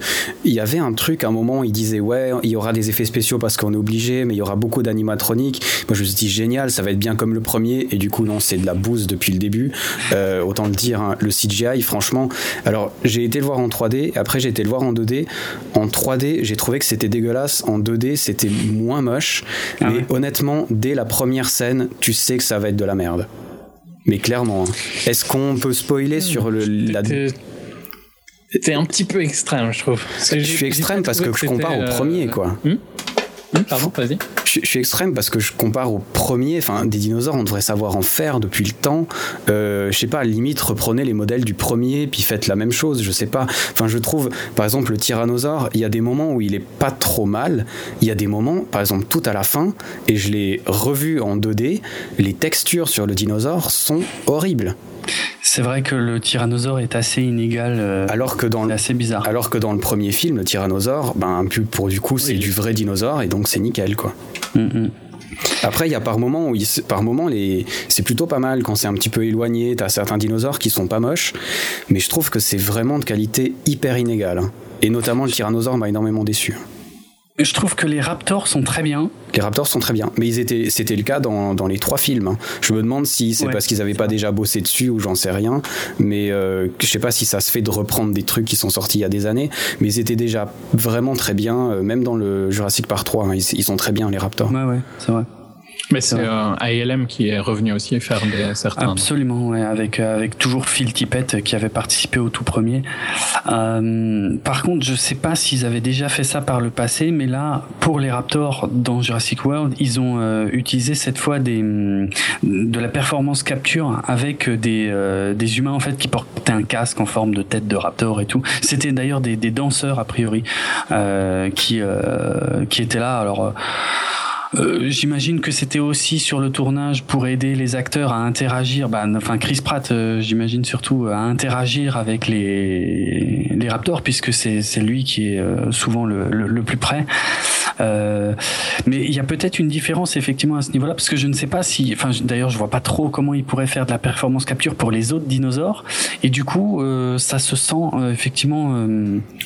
il y avait un truc, à un moment, ils disaient ouais, il y aura des effets spéciaux parce qu'on est obligé, mais il y aura beaucoup d'animatroniques. Moi je me suis dit génial, ça va être bien comme le premier, et du coup non, c'est de la bouse depuis le début. Euh, autant le dire, hein, le CGI, franchement. Alors j'ai été le voir en 3D, après j'ai été le voir en 2D. En 3D, j'ai trouvé que c'était dégueulasse. En 2D, c'était moins moche. Ah mais honnêtement, dès la première scène, tu sais que ça va être de la merde. Mais clairement. Hein. Est-ce qu'on peut spoiler sur le, la. C'était un petit peu extrême, je trouve. Je suis extrême parce que je compare au premier, euh, quoi. Hmm pardon, vas-y. Je, suis extrême parce que je compare au premier. Enfin, des dinosaures, on devrait savoir en faire depuis le temps. Euh, je sais pas, limite, reprenez les modèles du premier, puis faites la même chose. Je sais pas. Enfin, je trouve, par exemple, le tyrannosaure, il y a des moments où il est pas trop mal. Il y a des moments, par exemple, tout à la fin, et je l'ai revu en 2D, les textures sur le dinosaure sont horribles. C'est vrai que le tyrannosaure est assez inégal. Euh, alors que dans le, assez bizarre. Alors que dans le premier film, le tyrannosaure, ben pour du coup c'est du vrai dinosaure et donc c'est nickel quoi. Mm, mm. Après, il y a par moments où par moment les, c'est plutôt pas mal quand c'est un petit peu éloigné. T'as certains dinosaures qui sont pas moches, mais je trouve que c'est vraiment de qualité hyper inégale. Hein. Et notamment le tyrannosaure m'a énormément déçu. Je trouve que les Raptors sont très bien. Les Raptors sont très bien, mais ils étaient, c'était le cas dans, dans les trois films. Hein. Je me demande si c'est parce qu'ils n'avaient pas déjà bossé dessus ou j'en sais rien, mais euh, je sais pas si ça se fait de reprendre des trucs qui sont sortis il y a des années, mais ils étaient déjà vraiment très bien, euh, même dans le Jurassic Park 3, hein. ils, ils, sont très bien les Raptors. Ouais, ouais, c'est vrai. Mais c'est euh, ALM qui est revenu aussi faire des, certains. Absolument, ouais, avec, euh, avec toujours Phil Tippett qui avait participé au tout premier. Euh, par contre, je sais pas s'ils avaient déjà fait ça par le passé, mais là, pour les Raptors dans Jurassic World, ils ont euh, utilisé cette fois des, de la performance capture avec des, euh, des humains en fait qui portaient un casque en forme de tête de Raptor et tout. C'était d'ailleurs des, des danseurs a priori qui, qui étaient là. Alors euh, j'imagine que c'était aussi sur le tournage pour aider les acteurs à interagir, bah, enfin Chris Pratt, euh, j'imagine surtout à interagir avec les, les Raptors puisque c'est lui qui est euh, souvent le, le, plus près. mais il y a peut-être une différence effectivement à ce niveau-là parce que je ne sais pas si, enfin d'ailleurs je vois pas trop comment ils pourraient faire de la performance capture pour les autres dinosaures et du coup ça se sent effectivement.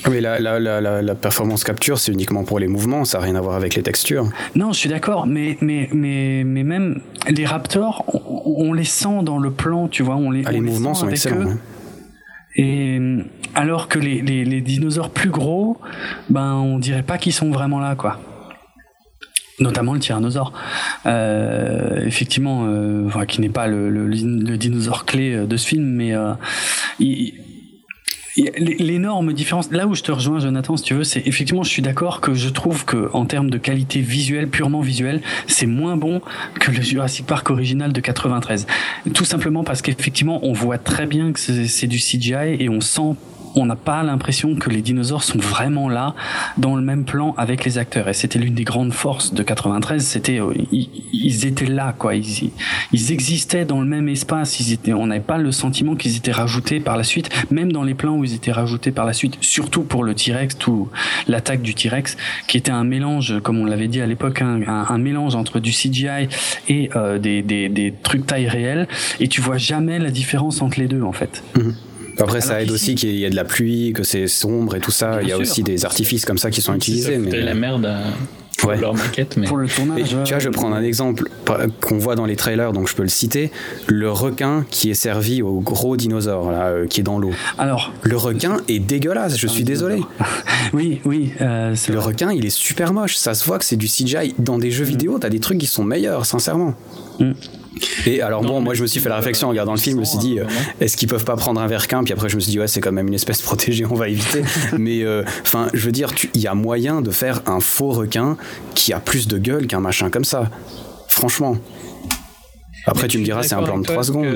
Oui, la, la, la, la performance capture c'est uniquement pour les mouvements, ça n'a rien à voir avec les textures. Non, je suis d'accord, mais, mais, mais, mais même les Raptors, on, les sent dans le plan, tu vois. On les, ah, les mouvements sont excellents. Hein. Et alors que les, les, les, dinosaures plus gros, ben on dirait pas qu'ils sont vraiment là, quoi. Notamment le tyrannosaure, euh, effectivement, euh, qui n'est pas le, le, le, dinosaure clé de ce film, mais euh, il, L'énorme différence, là où je te rejoins, Jonathan, si tu veux, c'est effectivement, je suis d'accord que je trouve que en termes de qualité visuelle, purement visuelle, c'est moins bon que le Jurassic Park original de 93. Tout simplement parce qu'effectivement, on voit très bien que c'est du CGI et on sent on n'a pas l'impression que les dinosaures sont vraiment là dans le même plan avec les acteurs. Et c'était l'une des grandes forces de 93. C'était euh, ils, étaient là, quoi. Ils, existaient dans le même espace. Ils étaient, on n'avait pas le sentiment qu'ils étaient rajoutés par la suite, même dans les plans où ils étaient rajoutés par la suite. Surtout pour le T-Rex, tout l'attaque du T-Rex, qui était un mélange, comme on l'avait dit à l'époque, un, un, mélange entre du CGI et euh, des, trucs taille réelle. Et tu vois jamais la différence entre les deux, en fait. Mhm. Après, ça aide aussi qu'il y ait de la pluie, que c'est sombre et tout ça. Il y a aussi des artifices comme ça qui sont utilisés. Mais la merde. Pour leur maquette, mais... Pour le tournage. tu vois, je vais prendre un exemple qu'on voit dans les trailers, donc je peux le citer. Le requin qui est servi au gros dinosaure, là, euh, qui est dans l'eau. Alors. Le requin est dégueulasse, je suis désolé. oui, oui. Euh, le requin, il est super moche. Ça se voit que c'est du CGI. Dans des jeux mm. vidéo, t'as des trucs qui sont meilleurs, sincèrement. Mm. Et alors bon, moi je me suis fait la réflexion en regardant le film, je me suis dit, euh, est-ce qu'ils peuvent pas prendre un verquin Puis après je me suis dit, ouais, c'est quand même une espèce protégée, on va éviter. Mais euh, enfin, je veux dire, il y a moyen de faire un faux requin qui a plus de gueule qu'un machin comme ça. Franchement. Après, tu me diras, c'est un plan de 3 secondes.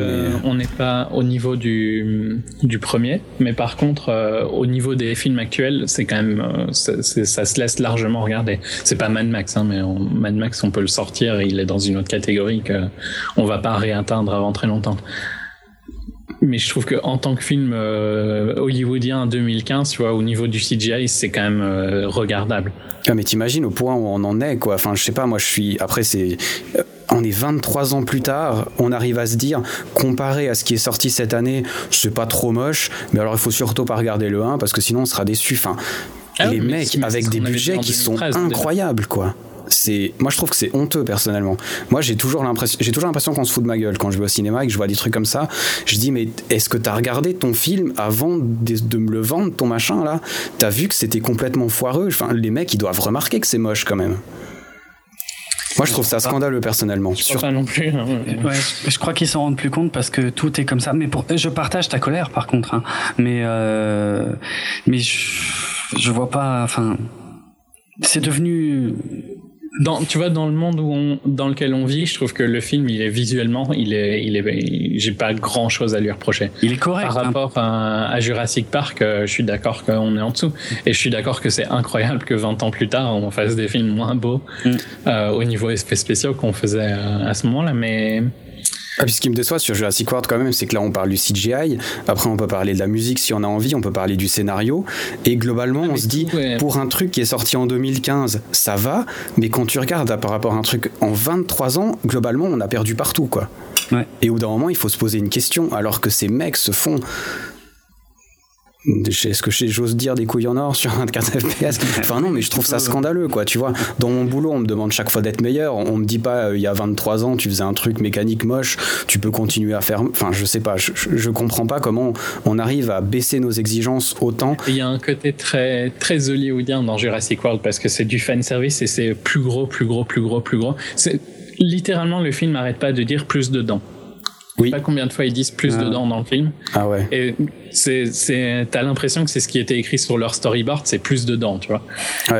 On n'est pas au niveau du, du premier, mais par contre, euh, au niveau des films actuels, c'est quand même, euh, ça, ça, se laisse largement regarder. C'est pas Mad Max, hein, mais Mad Max, on peut le sortir, il est dans une autre catégorie que on va pas réatteindre avant très longtemps. Mais je trouve que en tant que film euh, hollywoodien 2015, tu vois, au niveau du CGI, c'est quand même regardable. Ah, mais t'imagines au point où on en est, quoi. Enfin, je sais pas, moi, je suis. Après, c'est on est 23 ans plus tard, on arrive à se dire, comparé à ce qui est sorti cette année, c'est pas trop moche, mais alors il faut surtout pas regarder le 1 parce que sinon on sera déçu. Enfin, ah les mecs avec des budgets qui sont incroyables, quoi. C'est moi je trouve que c'est honteux personnellement. Moi j'ai toujours l'impression j'ai toujours l'impression qu'on se fout de ma gueule quand je vais au cinéma et que je vois des trucs comme ça. Je dis mais est-ce que t'as regardé ton film avant de, me le vendre ton machin là? T'as vu que c'était complètement foireux? Enfin les mecs ils doivent remarquer que c'est moche quand même moi, je trouve ça scandaleux personnellement. Je pas non plus. Hein. je crois qu'ils s'en rendent plus compte parce que tout est comme ça. Mais pour, je partage ta colère, par contre. Hein. Mais, euh, mais je, je vois pas. Enfin, c'est devenu dans, tu vois, dans le monde où on, dans lequel on vit, je trouve que le film, il est visuellement, il est, il est, j'ai pas grand chose à lui reprocher. Il est correct. Par hein. rapport à, Jurassic Park, euh, je suis d'accord qu'on est en dessous. Et je suis d'accord que c'est incroyable que 20 ans plus tard, on fasse des films moins beaux mm. euh, au niveau effets spéciaux qu'on faisait euh, à ce moment-là. Mais, ah, puis ce qui me déçoit sur Jurassic World quand même, c'est que là on parle du CGI, après on peut parler de la musique si on a envie, on peut parler du scénario, et globalement on se dit, pour un truc qui est sorti en 2015, ça va, mais quand tu regardes par rapport à un truc en 23 ans, globalement on a perdu partout quoi. Et au bout d'un moment il faut se poser une question, alors que ces mecs se font est-ce que j'ose dire des couilles en or sur 24 FPS Enfin non, mais je trouve ça scandaleux, quoi. Tu vois, dans mon boulot, on me demande chaque fois d'être meilleur. On me dit pas, euh, il y a 23 ans, tu faisais un truc mécanique moche, tu peux continuer à faire. Enfin, je sais pas, je, je comprends pas comment on arrive à baisser nos exigences autant. Il y a un côté très très hollywoodien dans Jurassic World parce que c'est du fan service et c'est plus gros, plus gros, plus gros, plus gros. C'est littéralement le film n'arrête pas de dire plus dedans. Oui. sais pas combien de fois ils disent plus ah. dedans dans le film. Ah ouais. Et c'est, c'est, t'as l'impression que c'est ce qui était écrit sur leur storyboard, c'est plus dedans, tu vois.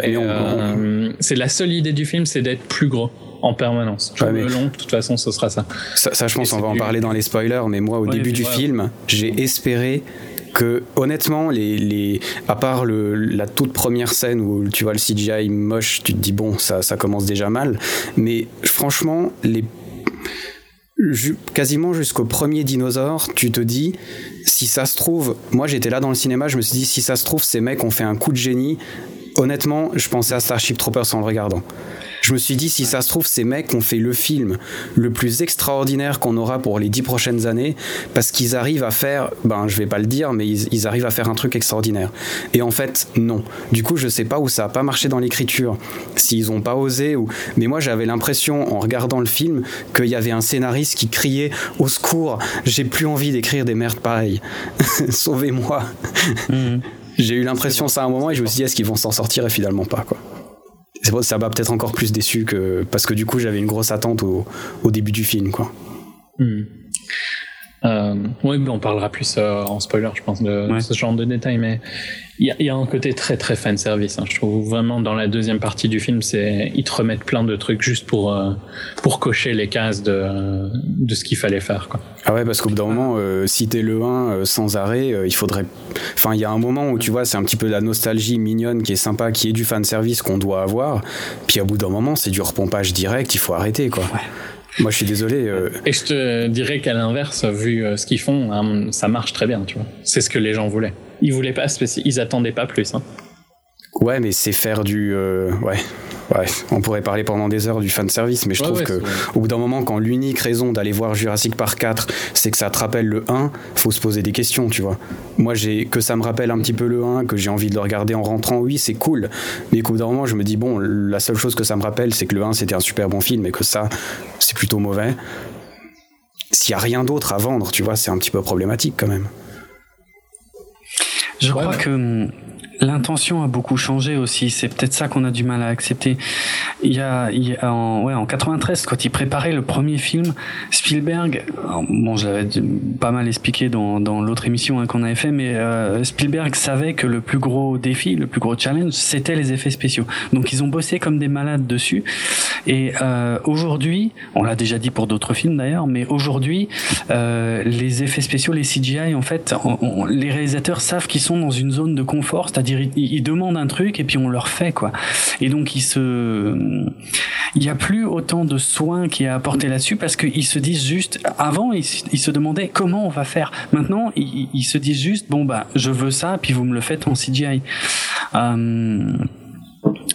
et euh, C'est la seule idée du film, c'est d'être plus gros en permanence. Ouais, mais... long, de toute façon, ce sera ça. Ça, je pense, on va en parler dans les spoilers, mais moi, au début du film, j'ai espéré que honnêtement les, les à part le, la toute première scène où tu vois le CGI moche tu te dis bon ça, ça commence déjà mal mais franchement les quasiment jusqu'au premier dinosaure, tu te dis, si ça se trouve, moi j'étais là dans le cinéma, je me suis dit, si ça se trouve, ces mecs ont fait un coup de génie. Honnêtement, je pensais à Starship Troopers en le regardant. Je me suis dit, si ça se trouve, ces mecs ont fait le film le plus extraordinaire qu'on aura pour les dix prochaines années, parce qu'ils arrivent à faire, ben, je vais pas le dire, mais ils, arrivent à faire un truc extraordinaire. Et en fait, non. Du coup, je sais pas où ça a pas marché dans l'écriture, s'ils ont pas osé, ou, mais moi, j'avais l'impression, en regardant le film, qu'il y avait un scénariste qui criait au secours, j'ai plus envie d'écrire des merdes pareilles. Sauvez-moi. Mhm. J'ai eu l'impression ça à un moment et je me suis dit, est-ce qu'ils vont s'en sortir et finalement pas, quoi ça m'a peut-être encore plus déçu que parce que du coup j'avais une grosse attente au, au, début du film quoi. Hmm. Euh, oui, on parlera plus euh, en spoiler, je pense, de, ce genre de détails, mais il y, y a, un côté très très fan service. Hein. Je trouve vraiment dans la deuxième partie du film, c'est ils te remettent plein de trucs juste pour euh, pour cocher les cases de de ce qu'il fallait faire. Quoi. Ah ouais, parce qu'au bout d'un moment, euh, si t'es le 1 sans arrêt, il faudrait. Enfin, il y a un moment où tu vois, c'est un petit peu la nostalgie mignonne qui est sympa, qui est du fan service qu'on doit avoir. Puis au bout d'un moment, c'est du repompage direct. Il faut arrêter, quoi. Ouais. Moi, je suis désolé. Euh. Et je te dirais qu'à l'inverse, vu euh, ce qu'ils font, hein, ça marche très bien, tu vois. C'est ce que les gens voulaient. Ils voulaient pas, ils attendaient pas plus. Hein. Ouais, mais c'est faire du. Euh, ouais. Ouais, on pourrait parler pendant des heures du fan service, mais je trouve que au bout d'un moment, quand l'unique raison d'aller voir Jurassic Park 4, c'est que ça te rappelle le 1, faut se poser des questions, tu vois. Moi, j'ai que ça me rappelle un petit peu le 1, que j'ai envie de le regarder en rentrant, oui, c'est cool. Mais au bout d'un moment, je me dis, bon, la seule chose que ça me rappelle, c'est que le 1, c'était un super bon film, et que ça, c'est plutôt mauvais. S'il y a rien d'autre à vendre, tu vois, c'est un petit peu problématique quand même. Je crois que hum, l'intention a beaucoup changé aussi. C'est peut-être ça qu'on a du mal à accepter. Il y a, il y a en, ouais, en 93, quand il préparait le premier film, Spielberg, bon, je pas mal expliqué dans, dans l'autre émission hein, qu'on avait fait, mais euh, Spielberg savait que le plus gros défi, le plus gros challenge, c'était les effets spéciaux. Donc ils ont bossé comme des malades dessus. Et euh, aujourd'hui, on l'a déjà dit pour d'autres films d'ailleurs, mais aujourd'hui, euh, les effets spéciaux, les CGI, en fait, les réalisateurs savent qu'ils sont dans une zone de confort, c'est-à-dire ils, demandent un truc et puis on leur fait quoi. Et donc ils se, il n'y a plus autant de soins qui est apporté là-dessus parce qu'ils se disent juste, avant ils, se demandaient comment on va faire. Maintenant ils, se disent juste bon bah je veux ça puis vous me le faites en CGI. Euh,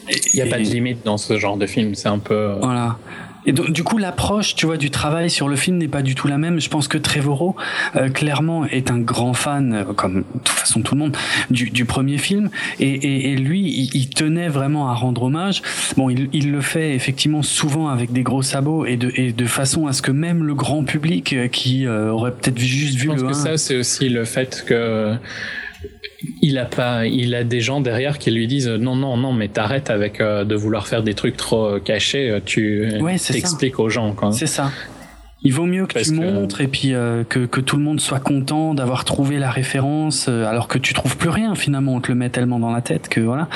il n'y a pas de limite dans ce genre de film, c'est un peu. Euh, voilà. Et donc, du coup, l'approche, tu vois, du travail sur le film n'est pas du tout la même. Je pense que Trevorrow, euh, clairement, est un grand fan, euh, comme de toute façon tout le monde, du, du premier film. Et, et, et lui, il, tenait vraiment à rendre hommage. Bon, il, il, le fait effectivement souvent avec des gros sabots et de, et de façon à ce que même le grand public euh, qui aurait peut-être juste vu Je pense que ça, c'est aussi le fait que il a pas, il a des gens derrière qui lui disent non non non mais t'arrêtes avec euh, de vouloir faire des trucs trop euh, cachés, euh, tu ouais, t'expliques aux gens quoi. C'est ça. Il vaut mieux que tu montres et puis que, que, tout le monde soit content d'avoir trouvé la référence alors que tu trouves plus rien finalement on te le met tellement dans la tête que voilà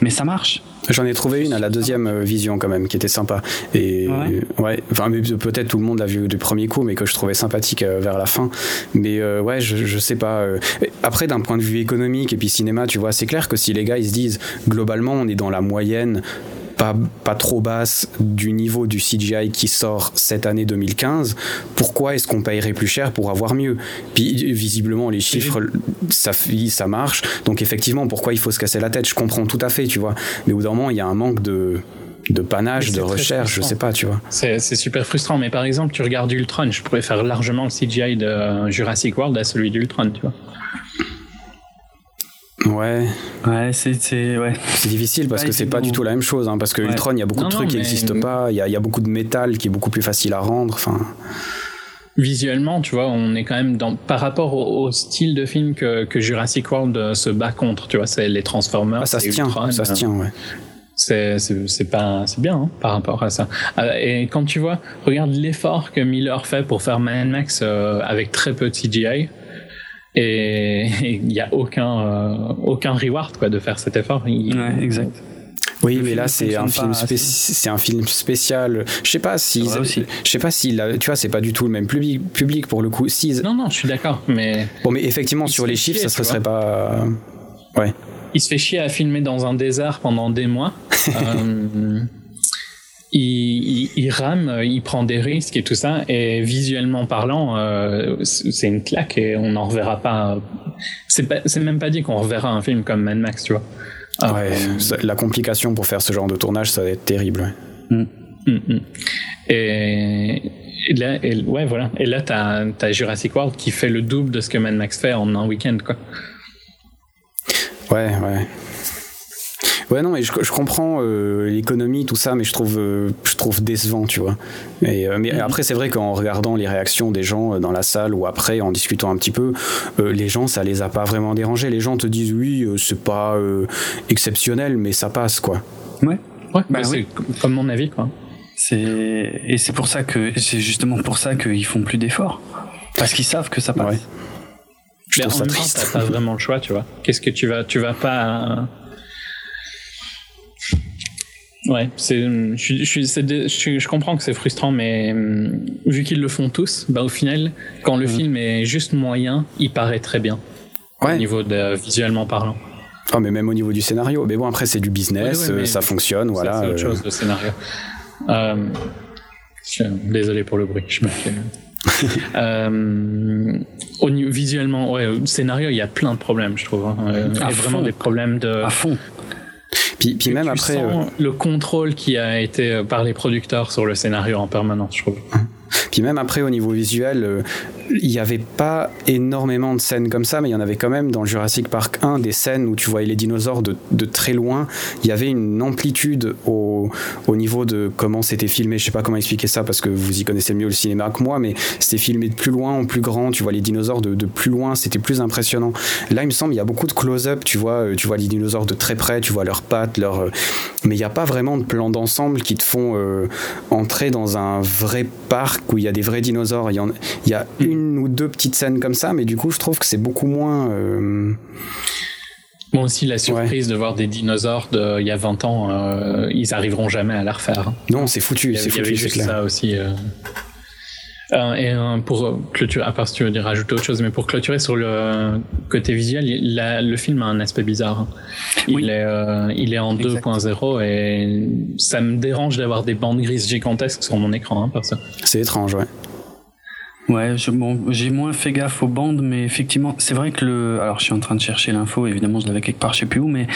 mais ça marche J'en ai trouvé une à la deuxième euh, vision quand même, qui était sympa. Et ouais, enfin peut-être tout le monde l'a vu du premier coup, mais que je trouvais sympathique euh, vers la fin. Mais euh, ouais, je, je sais pas. Après, d'un point de vue économique et puis cinéma, tu vois, c'est clair que si les gars ils se disent globalement on est dans la moyenne pas, pas, trop basse du niveau du CGI qui sort cette année 2015, pourquoi est-ce qu'on payerait plus cher pour avoir mieux? Puis visiblement les chiffres, ça, ça marche, donc effectivement pourquoi il faut se casser la tête? Je comprends tout à fait, tu vois. Mais au bout d'un moment, il y a un manque de de panache, de recherche, je sais pas, tu vois. C'est super frustrant, mais par exemple, tu regardes Ultron, je pourrais faire largement le CGI de Jurassic World à celui d'Ultron, tu vois. Ouais. Ouais, c'est ouais. difficile parce que c'est pas du tout la même chose. Hein, parce que Ultron, il y a beaucoup de trucs qui n'existent pas. Il y a, y a, beaucoup de métal qui est beaucoup plus facile à rendre. Enfin. Visuellement, tu vois, on est quand même dans par rapport au, style de film que, que, Jurassic World euh, se bat contre. Tu vois, c'est les Transformers. Ah, ça se tient. ça se tient, ouais. C'est pas c'est bien hein, par rapport à ça. Euh, et quand tu vois, regarde l'effort que Miller fait pour faire Man Max euh, avec très peu de CGI et il n'y a aucun euh, aucun reward quoi de faire cet effort. Ouais, exact. Oui, mais là c'est un film c'est un film spécial. Je sais pas si je sais pas si tu vois c'est pas du tout le même public public pour le coup. Si non non, je suis d'accord, mais bon mais effectivement sur les chiffres ça serait, serait pas ouais. Il se fait chier à filmer dans un désert pendant des mois. euh, il, il, rame, il prend des risques et tout ça. Et visuellement parlant, euh, c'est une claque et on n'en reverra pas. C'est même pas dit qu'on reverra un film comme Mad Max, tu vois. Ouais, la complication pour faire ce genre de tournage, ça va être terrible. Mm. Mm, mm. Et, là, ouais, voilà. Et là, t'as as Jurassic World qui fait le double de ce que Mad Max fait en un week-end, quoi. Ouais, ouais. Ouais, non, mais je, je comprends euh, l'économie, tout ça, mais je trouve, euh, je trouve décevant, tu vois. Et, euh, mais mm-hmm. après, c'est vrai qu'en regardant les réactions des gens dans la salle ou après, en discutant un petit peu, les gens, ça les a pas vraiment dérangés. Les gens te disent, oui, c'est pas exceptionnel, mais ça passe, quoi. Ouais, ouais bah, c'est comme mon avis, quoi. C'est et c'est pour ça que c'est justement pour ça qu'ils font plus d'efforts parce qu'ils savent que ça passe. Ouais. Je trouve ça triste. T'as pas vraiment le choix, tu vois. Qu'est-ce que tu vas, tu vas pas Ouais, c'est, je, je, je, je, comprends que c'est frustrant, mais hum, vu qu'ils le font tous, bah au final, quand le mm. film est juste moyen, il paraît très bien. Au niveau de visuellement parlant. Oh, mais même au niveau du scénario. Mais bon, après, c'est du business, euh, ça fonctionne, voilà. C'est autre euh. chose, le scénario. Euh, désolé pour le bruit, je me fais. euh, au, visuellement, ouais, scénario, il y a plein de problèmes, je trouve. Hein. Il y a vraiment des problèmes de. Puis, puis même après. Sens le contrôle qui a été par les producteurs sur le scénario en permanence, je trouve. Puis même après, au niveau visuel, euh, il n'y avait pas énormément de scènes comme ça, mais il y en avait quand même dans Jurassic Park 1 des scènes où tu voyais les dinosaures de, de très loin. Il y avait une amplitude au, au niveau de comment c'était filmé. Je sais pas comment expliquer ça parce que vous y connaissez mieux le cinéma que moi, mais c'était filmé de plus loin en plus grand. Tu vois les dinosaures de, de plus loin, c'était plus impressionnant. Là, il me semble, il y a beaucoup de close-up. Tu vois, euh, tu vois les dinosaures de très près, tu vois leurs pattes, leurs. Euh, mais il n'y a pas vraiment de plan d'ensemble qui te font entrer dans un vrai parc où il y a des vrais dinosaures. Il y, il y a une ou deux petites scènes comme ça, mais du coup, je trouve que c'est beaucoup moins. Euh... Moi aussi, la surprise de voir des dinosaures d'il y a 20 ans, euh, ils arriveront jamais à la refaire. Non, c'est foutu, c'est foutu. c'est ça aussi. Euh. Euh, et euh, pour clôturer, à part si tu veux dire rajouter autre chose, mais pour clôturer sur le côté visuel, le film a un aspect bizarre. Il, est, euh, il est en 2.0 et ça me dérange d'avoir des bandes grises gigantesques sur mon écran, hein, ça. C'est étrange, ouais. Ouais, bon, j'ai moins fait gaffe aux bandes, mais effectivement, c'est vrai que le. Alors, je suis en train de chercher l'info, évidemment, je l'avais quelque part, je sais plus où, mais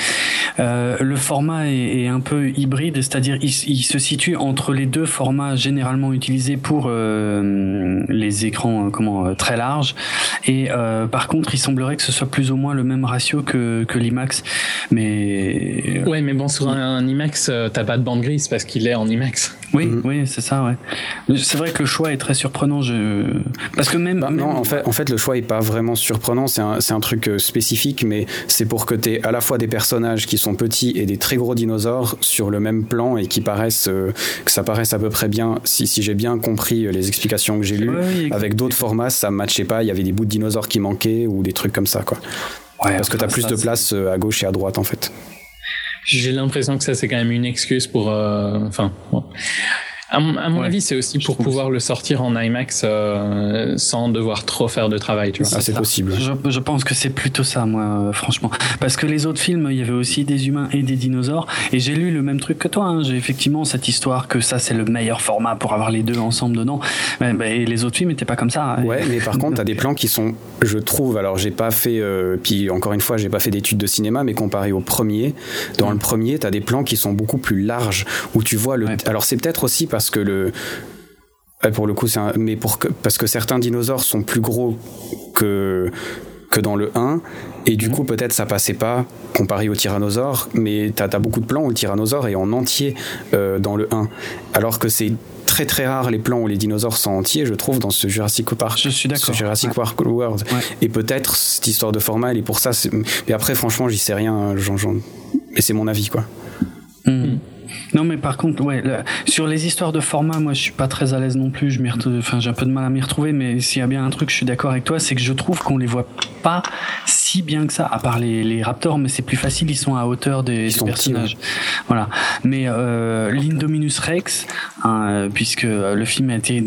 euh, le format est, est, un peu hybride, c'est-à-dire il, il, se situe entre les deux formats généralement utilisés pour euh, les écrans, euh, comment, euh, très larges, et euh, par contre, il semblerait que ce soit plus ou moins le même ratio que, que l'IMAX, mais. Ouais, mais bon, sur un, IMAX, t'as pas de bande grise parce qu'il est en IMAX. Oui, mm. oui, c'est ça, ouais. C'est vrai que le choix est très surprenant. Je parce que même, bah, non, en fait, en fait, le choix est pas vraiment surprenant. C'est un, un, truc euh, spécifique, mais c'est pour que tu aies à la fois des personnages qui sont petits et des très gros dinosaures sur le même plan et qui paraissent euh, que ça paraisse à peu près bien. Si, si j'ai bien compris euh, les explications que j'ai lues, avec d'autres formats, ça matchait pas. Il y avait des bouts de dinosaures qui manquaient ou des trucs comme ça, quoi. Ouais, Parce que tu as plus de place à gauche et à droite, en fait. J'ai l'impression que ça c'est quand même une excuse pour, enfin, à mon, avis, c'est aussi pour pouvoir le sortir en IMAX euh, sans devoir trop faire de travail. Tu vois. Ah, c'est possible. Je, je, pense que c'est plutôt ça, moi, euh, franchement. Parce que les autres films, il y avait aussi des humains et des dinosaures. Et j'ai lu le même truc que toi. Hein. J'ai effectivement cette histoire que ça, c'est le meilleur format pour avoir les deux ensemble dedans. Mais, les autres films n'étaient pas comme ça. Ouais, mais par contre, t'as des plans qui sont, je trouve, alors j'ai pas fait, euh, puis encore une fois, j'ai pas fait d'études de cinéma, mais comparé au premier, dans le premier, t'as des plans qui sont beaucoup plus larges, où tu vois le. Alors c'est peut-être aussi parce que le pour le coup, c'est mais pour que, parce que certains dinosaures sont plus gros que que dans le 1 et du mhm. coup peut-être ça passait pas comparé au tyrannosaure mais tu as, beaucoup de plans où le tyrannosaure est en entier euh, dans le 1 alors que c'est très très rare les plans où les dinosaures sont entiers je trouve dans ce Jurassic Park. Je suis d'accord. Jurassic Park World. Et peut-être cette histoire de format elle est pour ça mais après franchement j'y sais rien Jean, Jean... mais c'est mon avis quoi. Mhm. Non, mais par contre, ouais, sur les histoires de format, moi, je suis pas très à l'aise non plus. Je enfin, j'ai un peu de mal à m'y retrouver, mais s'il y a bien un truc, je suis d'accord avec toi, c'est que je trouve qu'on les voit pas si bien que ça, à part les, les raptors, mais c'est plus facile, ils sont à hauteur des, personnages. Voilà. Mais euh, l'Indominus Rex, hein, puisque le film a été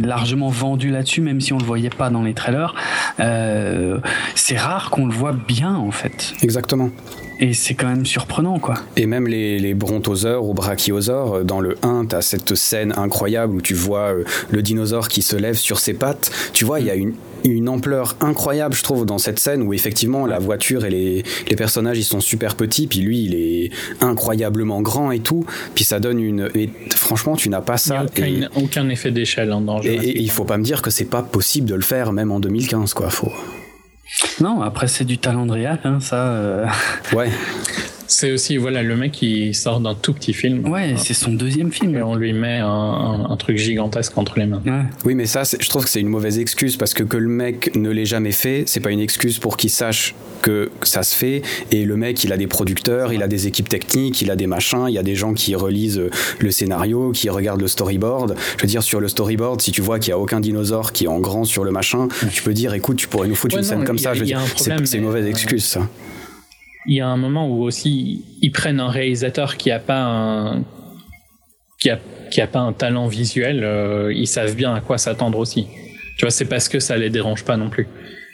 largement vendu là-dessus, même si on le voyait pas dans les trailers, euh, c'est rare qu'on le voit bien, en fait. Exactement. Et c'est quand même surprenant, quoi. Et même les, les brontosaures ou brachiosaures, euh, dans le 1, tu as cette scène incroyable où tu vois euh, le dinosaure qui se lève sur ses pattes. Tu vois, il y a une, une ampleur incroyable, je trouve, dans cette scène où effectivement la voiture et les, les personnages ils sont super petits, puis lui il est incroyablement grand et tout, puis ça donne une. Et franchement, tu n'as pas ça. Il n'y a aucun, effet d'échelle en danger. Et, et, il faut pas me dire que c'est pas possible de le faire, même en 2015, quoi. Faut. Non, après c'est du talent de réal, hein, ça. Euh. Ouais. C'est aussi voilà le mec qui sort d'un tout petit film. Ouais, c'est son deuxième film. Et on lui met un, truc gigantesque entre les mains. Oui, mais ça, je trouve que c'est une mauvaise excuse parce que que le mec ne l'ait jamais fait, c'est pas une excuse pour qu'il sache que ça se fait. Et le mec, il a des producteurs, il a des équipes techniques, il a des machins, il y a des gens qui relisent le scénario, qui regardent le storyboard. Je veux dire, sur le storyboard, si tu vois qu'il y a aucun dinosaure qui est en grand sur le machin, tu peux dire, écoute, tu pourrais nous foutre une scène comme ça. Veux dire, c'est une mauvaise excuse, ça il y a un moment où aussi ils prennent un réalisateur qui a pas un qui a qui a pas un talent visuel, euh, ils savent bien à quoi s'attendre aussi. Tu vois, c'est parce que ça les dérange pas non plus.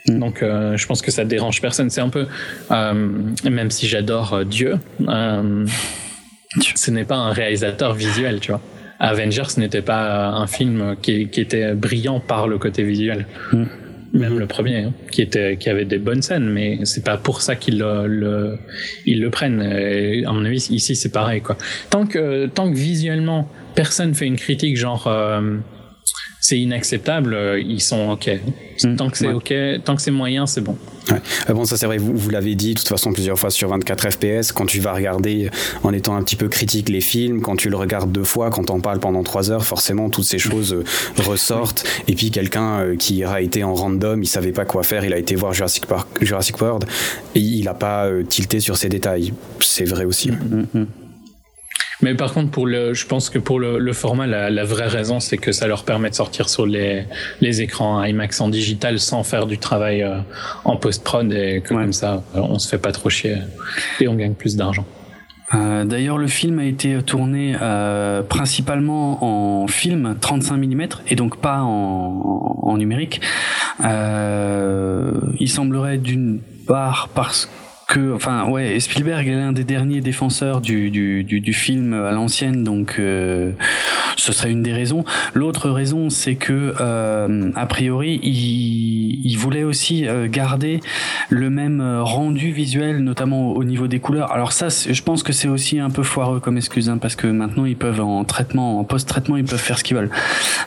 Mm. Donc, euh, je pense que ça dérange personne. C'est un peu, euh, même si j'adore Dieu, ce n'est pas un réalisateur visuel, tu vois. Avengers n'était pas un film qui, qui, était brillant par le côté visuel. Mm même mhm. le premier, hein, qui était, qui avait des bonnes scènes, mais c'est pas pour ça qu'ils le, le, ils le prennent. Et à mon avis, ici c'est pareil quoi. Tant que, tant que visuellement personne fait une critique genre euh, c'est inacceptable, euh, ils sont ok. Mm. tant que c'est ok, tant que c'est moyen, c'est bon. Ouais. Euh, bon, ça c'est vrai, vous, vous l'avez dit de toute façon plusieurs fois sur 24 FPS, quand tu vas regarder en étant un petit peu critique les films, quand tu le regardes deux fois, quand on parle pendant trois heures, forcément toutes ces choses euh, ressortent. Et puis quelqu'un qui a été en random, il savait pas quoi faire, il a été voir Jurassic, Park, Jurassic World et il a pas tilté sur ces détails. C'est vrai aussi. Mm, mm, mais par contre, pour le, je pense que pour le, le format, la, la, vraie raison, c'est que ça leur permet de sortir sur les, les écrans IMAX en digital sans faire du travail euh, en post-prod et comme ça, euh, on se fait pas trop chier et on gagne plus d'argent. Euh, D'ailleurs, le film a été tourné euh, principalement en film 35 mm et donc pas en, en numérique. Euh, il semblerait d'une part parce que enfin, ouais, Spielberg est l'un des derniers défenseurs du, du, du, du film à l'ancienne, donc euh, ce serait une des raisons. L'autre raison, c'est que euh, a priori, il, il voulait aussi euh, garder le même rendu visuel, notamment au niveau des couleurs. Alors ça, je pense que c'est aussi un peu foireux comme excuse, hein, parce que maintenant ils peuvent en traitement, en post-traitement, ils peuvent faire ce qu'ils veulent.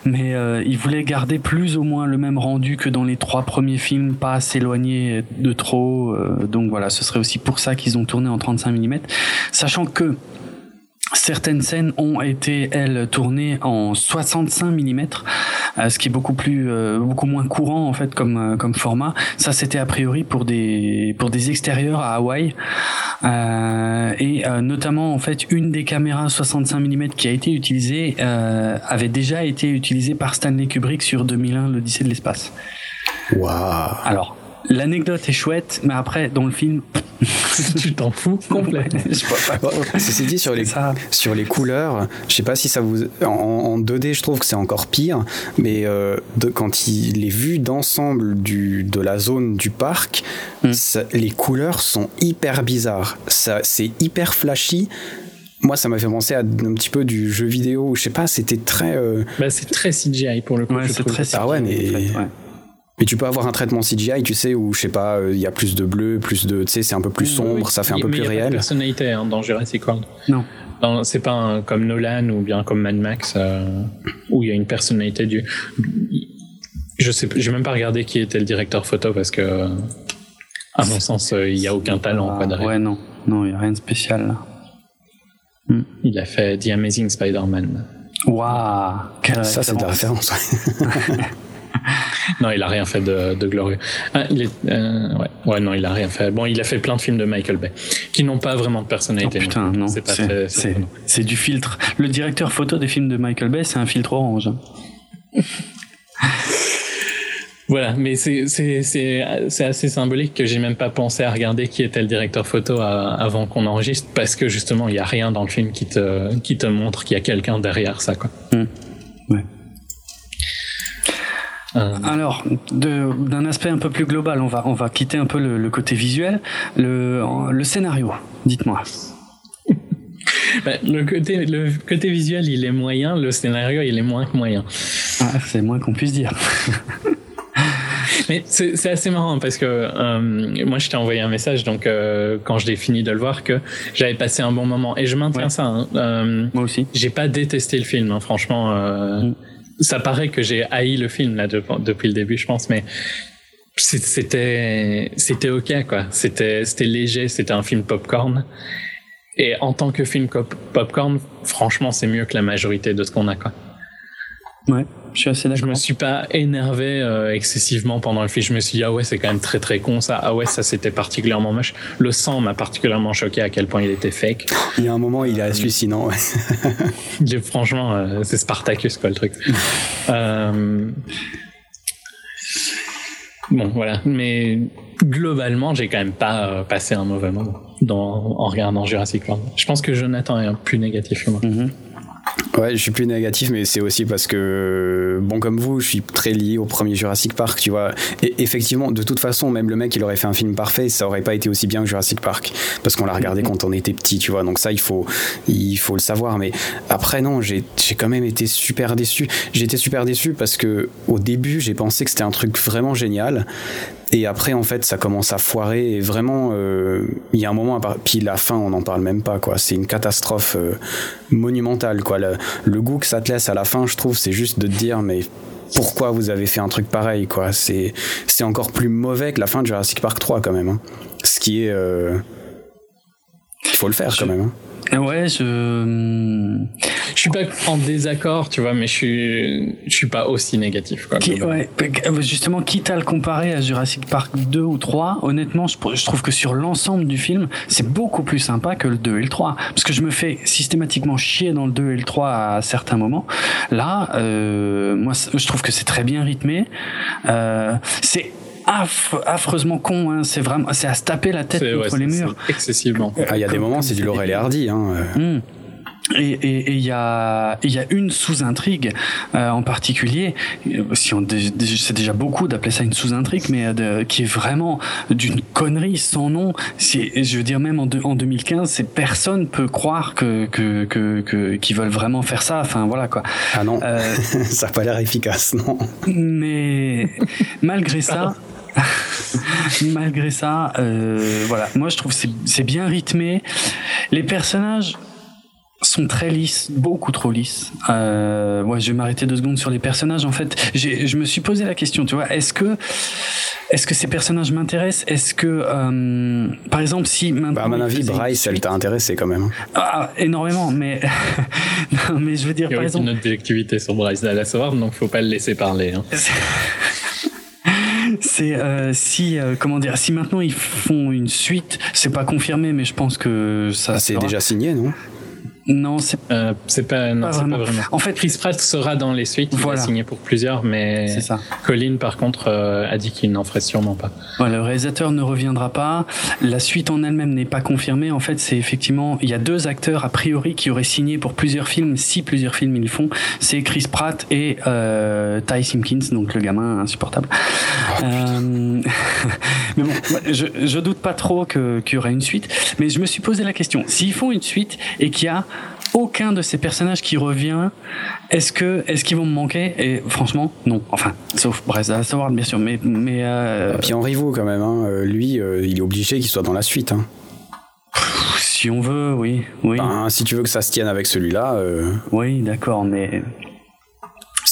Mais euh, il voulait garder plus ou moins le même rendu que dans les trois premiers films, pas s'éloigner de trop. donc voilà, ce serait aussi pour ça qu'ils ont tourné en 35 mm, sachant que Certaines scènes ont été elles tournées en 65 mm, euh, ce qui est beaucoup plus euh, beaucoup moins courant en fait comme euh, comme format. Ça c'était a priori pour des pour des extérieurs à Hawaï et notamment en fait une des caméras 65 mm qui a été utilisée avait déjà été utilisée par Stanley Kubrick sur 2001 l'Odyssée de l'espace. Waouh. Alors L'anecdote est chouette, mais après, dans le film, tu t'en fous complètement. Ceci dit, sur les, sur les couleurs, je sais pas si ça vous. En, 2D, je trouve que c'est encore pire, mais euh, de, quand il est vu d'ensemble de la zone du parc, hmm. les couleurs sont hyper bizarres. C'est hyper flashy moi ça m'a fait penser à un petit peu du jeu vidéo je sais pas c'était très euh, bah, c'est très CGI pour le coup c'est très ah ouais mais mais tu peux avoir un traitement CGI, tu sais, où je sais pas, euh, il y a plus de bleu, plus de, tu sais, c'est un peu plus sombre, ça fait un peu plus réel. Il y a pas personnalité hein, dans Jurassic World. Non. C'est pas comme Nolan ou bien comme Mad Max euh, où il y a une personnalité du. Je sais, j'ai même pas regardé qui était le directeur photo parce que, à mon sens, euh, il y a aucun talent. Ouais, non, non, il y a rien de spécial là. Hmm. Il a fait The Amazing Spider-Man. Waouh, ça c'est de la référence. non, il a rien fait de, glorieux. Ah, il est, euh, ouais. ouais, non, il a rien fait. Bon, il a fait plein de films de Michael Bay qui n'ont pas vraiment de personnalité. Oh, putain, non. C'est du filtre. Le directeur photo des films de Michael Bay, c'est un filtre orange. Voilà, mais c'est assez symbolique que j'ai même pas pensé à regarder qui était le directeur photo avant qu'on enregistre parce que justement il y a rien dans le film qui te qui te montre qu'il y a quelqu'un derrière ça quoi. Hmm. Euh. Alors, d'un aspect un peu plus global, on va, on va quitter un peu le, côté visuel. Le, le scénario, dites-moi. Bah, le, côté, le côté visuel, il est moyen, le scénario, il est moins que moyen. Ah, c'est moins qu'on puisse dire. Mais c'est assez marrant parce que euh, moi je t'ai envoyé un message donc euh, quand je l'ai fini de le voir que j'avais passé un bon moment et je maintiens ça. Hein. Euh, moi aussi. J'ai pas détesté le film, hein, franchement. Mm ça paraît que j'ai haï le film là depuis le début, je pense, mais c'était c'était ok quoi. C'était c'était léger, c'était un film popcorn. Et en tant que film popcorn, franchement, c'est mieux que la majorité de ce qu'on a quoi. Ouais, je suis assez d'accord. Je me suis pas énervé euh, excessivement pendant le film. Je me suis dit ah ouais c'est quand même très très con ça. Ah ouais ça c'était particulièrement moche. Le sang m'a particulièrement choqué à quel point il était fake. Il y a un moment il est hallucinant. Ouais. franchement euh, c'est Spartacus quoi le truc. euh... Bon voilà mais globalement j'ai quand même pas euh, passé un mauvais moment dans, en regardant Jurassic World. Je pense que Jonathan est un plus négatif que moi. Mm-hmm. Ouais, je suis plus négatif, mais c'est aussi parce que, bon, comme vous, je suis très lié au premier Jurassic Park, tu vois. Et effectivement, de toute façon, même le mec, il aurait fait un film parfait, ça aurait pas été aussi bien que Jurassic Park. Parce qu'on l'a regardé quand on était petit, tu vois. Donc ça, il faut, il faut le savoir. Mais après, non, j'ai quand même été super déçu. J'ai été super déçu parce que, au début, j'ai pensé que c'était un truc vraiment génial. Et après, en fait, ça commence à foirer. Et vraiment, euh, il y a un moment, puis la fin, on n'en parle même pas, quoi. C'est une catastrophe euh, monumentale, quoi. Le, goût que ça te laisse à la fin, je trouve, c'est juste de te dire, mais pourquoi vous avez fait un truc pareil, quoi. C'est, c'est encore plus mauvais que la fin de Jurassic Park 3, quand même. Hein. Ce qui est. Euh, il faut le faire, quand même. Hein. Ouais, je. Je suis pas en désaccord, tu vois, mais je suis, je suis pas aussi négatif. Quoi, ouais, justement, quitte à le comparer à Jurassic Park 2 ou 3, honnêtement, je, trouve que sur l'ensemble du film, c'est beaucoup plus sympa que le 2 et le 3. Parce que je me fais systématiquement chier dans le 2 et le 3 à certains moments. Là, euh, moi, je trouve que c'est très bien rythmé. Euh, c'est affreusement con. Hein. C'est vraiment, c'est à se taper la tête contre les murs. Excessivement. Ah, il y a des moments, c'est du Laurel et Hardy. Hein. Hmm. Et il y, a, y a une sous-intrigue euh, en particulier, si on c'est déjà beaucoup d'appeler ça une sous-intrigue, mais de, qui est vraiment d'une connerie sans nom. Je veux dire même en, en 2015, c'est personne peut croire que que que qu'ils veulent vraiment faire ça. Enfin voilà quoi. Ah non, euh, ça n'a pas l'air efficace non. Mais malgré ça. malgré ça, euh, voilà, moi je trouve c'est c'est bien rythmé. Les personnages sont très lisses, beaucoup trop lisses. Euh, ouais, je vais m'arrêter deux secondes sur les personnages. En fait, je me suis posé la question, tu vois, est-ce que, est-ce que ces personnages m'intéressent? Est-ce que, euh, par exemple, si maintenant, bah, à mon avis, Bryce, elle t'a intéressé quand même. Ah, énormément, mais, non, mais je veux dire, Il y a par exemple, une autre activité sur Bryce la savoir, donc faut pas le laisser parler. Hein. c'est euh, si euh, comment dire si maintenant ils font une suite c'est pas confirmé mais je pense que ça ah, c'est déjà signé non? Non, c'est euh, c'est pas, non, Pas c'est vraiment. pas vraiment. En fait- Chris Pratt sera dans les suites. Il Voilà. a signé pour plusieurs, mais c'est ça. Colin, par contre, euh, a dit qu'il n'en ferait sûrement pas. Voilà, le réalisateur ne reviendra pas. La suite en elle-même n'est pas confirmée. En fait, c'est effectivement, il y a deux acteurs a priori qui auraient signé pour plusieurs films, si plusieurs films ils font. C'est Chris Pratt et euh, Ty Simpkins, donc le gamin insupportable. Euh, mais bon, je, je doute pas trop que- qu'il y aura une suite. Mais je me suis posé la question s'ils font une suite et qu'il y a aucun de ces personnages qui revient, est-ce que est-ce qu'ils vont me manquer? Et franchement, non. Enfin, sauf Dallas Howard, bien sûr, mais mais euh, Et puis Henri quand même, hein, lui, euh, il est obligé qu'il soit dans la suite. Hein. Si on veut, oui, oui, Enfin, si tu veux que ça se tienne avec celui-là, euh, oui, d'accord, mais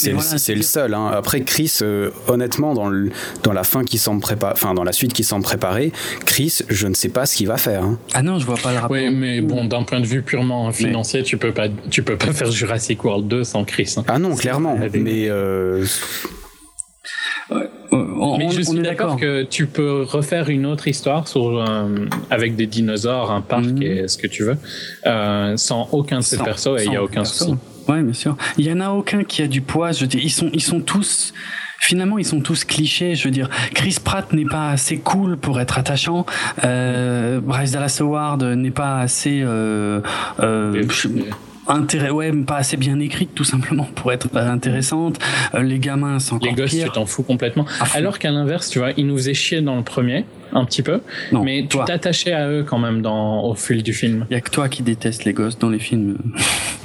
c'est Mais le, seul. Hein. Après, Chris, euh, honnêtement, dans, le, dans la fin qui semble préparer, enfin dans la suite qui semble préparer, Chris, je ne sais pas ce qu'il va faire. Hein. ah non, je vois pas le rapport. Oui, mais bon, d'un point de vue purement financier, tu peux pas, tu peux pas faire Jurassic World 2 sans Chris. hein. Ah non, clairement. Mais euh, Euh, on, Mais je on suis est d'accord que tu peux refaire une autre histoire sur, euh, avec des dinosaures, un parc Mhm. et ce que tu veux, euh, sans aucun de ces persos et il sans y a aucun souci. Ouais, bien sûr. Il y en a aucun qui a du poids. Je dis, ils sont, ils sont tous. Finalement, ils sont tous clichés. Je veux dire, Chris Pratt n'est pas assez cool pour être attachant. Euh, Bryce Dallas Howard n'est pas assez euh, euh, je- intérêt, ouais, pas assez bien écrite tout simplement pour être euh, intéressante. Euh, les gamins, c'est encore Les gosses, pire. tu t'en fous complètement. Alors qu'à l'inverse, tu vois, ils nous faisaient chier dans le premier, un petit peu, Non, mais tu t'attachais à eux quand même dans, au fil du film. Il y a que toi qui détestes les gosses dans les films.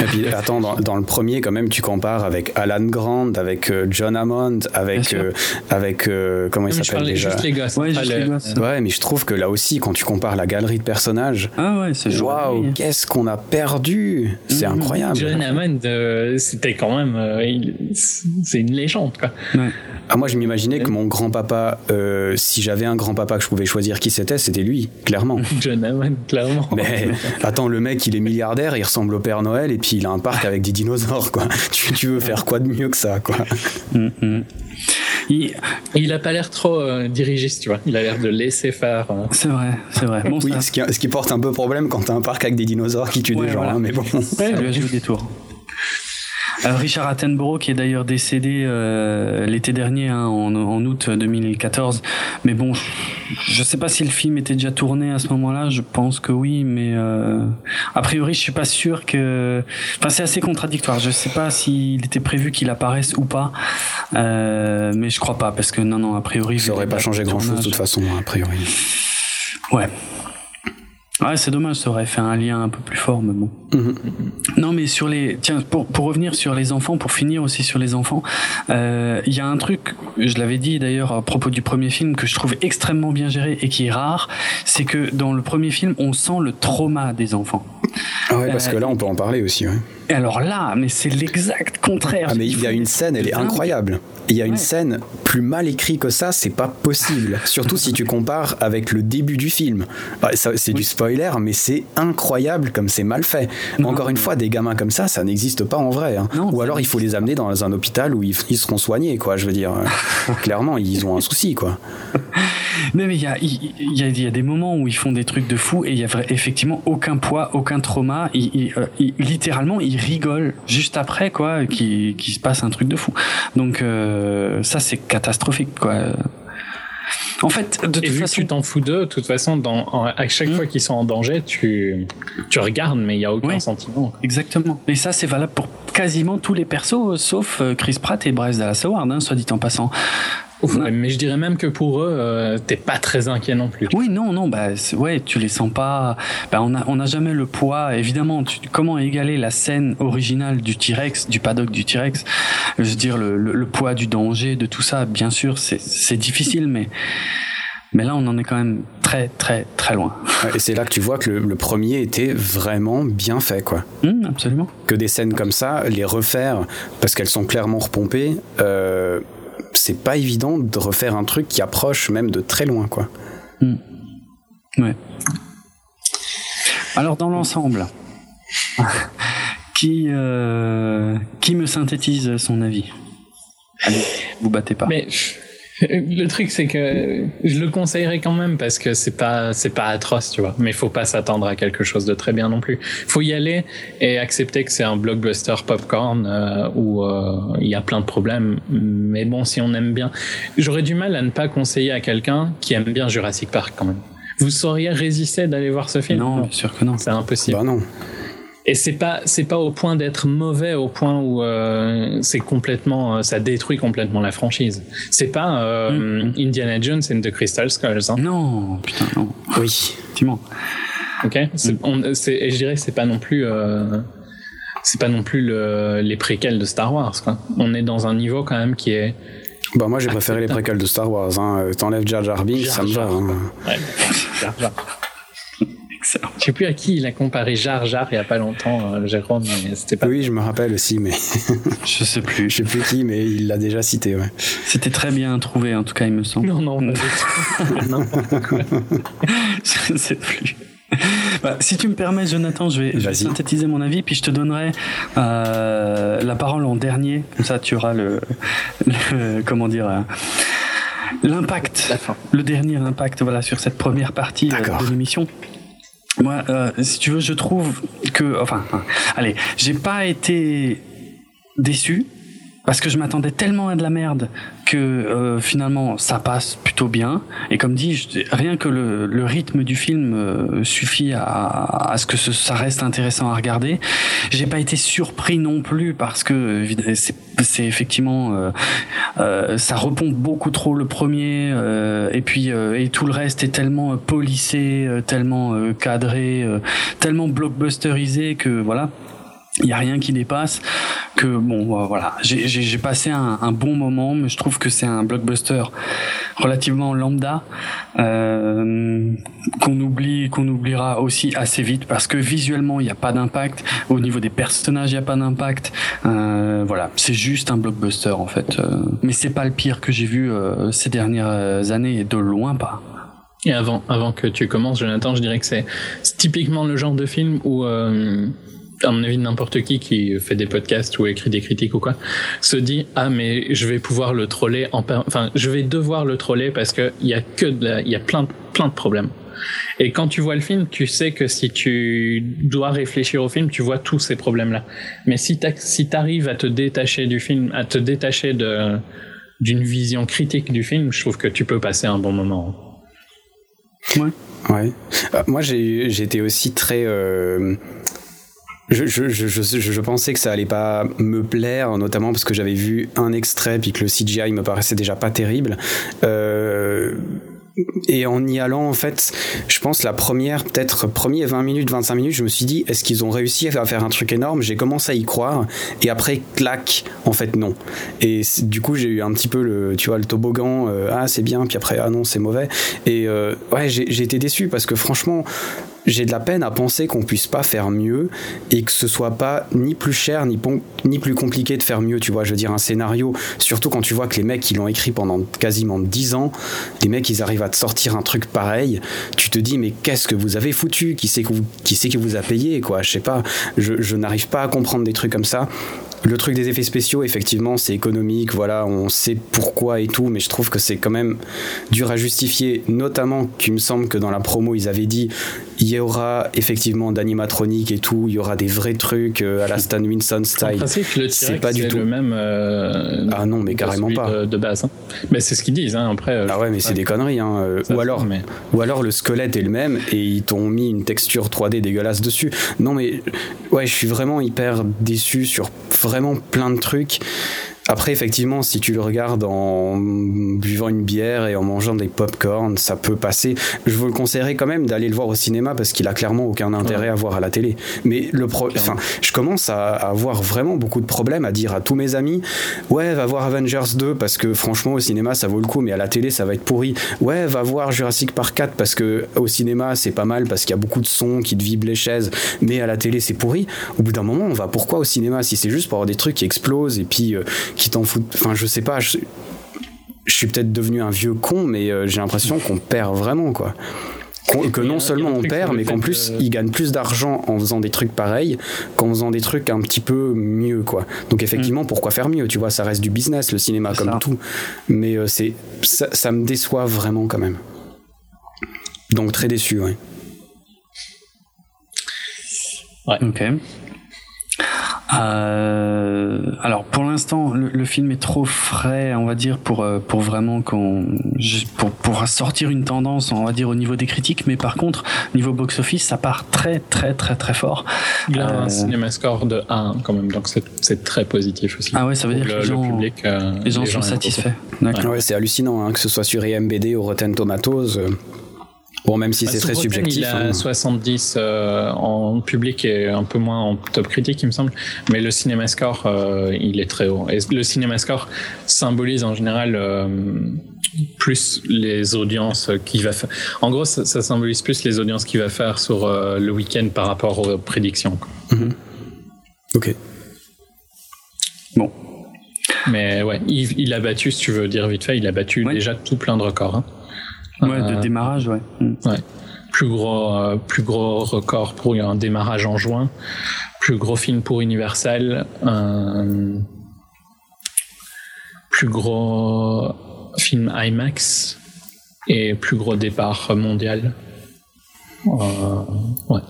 et puis, attends, dans, dans le premier, quand même, tu compares avec Alan Grant, avec euh, John Hammond, avec euh, avec euh, comment il Mais je s'appelle parlais déjà juste les gosses. Ouais, pas juste le- les gosses. Ouais, mais je trouve que là aussi, quand tu compares la galerie de personnages, Ah ouais, c'est waouh, qu'est-ce qu'on a perdu? C'est Mhm. incroyable. John Hammond, euh, c'était quand même, euh, il- c'est une légende, quoi. Ouais. Ah, moi, je m'imaginais que mon grand-papa, euh, si j'avais un grand-papa que je pouvais choisir qui c'était, c'était lui, clairement. John Hammond, clairement. Mais attends, le mec, il est milliardaire, il ressemble au Père Noël, et puis il a un parc avec des dinosaures, quoi. Tu, tu veux faire quoi de mieux que ça, quoi? Mm, mm. Il- Il a pas l'air trop euh, dirigiste, tu vois. Il a l'air de laisser faire. euh. C'est vrai, c'est vrai. Bon, Oui, ce qui, ce qui porte un peu problème quand t'as un parc avec des dinosaures qui tuent Ouais, des gens, voilà. hein, mais bon. ça lui a joué des tours. Euh, Richard Attenborough, qui est d'ailleurs décédé euh, l'été dernier, hein, en, en août 2014. Mais bon, je, sais pas si le film était déjà tourné à ce moment-là. Je pense que oui, mais euh, a priori, je suis pas sûr que. Enfin, c'est assez contradictoire. Je sais pas s'il était prévu qu'il apparaisse ou pas, euh, mais je crois pas parce que non, non, a priori. Ça aurait pas changé grand-chose de toute façon, a priori. Ouais. Ouais, c'est dommage, ça aurait fait un lien un peu plus fort, mais bon. Mhm. Non, mais sur les, tiens, pour, pour revenir sur les enfants, pour finir aussi sur les enfants, euh, il y a un truc, je l'avais dit d'ailleurs à propos du premier film, que je trouve extrêmement bien géré et qui est rare, c'est que dans le premier film, on sent le trauma des enfants. Ah ouais, parce Euh, que là, on peut en parler aussi, ouais. Et alors là, mais c'est l'exact contraire. Ah, mais il y a une scène, elle est incroyable. Il y a une Ouais. scène plus mal écrite que ça, c'est pas possible. Surtout si tu compares avec le début du film. Bah, c'est du spoiler, mais c'est incroyable comme c'est mal fait. Non. Encore une fois, des gamins comme ça, ça n'existe pas en vrai. hein. Ou alors il faut les amener dans un hôpital où ils, ils seront soignés, quoi. Je veux dire, clairement, ils ont un souci, quoi. Non, mais il y a, il il y, a, il y a des moments où ils font des trucs de fou et il y a effectivement aucun poids, aucun trauma. Ils, ils, euh, littéralement, ils rigolent juste après, quoi, qu'il qu'il se passe un truc de fou. Donc, euh, ça, c'est catastrophique, quoi. En fait, de Et toute que façon. tu t'en fous d'eux, de toute façon, dans, en- à chaque Mm. fois qu'ils sont en danger, tu, tu regardes, mais il n'y a aucun sentiment. Exactement. Et ça, c'est valable pour quasiment tous les persos, sauf euh, Chris Pratt et Bryce Dallas Howard, hein, soit dit en passant. Ouais, mais je dirais même que pour eux, euh, t'es pas très inquiet non plus. Oui, non, non, bah, ouais, tu les sens pas. Bah, on a, on n'a jamais le poids. Évidemment, tu- comment égaler la scène originale du T-Rex, du paddock du T-Rex? Je veux dire, le, le, le poids du danger, de tout ça, bien sûr, c'est, difficile, mais, mais là, on en est quand même très, très, très loin. Et c'est là que tu vois que le, le premier était vraiment bien fait, quoi. Hum, absolument. que des scènes comme ça, les refaire, parce qu'elles sont clairement repompées, euh, c'est pas évident de refaire un truc qui approche même de très loin, quoi. Ouais. Alors, dans l'ensemble, qui, euh, qui me synthétise son avis? Allez, vous battez pas. Mais Le truc, c'est que je le conseillerais quand même parce que c'est pas, c'est pas atroce, tu vois. Mais il faut pas s'attendre à quelque chose de très bien non plus. Faut y aller et accepter que c'est un blockbuster popcorn euh, où euh, il y a plein de problèmes. Mais bon, si on aime bien, j'aurais du mal à ne pas conseiller à quelqu'un qui aime bien Jurassic Park quand même. Vous sauriez résister d'aller voir ce film? Non, bien sûr que non. C'est impossible. Bah non. Et c'est pas c'est pas au point d'être mauvais au point où euh, c'est complètement euh, ça détruit complètement la franchise. C'est pas euh, mm. Indiana Jones and the Crystal Skulls. Hein. Non, putain non. Oui, effectivement. Ok. Mm. On, et je dirais que c'est pas non plus euh, c'est pas non plus le, les préquels de Star Wars. Quoi. On est dans un niveau quand même qui est bah moi j'ai préféré les préquels de Star Wars. Hein. T'enlèves Jar Jar Binks, ça me va. Hein. Ouais, Jar. Excellent. Je sais plus à qui il a comparé Jar Jar il y a pas longtemps, euh, Jérôme, mais c'était pas. Oui, je me rappelle aussi, mais. je sais plus. Je sais plus qui, mais il l'a déjà cité, ouais. C'était très bien trouvé, en tout cas, il me semble. Non, non, n'importe quoi. je ne sais plus. Bah, si tu me permets, Jonathan, je vais, synthétiser mon avis, puis je te donnerai euh, la parole en dernier. Comme ça, tu auras le, comment dire, euh, l'impact, le dernier impact, voilà, sur cette première partie euh, de l'émission. Moi, euh, si tu veux, je trouve que, enfin, allez, j'ai pas été déçu parce que je m'attendais tellement à de la merde que euh, finalement ça passe plutôt bien. Et comme dit rien que le, le rythme du film euh, suffit à, à, ce que ce, ça reste intéressant à regarder. J'ai pas été surpris non plus parce que c'est effectivement euh, euh, ça repompe beaucoup trop le premier et puis et tout le reste est tellement polissé tellement cadré tellement blockbusterisé que voilà il y a rien qui dépasse que bon euh, voilà. J'ai passé un, un, bon moment mais je trouve que c'est un blockbuster relativement lambda euh, qu'on oublie qu'on oubliera aussi assez vite parce que visuellement il n'y a pas d'impact. Au niveau des personnages il n'y a pas d'impact. Euh, voilà. C'est juste un blockbuster en fait. Euh, mais c'est pas le pire que j'ai vu euh, ces dernières années et de loin pas. Et avant avant que tu commences Jonathan je dirais que c'est typiquement le genre de film où à mon avis, n'importe qui qui fait des podcasts ou écrit des critiques ou quoi, se dit ah mais je vais pouvoir le troller en enfin je vais devoir le troller parce que il y a que de il y a plein plein de problèmes. Et quand tu vois le film, tu sais que si tu dois réfléchir au film, tu vois tous ces problèmes-là. Mais si tu si t'arrives à te détacher du film, à te détacher de d'une vision critique du film, je trouve que tu peux passer un bon moment. Ouais. Ouais. Euh, moi, j'ai été aussi très euh, je, je, je, je, pensais que ça allait pas me plaire, notamment parce que j'avais vu un extrait puis que le CGI me paraissait déjà pas terrible. Euh, et en y allant, en fait, je pense la première, peut-être premier 20 minutes, 25 minutes, je me suis dit, est-ce qu'ils ont réussi à faire un truc énorme? J'ai commencé à y croire, et après, clac, en fait, non. Et du coup, j'ai eu un petit peu le, tu vois, le toboggan, euh, ah, c'est bien, puis après, ah non, c'est mauvais. Et euh, ouais, j'ai été déçu parce que franchement, j'ai de la peine à penser qu'on puisse pas faire mieux et que ce soit pas ni plus cher ni, plus compliqué de faire mieux, tu vois. Je veux dire, un scénario, surtout quand tu vois que les mecs, ils l'ont écrit pendant quasiment 10 ans, les mecs, ils arrivent à te sortir un truc pareil, tu te dis, mais qu'est-ce que vous avez foutu? Qui c'est qui, qui, qui vous a payé, quoi? Je sais pas, je n'arrive pas à comprendre des trucs comme ça. Le truc des effets spéciaux, effectivement, c'est économique, voilà, on sait pourquoi et tout, mais je trouve que c'est quand même dur à justifier, notamment qu'il me semble que dans la promo, ils avaient dit il y aura effectivement d'animatronique et tout, il y aura des vrais trucs euh, à la Stan Winston style. C'est pas du tout le même. Euh, ah non, mais carrément pas. De, base. Hein. Mais c'est ce qu'ils disent, hein, après. Euh, ah ouais, mais c'est des conneries. Hein. ou, alors, ou alors le squelette est le même et ils t'ont mis une texture 3D dégueulasse dessus. Non, mais ouais, je suis vraiment hyper déçu sur vraiment plein de trucs. Après, effectivement, si tu le regardes en buvant une bière et en mangeant des pop-corn, ça peut passer. Je vous le conseillerais quand même d'aller le voir au cinéma parce qu'il a clairement aucun intérêt à voir à la télé. Mais le pro... enfin, je commence à, avoir vraiment beaucoup de problèmes à dire à tous mes amis Ouais, va voir Avengers 2 parce que franchement, au cinéma, ça vaut le coup, mais à la télé, ça va être pourri. Ouais, va voir Jurassic Park 4 parce que au cinéma, c'est pas mal parce qu'il y a beaucoup de sons qui te vibrent les chaises, mais à la télé, c'est pourri. Au bout d'un moment, on va pourquoi au cinéma si c'est juste pour avoir des trucs qui explosent et puis. Euh, qui t'en foutent. Enfin, je sais pas. Je, suis peut-être devenu un vieux con, mais euh, j'ai l'impression qu'on perd vraiment, quoi. que non seulement on perd, mais qu'en plus ils gagnent plus d'argent en faisant des trucs pareils qu'en faisant des trucs un petit peu mieux, quoi. Donc effectivement, mm. pourquoi faire mieux Tu vois, ça reste du business, le cinéma comme tout. Mais euh, c'est ça, ça, me déçoit vraiment quand même. Donc très déçu, ouais. Ouais. Ok. Euh, alors pour l'instant, le, film est trop frais, on va dire, pour euh, pour vraiment qu'on pour pour sortir une tendance, on va dire au niveau des critiques. Mais par contre, niveau box office, ça part très très très très fort. Il a un euh, cinéma score de 1 quand même, donc c'est très positif aussi. Ah ouais, ça veut dire que les gens, public, les gens sont satisfaits. Ouais, c'est hallucinant, hein, que ce soit sur IMBD ou Rotten Tomatoes. Bon, même si bah, c'est très subjectif. Il a 70 hein. euh, en public et un peu moins en top critique, il me semble. Mais le CinemaScore, euh, il est très haut. Et le CinemaScore symbolise en général euh, plus les audiences qu'il va faire. En gros, ça, symbolise plus les audiences qu'il va faire sur le week-end par rapport aux prédictions. Mhm. Ok. Bon. Mais ouais, il, a battu, si tu veux dire vite fait, il a battu déjà tout plein de records. Hein. Ouais, de euh, démarrage, ouais. Mm. Ouais. Plus gros, euh, plus gros record pour un démarrage en juin. Plus gros film pour Universal. plus gros film IMAX. Et plus gros départ mondial. Euh, ouais.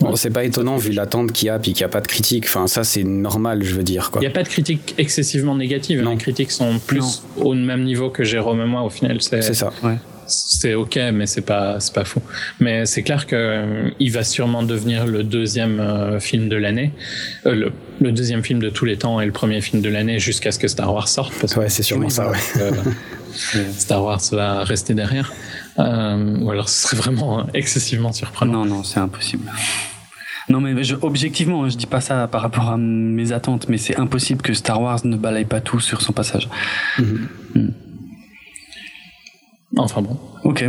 Bon, c'est pas étonnant vu l'attente qu'il y a puis qu'il n'y a pas de critique. Enfin, ça c'est normal, je veux dire. Il n'y a pas de critiques excessivement négatives. Les critiques sont plus au même niveau que Jérôme et moi au final. C'est ça. Ouais c'est ok, mais c'est pas c'est pas fou. Mais c'est clair que euh, il va sûrement devenir le deuxième euh, film de l'année, euh, le, deuxième film de tous les temps et le premier film de l'année jusqu'à ce que Star Wars sorte. Parce ouais, c'est sûrement ça. Star Wars va rester derrière. ou alors ce serait vraiment excessivement surprenant. Non, non, c'est impossible. Non, mais objectivement, je dis pas ça par rapport à mes attentes, mais c'est impossible que Star Wars ne balaye pas tout sur son passage. Mhm. Mm. Enfin bon. Ok.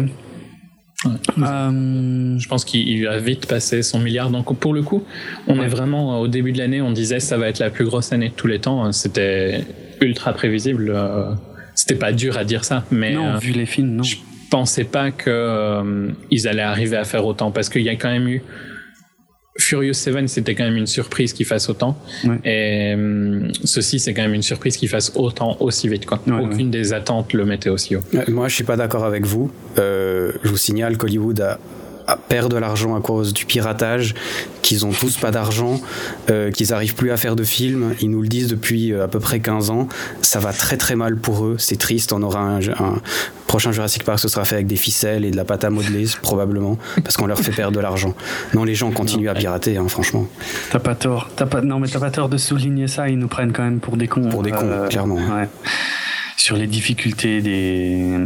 Euh, je pense qu'il a vite passé son milliard. Donc pour le coup, on est vraiment au début de l'année, on disait ça va être la plus grosse année de tous les temps. C'était ultra prévisible. Euh, c'était pas dur à dire ça, mais non, euh, vu les films, non. Je pensais pas que ils allaient arriver à faire autant parce qu'il y a quand même eu Furious 7, c'était quand même une surprise qu'il fasse autant. Et hum, ceci, c'est quand même une surprise qu'il fasse autant aussi vite. Quoi. Aucune des attentes le mettait aussi haut. Moi, je suis pas d'accord avec vous. Euh, je vous signale qu'Hollywood a perdre de l'argent à cause du piratage, qu'ils ont tous pas d'argent, euh, qu'ils arrivent plus à faire de films. Ils nous le disent depuis euh, à peu près 15 ans. Ça va très très mal pour eux. C'est triste. On aura un, prochain Jurassic Park, ce sera fait avec des ficelles et de la pâte à modeler, probablement, parce qu'on leur fait perdre de l'argent. Non, les gens continuent à pirater, hein, franchement. T'as pas tort. pas, non, mais t'as pas tort de souligner ça. Ils nous prennent quand même pour des cons. Pour des cons, euh, clairement. Ouais sur les difficultés des,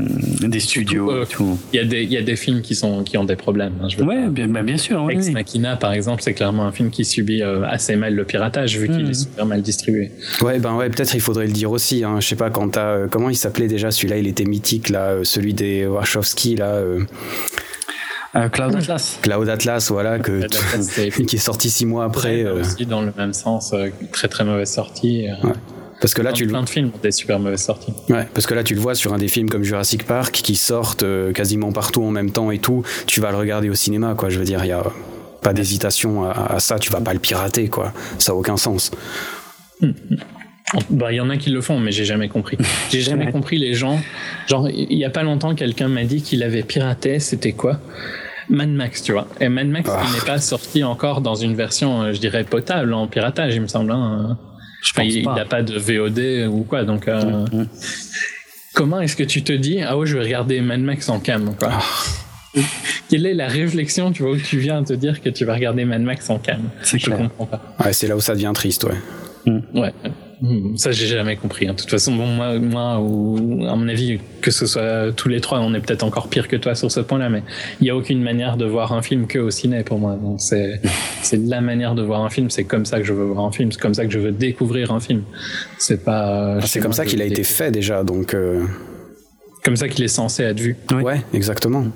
des studios. Euh, il y, a des, y a des films qui, sont, qui ont des problèmes. Hein, je bien, bah, bien sûr. Ex Machina, par exemple, c'est clairement un film qui subit euh, assez mal le piratage vu qu'il mhm. est super mal distribué. Ouais, ben ouais, peut-être il faudrait le dire aussi. Hein. Je sais pas quand t'as. Euh, comment il s'appelait déjà celui-là? Il était mythique, là, celui des Wachowski, là. Cloud Atlas. Cloud Atlas, voilà, que qui est sorti six mois après. Aussi dans le même sens, très très mauvaise sortie. Ouais. Parce que là, tu plein de films ont des super mauvaises sorties. Ouais, parce que là, tu le vois sur un des films comme Jurassic Park qui sortent euh, quasiment partout en même temps et tout. Tu vas le regarder au cinéma, quoi. Je veux dire, il y a pas d'hésitation à, ça. Tu vas pas le pirater, quoi. Ça a aucun sens. Hmm. Bah, il y en a qui le font, mais j'ai jamais compris. J'ai jamais compris les gens. Genre, il y a pas longtemps, quelqu'un m'a dit qu'il avait piraté. C'était quoi? Mad Max, tu vois. Et Mad Max, ah. il n'est pas sorti encore dans une version, euh, je dirais, potable en piratage, il me semble. Hein. Je pense il n'a pas de VOD ou quoi, donc. Euh, mm, mm. Comment est-ce que tu te dis ah ouais je vais regarder Mad Max en cam quoi? Ah. Quelle est la réflexion tu vois où tu viens te dire que tu vas regarder Mad Max en cam? C'est Je comprends pas. Ouais, c'est là où ça devient triste ouais. Mm. Ouais. Hmm, ça, j'ai jamais compris. Hein. De toute façon, bon, moi, moi, ou, à mon avis, que ce soit tous les trois, on est peut-être encore pire que toi sur ce point-là, mais il n'y a aucune manière de voir un film que au ciné pour moi. Donc, c'est, c'est la manière de voir un film. C'est comme ça que je veux voir un film. C'est comme ça que je veux découvrir un film. C'est pas. Ah, c'est comme ça qu'il a été fait déjà, donc. Euh, comme ça qu'il est censé être vu. Ouais, exactement.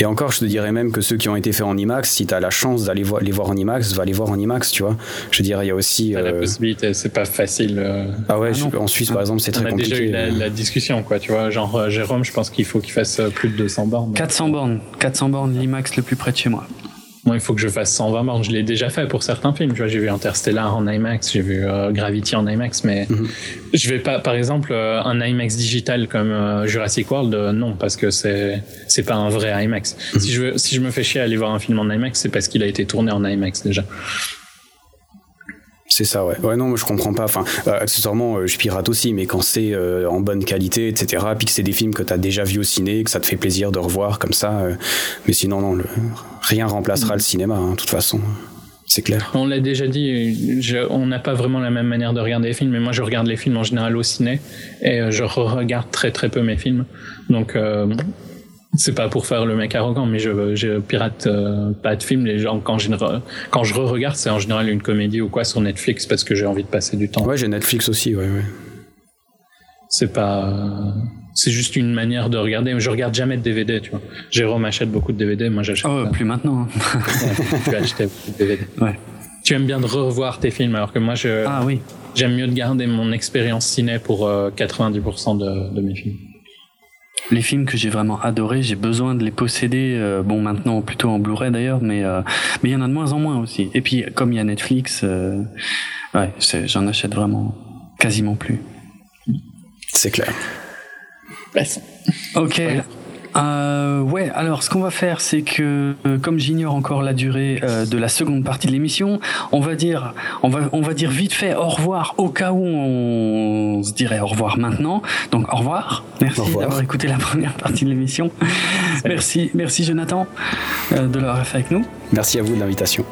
Et encore, je te dirais même que ceux qui ont été faits en IMAX, si tu as la chance d'aller voir, les voir en IMAX, va les voir en IMAX, tu vois. Je dirais, il y a aussi. La euh, possibilité, c'est pas facile. Euh. Ah ouais, ah en Suisse, par exemple, c'est très compliqué. On a déjà eu la, discussion, quoi, tu vois. Genre, Jérôme, je pense qu'il faut qu'il fasse plus de 200 bornes. 400 bornes. 400 bornes, l'IMAX le plus près de chez moi. Moi, il faut que je fasse 120 bornes. Je l'ai déjà fait pour certains films. Tu vois, j'ai vu Interstellar en IMAX, j'ai vu euh, Gravity en IMAX, mais mhm. je vais pas, par exemple, euh, un IMAX digital comme euh, Jurassic World, non, parce que c'est c'est pas un vrai IMAX. Mhm. Si je veux, si je me fais chier à aller voir un film en IMAX, c'est parce qu'il a été tourné en IMAX déjà. C'est ça, ouais. Ouais, non, je comprends pas. Enfin, euh, accessoirement, euh, je pirate aussi, mais quand c'est euh, en bonne qualité, etc., puis que c'est des films que tu as déjà vus au ciné, que ça te fait plaisir de revoir comme ça. mais sinon, non, le, rien remplacera le cinéma, hein, de toute façon. C'est clair. On l'a déjà dit, on n'a pas vraiment la même manière de regarder les films, mais moi je regarde les films en général au ciné et je re-regarde très très peu mes films. Donc c'est pas pour faire le mec arrogant, mais je, je pirate euh, pas de films. Les gens, quand je, quand je re-regarde, c'est en général une comédie ou quoi sur Netflix parce que j'ai envie de passer du temps. Ouais, j'ai Netflix aussi, ouais, ouais. C'est pas. C'est juste une manière de regarder. Je regarde jamais de DVD, tu vois. Jérôme achète beaucoup de DVD, moi j'achète. Oh, plus maintenant. Hein. tu acheter beaucoup de DVD. Ouais. Tu aimes bien de revoir tes films, alors que moi, je. Ah oui. J'aime mieux de garder mon expérience ciné pour 90% euh, de, de mes films les films que j'ai vraiment adorés, j'ai besoin de les posséder. Euh, bon, maintenant plutôt en Blu-ray d'ailleurs, mais euh, mais il y en a de moins en moins aussi. Et puis comme il y a Netflix, euh, ouais, j'en achète vraiment quasiment plus. C'est clair. Ok. Euh, ouais, alors ce qu'on va faire, c'est que euh, comme j'ignore encore la durée euh, de la seconde partie de l'émission, on va dire, on va, on va dire vite fait au revoir au cas où on se dirait au revoir maintenant. Donc au revoir. Merci d'avoir écouté la première partie de l'émission. merci, merci Jonathan de l'avoir fait avec nous. Merci à vous de l'invitation.